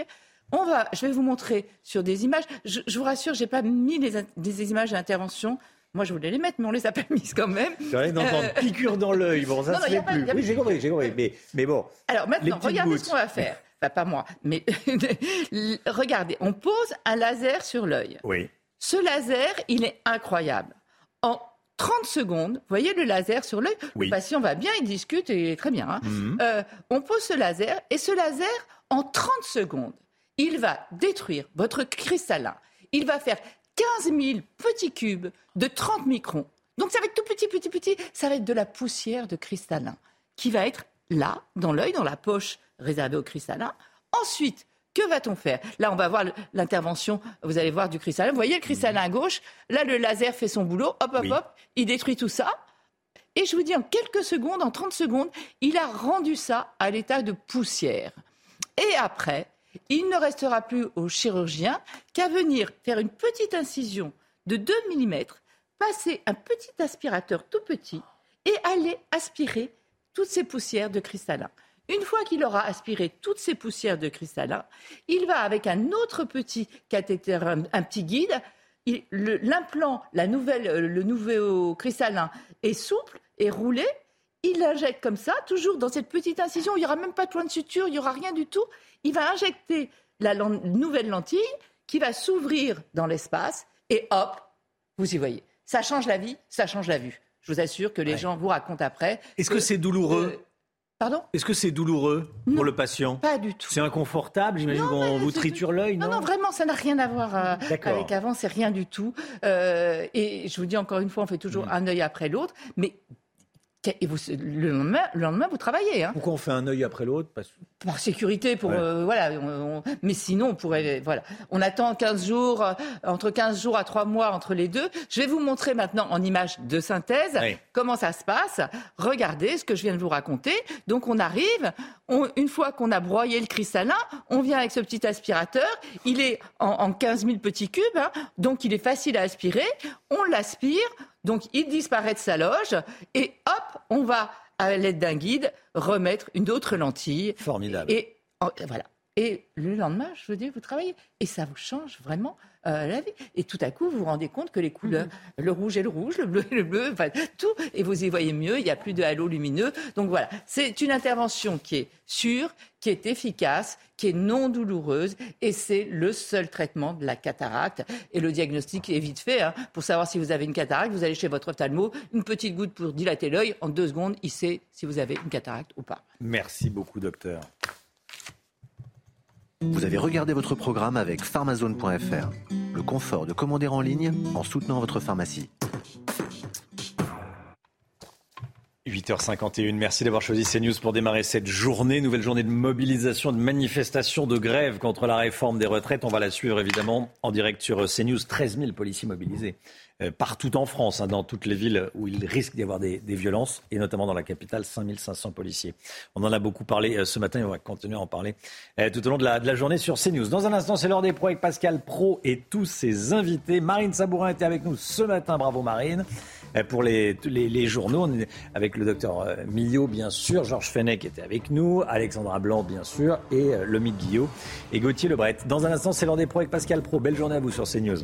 on va, je vais vous montrer sur des images. Je, je vous rassure, j'ai pas mis les, des images d'intervention. Moi, je voulais les mettre, mais on les a pas mises quand même. C'est vrai d'entendre Euh, piqûre dans l'œil. Bon, ça Non, se fait pas- plus. a- Oui, j'ai compris, j'ai compris. Mais, mais bon. Alors maintenant, regardez gouttes. ce qu'on va faire. Enfin, pas moi, mais regardez, on pose un laser sur l'œil. Oui. Ce laser, il est incroyable. En 30 secondes, vous voyez le laser sur l'œil Oui. Le patient va bien, il discute et très bien. hein. Mhm. Euh, on pose ce laser et ce laser, en 30 secondes, il va détruire votre cristallin. Il va faire 15 000 petits cubes de 30 microns. Donc ça va être tout petit, petit, petit. Ça va être de la poussière de cristallin qui va être là, dans l'œil, dans la poche réservée au cristallin. Ensuite, Que va-t-on faire? Là, on va voir l'intervention, vous allez voir, du cristallin. Vous voyez le cristallin à gauche? Là, le laser fait son boulot. Hop, hop, hop. Il détruit tout ça. Et je vous dis, en quelques secondes, en 30 secondes, il a rendu ça à l'état de poussière. Et après, il ne restera plus au chirurgien qu'à venir faire une petite incision de 2 mm, passer un petit aspirateur tout petit et aller aspirer toutes ces poussières de cristallin. Une fois qu'il aura aspiré toutes ces poussières de cristallin, il va avec un autre petit cathéter, un, petit guide. L'implant, le nouveau cristallin est souple et roulé. Il l'injecte comme ça, toujours dans cette petite incision. Il n'y aura même pas de point de suture, il n'y aura rien du tout. Il va injecter la nouvelle lentille qui va s'ouvrir dans l'espace et hop, vous y voyez. Ça change la vie, ça change la vue. Je vous assure que les gens vous racontent après. Est-ce que, c'est douloureux? euh, Pardon Est-ce que c'est douloureux pour le patient Pas du tout. C'est inconfortable J'imagine qu'on vous triture l'œil, non Non, vraiment, ça n'a rien à voir euh, avec avant, c'est rien du tout. Euh, et je vous dis encore une fois, on fait toujours mm. un œil après l'autre. Mais et vous, le, lendemain, le lendemain, vous travaillez. Hein. Pourquoi on fait un œil après l'autre Par sécurité, pour euh, voilà. mais sinon, on pourrait voilà. On attend 15 jours, euh, entre 15 jours à 3 mois entre les deux. Je vais vous montrer maintenant en image de synthèse comment ça se passe. Regardez ce que je viens de vous raconter. Donc on arrive, une fois qu'on a broyé le cristallin, on vient avec ce petit aspirateur. Il est en, 15 000 petits cubes, hein. donc il est facile à aspirer. On l'aspire donc il disparaît de sa loge et hop, on va, à l'aide d'un guide, remettre une autre lentille. Formidable. Et voilà. Et le lendemain, je veux dire, vous travaillez. Et ça vous change vraiment euh, la vie. Et tout à coup, vous vous rendez compte que les couleurs, mhm. le rouge et le rouge, le bleu et le bleu, enfin, tout, et vous y voyez mieux, il n'y a plus de halo lumineux. Donc voilà, c'est une intervention qui est sûre, qui est efficace, qui est non douloureuse, et c'est le seul traitement de la cataracte. Et le diagnostic est vite fait. Hein. Pour savoir si vous avez une cataracte, vous allez chez votre ophtalmo, une petite goutte pour dilater l'œil, en deux secondes, il sait si vous avez une cataracte ou pas. Merci beaucoup, docteur. Vous avez regardé votre programme avec pharmazone.fr. Le confort de commander en ligne en soutenant votre pharmacie. 8h51, merci d'avoir choisi CNews pour démarrer cette journée, nouvelle journée de mobilisation, de manifestation, de grève contre la réforme des retraites. On va la suivre évidemment en direct sur CNews. 13 000 policiers mobilisés partout en France, hein, dans toutes les villes où il risque d'y avoir des, violences, et notamment dans la capitale, 5500 policiers. On en a beaucoup parlé euh, ce matin et on va continuer à en parler euh, tout au long de la, journée sur CNews. Dans un instant, c'est l'heure des pros avec Pascal Pro et tous ses invités. Marine Sabourin était avec nous ce matin, bravo Marine. Pour les, les, les journaux, avec le docteur Millot, bien sûr, Georges Fenech était avec nous, Alexandra Blanc, bien sûr, et Lomit Guillot et Gauthier Lebret. Dans un instant, c'est l'heure des pros avec Pascal Pro. Belle journée à vous sur CNews.